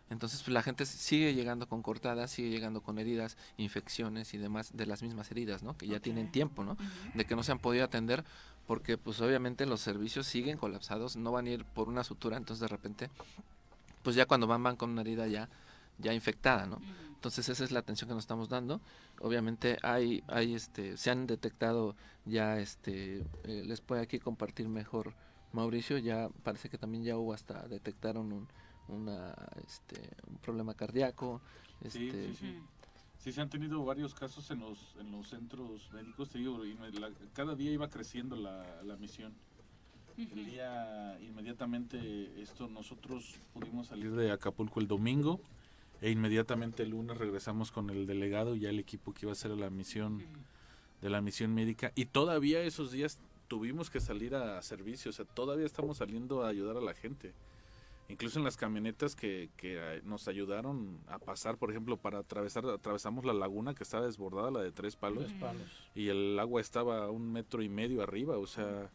S22: Entonces pues, la gente sigue llegando con cortadas, sigue llegando con heridas, infecciones y demás de las mismas heridas, ¿no? Que ya tienen tiempo, ¿no? De que no se han podido atender porque pues obviamente los servicios siguen colapsados, no van a ir por una sutura, entonces de repente pues ya cuando van van con una herida ya ya infectada, ¿no? Entonces esa es la atención que nos estamos dando. Obviamente hay hay este se han detectado ya este eh, les puede aquí compartir mejor Mauricio, ya parece que también ya hubo hasta detectaron un una este un problema cardíaco, este
S21: sí, sí. Sí, se han tenido varios casos en los, en los centros médicos, te digo, y me- la- cada día iba creciendo la, la misión. El día inmediatamente esto nosotros pudimos salir de Acapulco el domingo e inmediatamente el lunes regresamos con el delegado y ya el equipo que iba a hacer la misión de la misión médica y todavía esos días tuvimos que salir a servicio, o sea, todavía estamos saliendo a ayudar a la gente. Incluso en las camionetas que, que eh, nos ayudaron a pasar, por ejemplo, para atravesar, atravesamos la laguna que estaba desbordada, la de tres palos,
S2: Tres palos.
S21: y el agua estaba a un metro y medio arriba, o sea,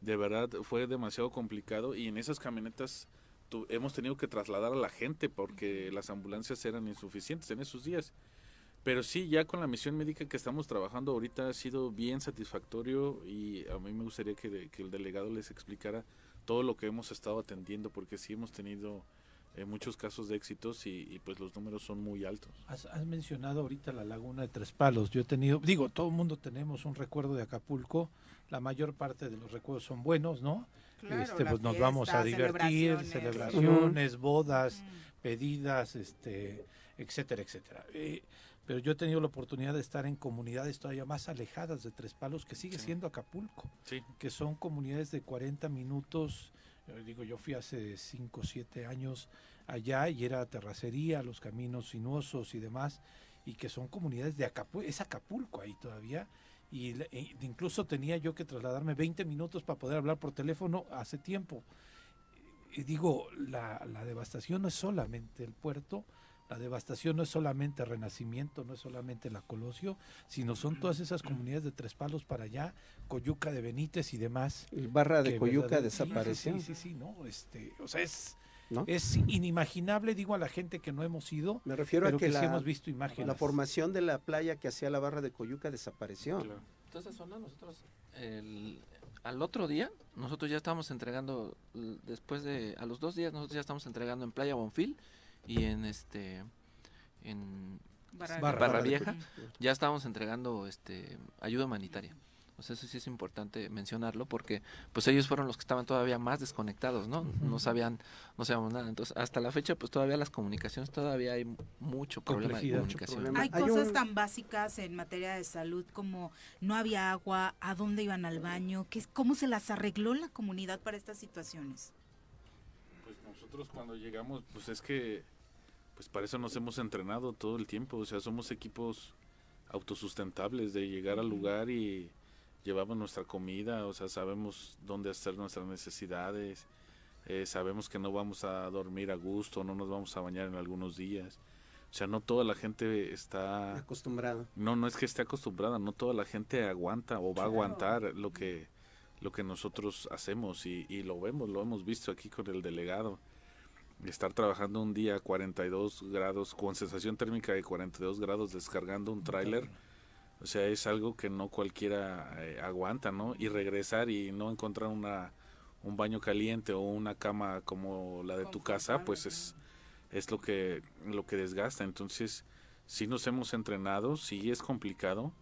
S21: de verdad fue demasiado complicado y en esas camionetas tu- hemos tenido que trasladar a la gente porque las ambulancias eran insuficientes en esos días. Pero sí, ya con la misión médica que estamos trabajando ahorita ha sido bien satisfactorio y a mí me gustaría que, que el delegado les explicara todo lo que hemos estado atendiendo, porque sí hemos tenido eh, muchos casos de éxitos y, pues los números son muy altos.
S2: Has, mencionado ahorita la laguna de Tres Palos. Yo he tenido, digo, todo el mundo tenemos un recuerdo de Acapulco. La mayor parte de los recuerdos son buenos, ¿no? este, pues nos vamos a divertir, celebraciones, bodas, pedidas, este, etcétera, etcétera. Eh, pero yo he tenido la oportunidad de estar en comunidades todavía más alejadas de Tres Palos, que sigue siendo Acapulco, que son comunidades de 40 minutos. Yo digo, yo fui hace 5 o 7 años allá y era terracería, los caminos sinuosos y demás, y que son comunidades de Acapulco, es Acapulco ahí todavía, y e incluso tenía yo que trasladarme 20 minutos para poder hablar por teléfono hace tiempo. Y digo, la, la devastación no es solamente el puerto, la devastación no es solamente Renacimiento, no es solamente la Colosio, sino son todas esas comunidades de Tres Palos para allá, Coyuca de Benítez y demás.
S7: El barra de Coyuca desapareció.
S2: Sí, sí, sí, no, este, o sea, es, es inimaginable, digo a la gente que no hemos ido.
S7: Me refiero a que, la,
S2: hemos visto imágenes.
S7: La formación de la playa que hacía la barra de Coyuca desapareció.
S22: Entonces, nosotros, al otro día, nosotros ya estábamos entregando, después de, a los dos días, nosotros ya estamos entregando en Playa Bonfil y en este en Barra, Vieja ya estábamos entregando este ayuda humanitaria. O sea, eso sí es importante mencionarlo porque pues ellos fueron los que estaban todavía más desconectados, ¿no? No sabían, no sabíamos nada. Entonces, hasta la fecha pues todavía las comunicaciones todavía hay mucho problema de comunicación.
S1: Hay, cosas tan básicas en materia de salud como no había agua, a dónde iban al baño, ¿Qué, cómo se las arregló la comunidad para estas situaciones.
S21: Pues nosotros cuando llegamos pues es que pues para eso nos hemos entrenado todo el tiempo, o sea, somos equipos autosustentables de llegar al lugar y llevamos nuestra comida, o sea, sabemos dónde hacer nuestras necesidades, eh, sabemos que no vamos a dormir a gusto, no nos vamos a bañar en algunos días. O sea, no toda la gente está
S7: acostumbrada.
S21: No, no es que esté acostumbrada, no toda la gente aguanta o va a aguantar lo que lo que nosotros hacemos y, y lo vemos, lo hemos visto aquí con el delegado estar trabajando un día a 42 grados con sensación térmica de 42 grados descargando un tráiler, o sea, es algo que no cualquiera eh, aguanta, ¿no? Y regresar y no encontrar una un baño caliente o una cama como la de tu casa, pues es es lo que lo que desgasta. Entonces, sí nos hemos entrenado, sí es complicado,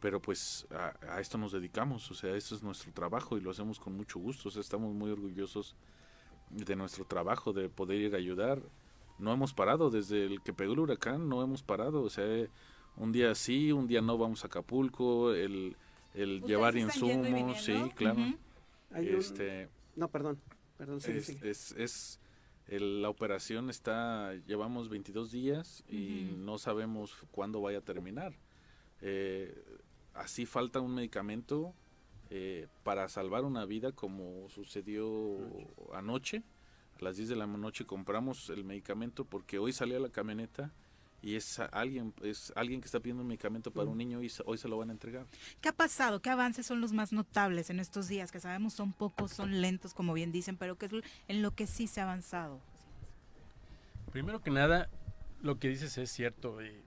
S21: pero pues a, a esto nos dedicamos, o sea, esto es nuestro trabajo y lo hacemos con mucho gusto, o sea, estamos muy orgullosos de nuestro trabajo, de poder ir a ayudar. No hemos parado desde el que pegó el huracán, no hemos parado. O sea, un día sí, un día no vamos a Acapulco, el, el llevar insumos, sí, claro. este,
S7: No, perdón, perdón,
S21: es, es, la operación está, llevamos 22 días y no sabemos cuándo vaya a terminar. Eh, así falta un medicamento eh, para salvar una vida como sucedió anoche. A las 10 de la noche compramos el medicamento porque hoy salió la camioneta y es alguien es alguien que está pidiendo un medicamento para un niño y hoy se lo van a entregar.
S1: ¿Qué ha pasado? ¿Qué avances son los más notables en estos días? Que sabemos son pocos, son lentos, como bien dicen, pero que es en lo que sí se ha avanzado.
S20: Primero que nada, lo que dices es cierto. Eh,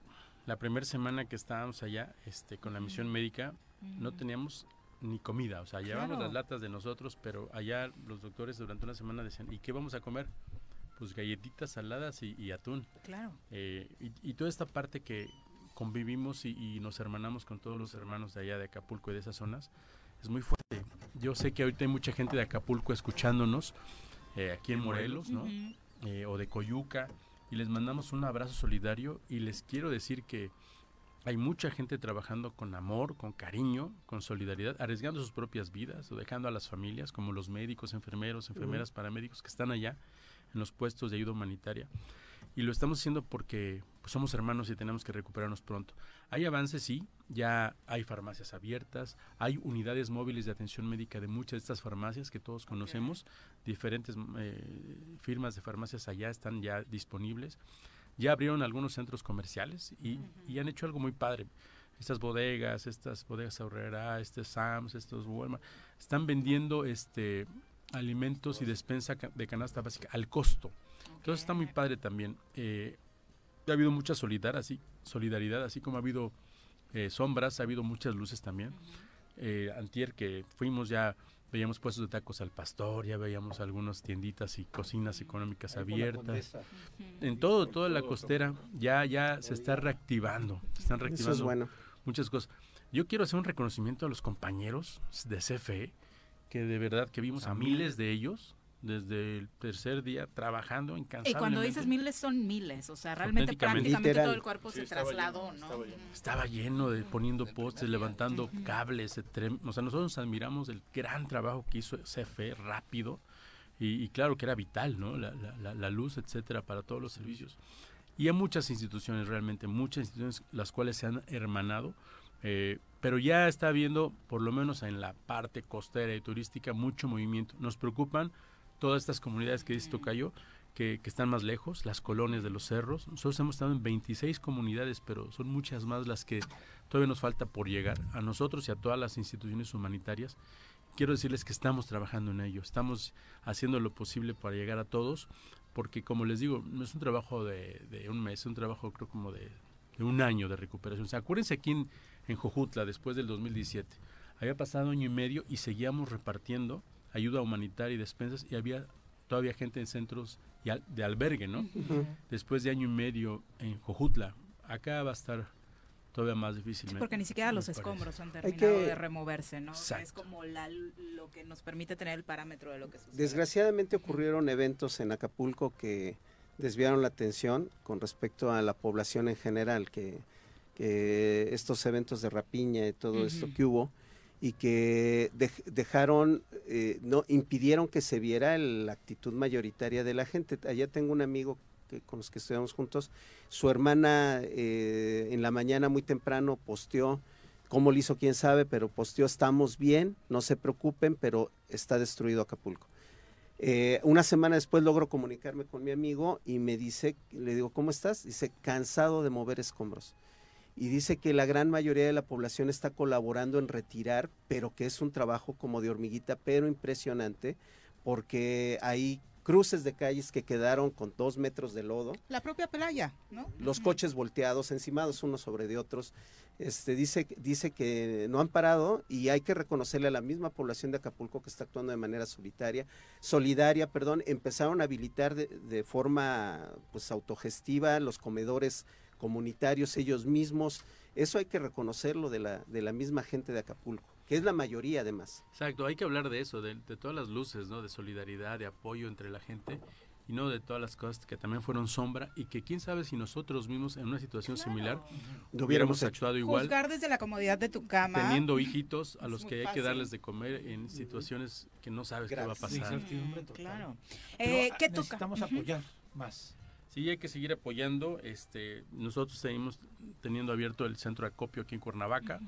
S20: la primera semana que estábamos allá este, con la misión médica, no teníamos ni comida, o sea, llevamos las latas de nosotros, pero allá los doctores durante una semana decían, ¿y qué vamos a comer? Pues galletitas saladas y, atún.
S1: Claro.
S20: Eh, y, toda esta parte que convivimos y, nos hermanamos con todos los hermanos de allá de Acapulco y de esas zonas, es muy fuerte. Yo sé que ahorita hay mucha gente de Acapulco escuchándonos, eh, aquí en Morelos, ¿no? Eh, o de Coyuca, y les mandamos un abrazo solidario y les quiero decir que hay mucha gente trabajando con amor, con cariño, con solidaridad, arriesgando sus propias vidas o dejando a las familias, como los médicos, enfermeros, enfermeras, paramédicos que están allá en los puestos de ayuda humanitaria. Y lo estamos haciendo porque pues, somos hermanos y tenemos que recuperarnos pronto. Hay avances, sí, ya hay farmacias abiertas, hay unidades móviles de atención médica de muchas de estas farmacias que todos conocemos, diferentes eh, firmas de farmacias allá están ya disponibles ya abrieron algunos centros comerciales y, han hecho algo muy padre. Estas bodegas, estas bodegas ahorrera, este Sams, estos Walmart, están vendiendo este alimentos y despensa de canasta básica al costo. Entonces está muy padre también. Eh, ha habido mucha solidaridad, así, solidaridad, así como ha habido eh, sombras, ha habido muchas luces también. Eh, antier que fuimos ya veíamos puestos de tacos al pastor, ya veíamos algunas tienditas y cocinas económicas abiertas. En todo, toda la costera ya ya se está reactivando, se están reactivando
S7: bueno.
S20: muchas cosas. Yo quiero hacer un reconocimiento a los compañeros de CFE, que de verdad que vimos a miles de ellos desde el tercer día trabajando
S1: Y
S20: incansablemente.
S1: cuando dices miles son miles, o sea, realmente prácticamente
S20: Literal.
S1: todo el cuerpo se trasladó, ¿no?
S20: Estaba lleno de poniendo postes, levantando cables, etrem- o sea, nosotros admiramos el gran trabajo que hizo CFE rápido y, y claro que era vital, ¿no? La, la- la- la luz, etcétera, para todos los servicios. Y hay muchas instituciones realmente, muchas instituciones las cuales se han hermanado, eh, pero ya está habiendo, por lo menos en la parte costera y turística, mucho movimiento. Nos preocupan todas estas comunidades que dice Tocayo, que, que están más lejos, las colonias de los cerros. Nosotros hemos estado en 26 comunidades, pero son muchas más las que todavía nos falta por llegar a nosotros y a todas las instituciones humanitarias. Quiero decirles que estamos trabajando en ello, estamos haciendo lo posible para llegar a todos, porque como les digo, no es un trabajo de, un mes, es un trabajo creo como de, de un año de recuperación. O sea, acuérdense aquí en, en Jojutla, después del 2017, había pasado año y medio y seguíamos repartiendo ayuda humanitaria y despensas y había todavía gente en centros y al- de albergue, ¿no? Después de año y medio en Jojutla, acá va a estar todavía más difícil.
S1: Sí, porque ni siquiera los
S20: parece.
S1: escombros han terminado
S7: que-
S1: de removerse, ¿no? Es como la- lo que nos permite tener el parámetro de lo que sucede.
S7: Desgraciadamente ocurrieron eventos en Acapulco que desviaron la atención con respecto a la población en general, que, que estos eventos de rapiña y todo esto que hubo y que dej- dejaron, eh, no impidieron que se viera la actitud mayoritaria de la gente. Allá tengo un amigo que, con los que estudiamos juntos, su hermana eh, en la mañana muy temprano posteó, cómo lo hizo quién sabe, pero posteó estamos bien, no se preocupen, pero está destruido Acapulco. Eh, una semana después logro comunicarme con mi amigo y me dice, le digo, ¿cómo estás? Dice, cansado de mover escombros. Y dice que la gran mayoría de la población está colaborando en retirar, pero que es un trabajo como de hormiguita, pero impresionante, porque hay cruces de calles que quedaron con dos metros de lodo,
S1: La propia playa, ¿no?
S7: los coches volteados, encimados unos sobre de otros. Este, dice, dice que no han parado y hay que reconocerle a la misma población de Acapulco que está actuando de manera solitaria, solidaria, perdón, empezaron a habilitar de, de forma pues autogestiva los comedores comunitarios ellos mismos. Eso hay que reconocerlo de la, de la misma gente de Acapulco, que es la mayoría además.
S20: Exacto, hay que hablar de eso, de, de todas las luces, ¿no? De solidaridad, de apoyo entre la gente y no de todas las cosas que también fueron sombra y que quién sabe si nosotros mismos en una situación similar hubiéramos actuado igual
S1: Juzgar desde la comodidad de tu cama.
S20: teniendo hijitos a los que hay que darles de comer en situaciones que no sabes qué va a pasar.
S1: Claro. Eh,
S2: ah,
S1: ¿Qué toca?
S2: necesitamos apoyar más.
S20: Sí, hay que seguir apoyando. Este, nosotros seguimos teniendo abierto el centro de acopio aquí en Cuernavaca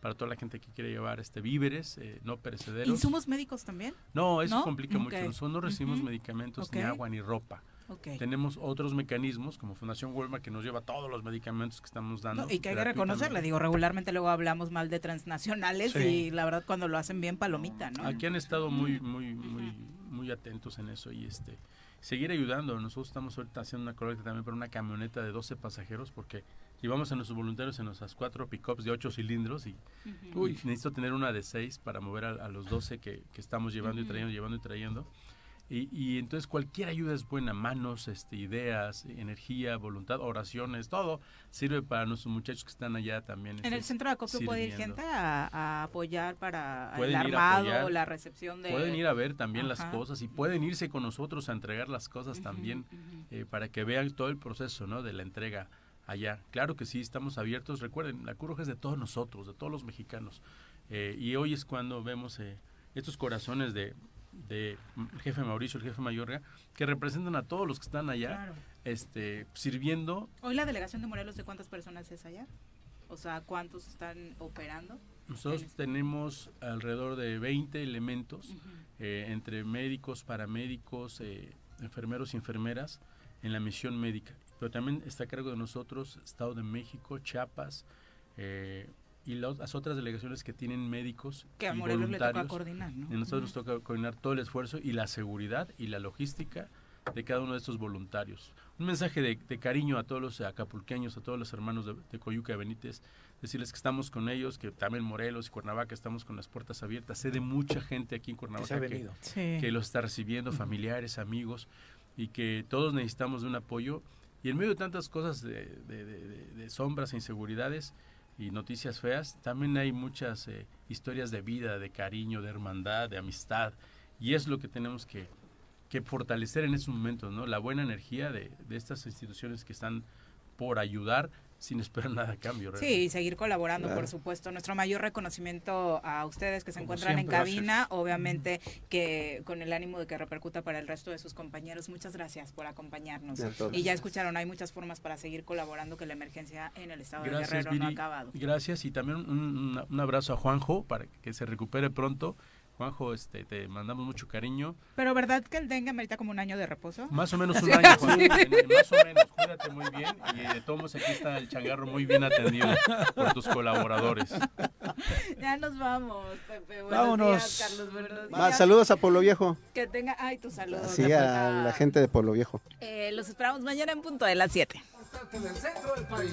S20: para toda la gente que quiere llevar este víveres eh, no perecederos.
S1: ¿Insumos médicos también?
S20: No, eso
S1: ¿No?
S20: complica mucho. Nosotros no recibimos medicamentos ni agua ni ropa.
S1: Ok.
S20: Tenemos otros mecanismos como Fundación Walmart que nos lleva todos los medicamentos que estamos dando.
S1: No, y que hay que reconocerle, digo, regularmente luego hablamos mal de transnacionales
S20: Sí.
S1: y la verdad cuando lo hacen bien palomita, ¿no?
S20: Aquí han estado muy, muy, muy, muy atentos en eso y este seguir ayudando. Nosotros estamos ahorita haciendo una colecta también para una camioneta de 12 pasajeros porque llevamos a nuestros voluntarios en nuestras cuatro pickups de 8 cilindros y uy, necesito tener una de 6 para mover a, a los 12 que, que estamos llevando y trayendo, llevando y trayendo. Y, y entonces cualquier ayuda es buena, manos, este, ideas, energía, voluntad, oraciones, todo sirve para nuestros muchachos que están allá también.
S1: En el
S20: este,
S1: centro de acopio puede ir gente a, a apoyar para
S20: Pueden
S1: el armado, la recepción de...
S20: Pueden ir a ver también las cosas y pueden irse con nosotros a entregar las cosas también eh, para que vean todo el proceso ¿no? de la entrega allá. Claro que sí, estamos abiertos. Recuerden, la Cruz es de todos nosotros, de todos los mexicanos. Eh, y hoy es cuando vemos eh, estos corazones de, de el jefe Mauricio, el jefe Mayorga, que representan a todos los que están allá
S1: Claro.
S20: este, sirviendo.
S1: Hoy la delegación de Morelos, ¿de cuántas personas es allá? O sea, ¿cuántos están operando?
S20: Nosotros tenemos alrededor de 20 elementos eh, entre médicos, paramédicos, eh, enfermeros y enfermeras en la misión médica. Pero también está a cargo de nosotros Estado de México, Chiapas eh, y las otras delegaciones que tienen médicos
S1: Que a
S20: y
S1: Morelos le toca
S20: voluntarios.
S1: coordinar, ¿no?
S20: Y nosotros nos toca coordinar todo el esfuerzo y la seguridad y la logística de cada uno de estos voluntarios. Un mensaje de, de cariño a todos los acapulqueños, a todos los hermanos de, de Coyuca de Benítez, decirles que estamos con ellos, que también Morelos y Cuernavaca estamos con las puertas abiertas. Sé de mucha gente aquí en Cuernavaca que,
S2: venido.
S1: Sí.
S20: que los está recibiendo, familiares, amigos, y que todos necesitamos de un apoyo. Y en medio de tantas cosas de, de- de- de- de sombras e inseguridades y noticias feas, también hay muchas eh, historias de vida, de cariño, de hermandad, de amistad. Y es lo que tenemos que, que fortalecer en estos momentos, ¿no? La buena energía de, de estas instituciones que están por ayudar sin esperar nada a cambio.
S1: Sí, y seguir colaborando,
S20: Claro.
S1: por supuesto. Nuestro mayor reconocimiento a ustedes que se
S20: Como
S1: encuentran
S20: siempre,
S1: en cabina, obviamente que con el ánimo de que repercuta para el resto de sus compañeros. Muchas gracias por acompañarnos. Y ya escucharon, hay muchas formas para seguir colaborando que la emergencia en el estado de Guerrero no ha acabado.
S20: Gracias y también un, un- un abrazo a Juanjo para que se recupere pronto. Juanjo, este, te mandamos mucho cariño.
S1: Pero ¿verdad que el dengue amerita como un año de reposo?
S20: Más o menos un año, Juanjo. Más o menos. Cuídate muy bien y de todos modos aquí está el changarro muy bien atendido por tus colaboradores.
S1: Ya nos vamos, Pepe. Buenos
S7: Vámonos.
S1: días, Carlos. Buenos
S7: Va,
S1: días.
S7: saludos a Pueblo Viejo.
S1: Que tenga, ay, tu saludo.
S7: Sí, a la gente de Pueblo Viejo.
S1: Eh, los esperamos mañana en punto de las 7.
S23: en el centro del país.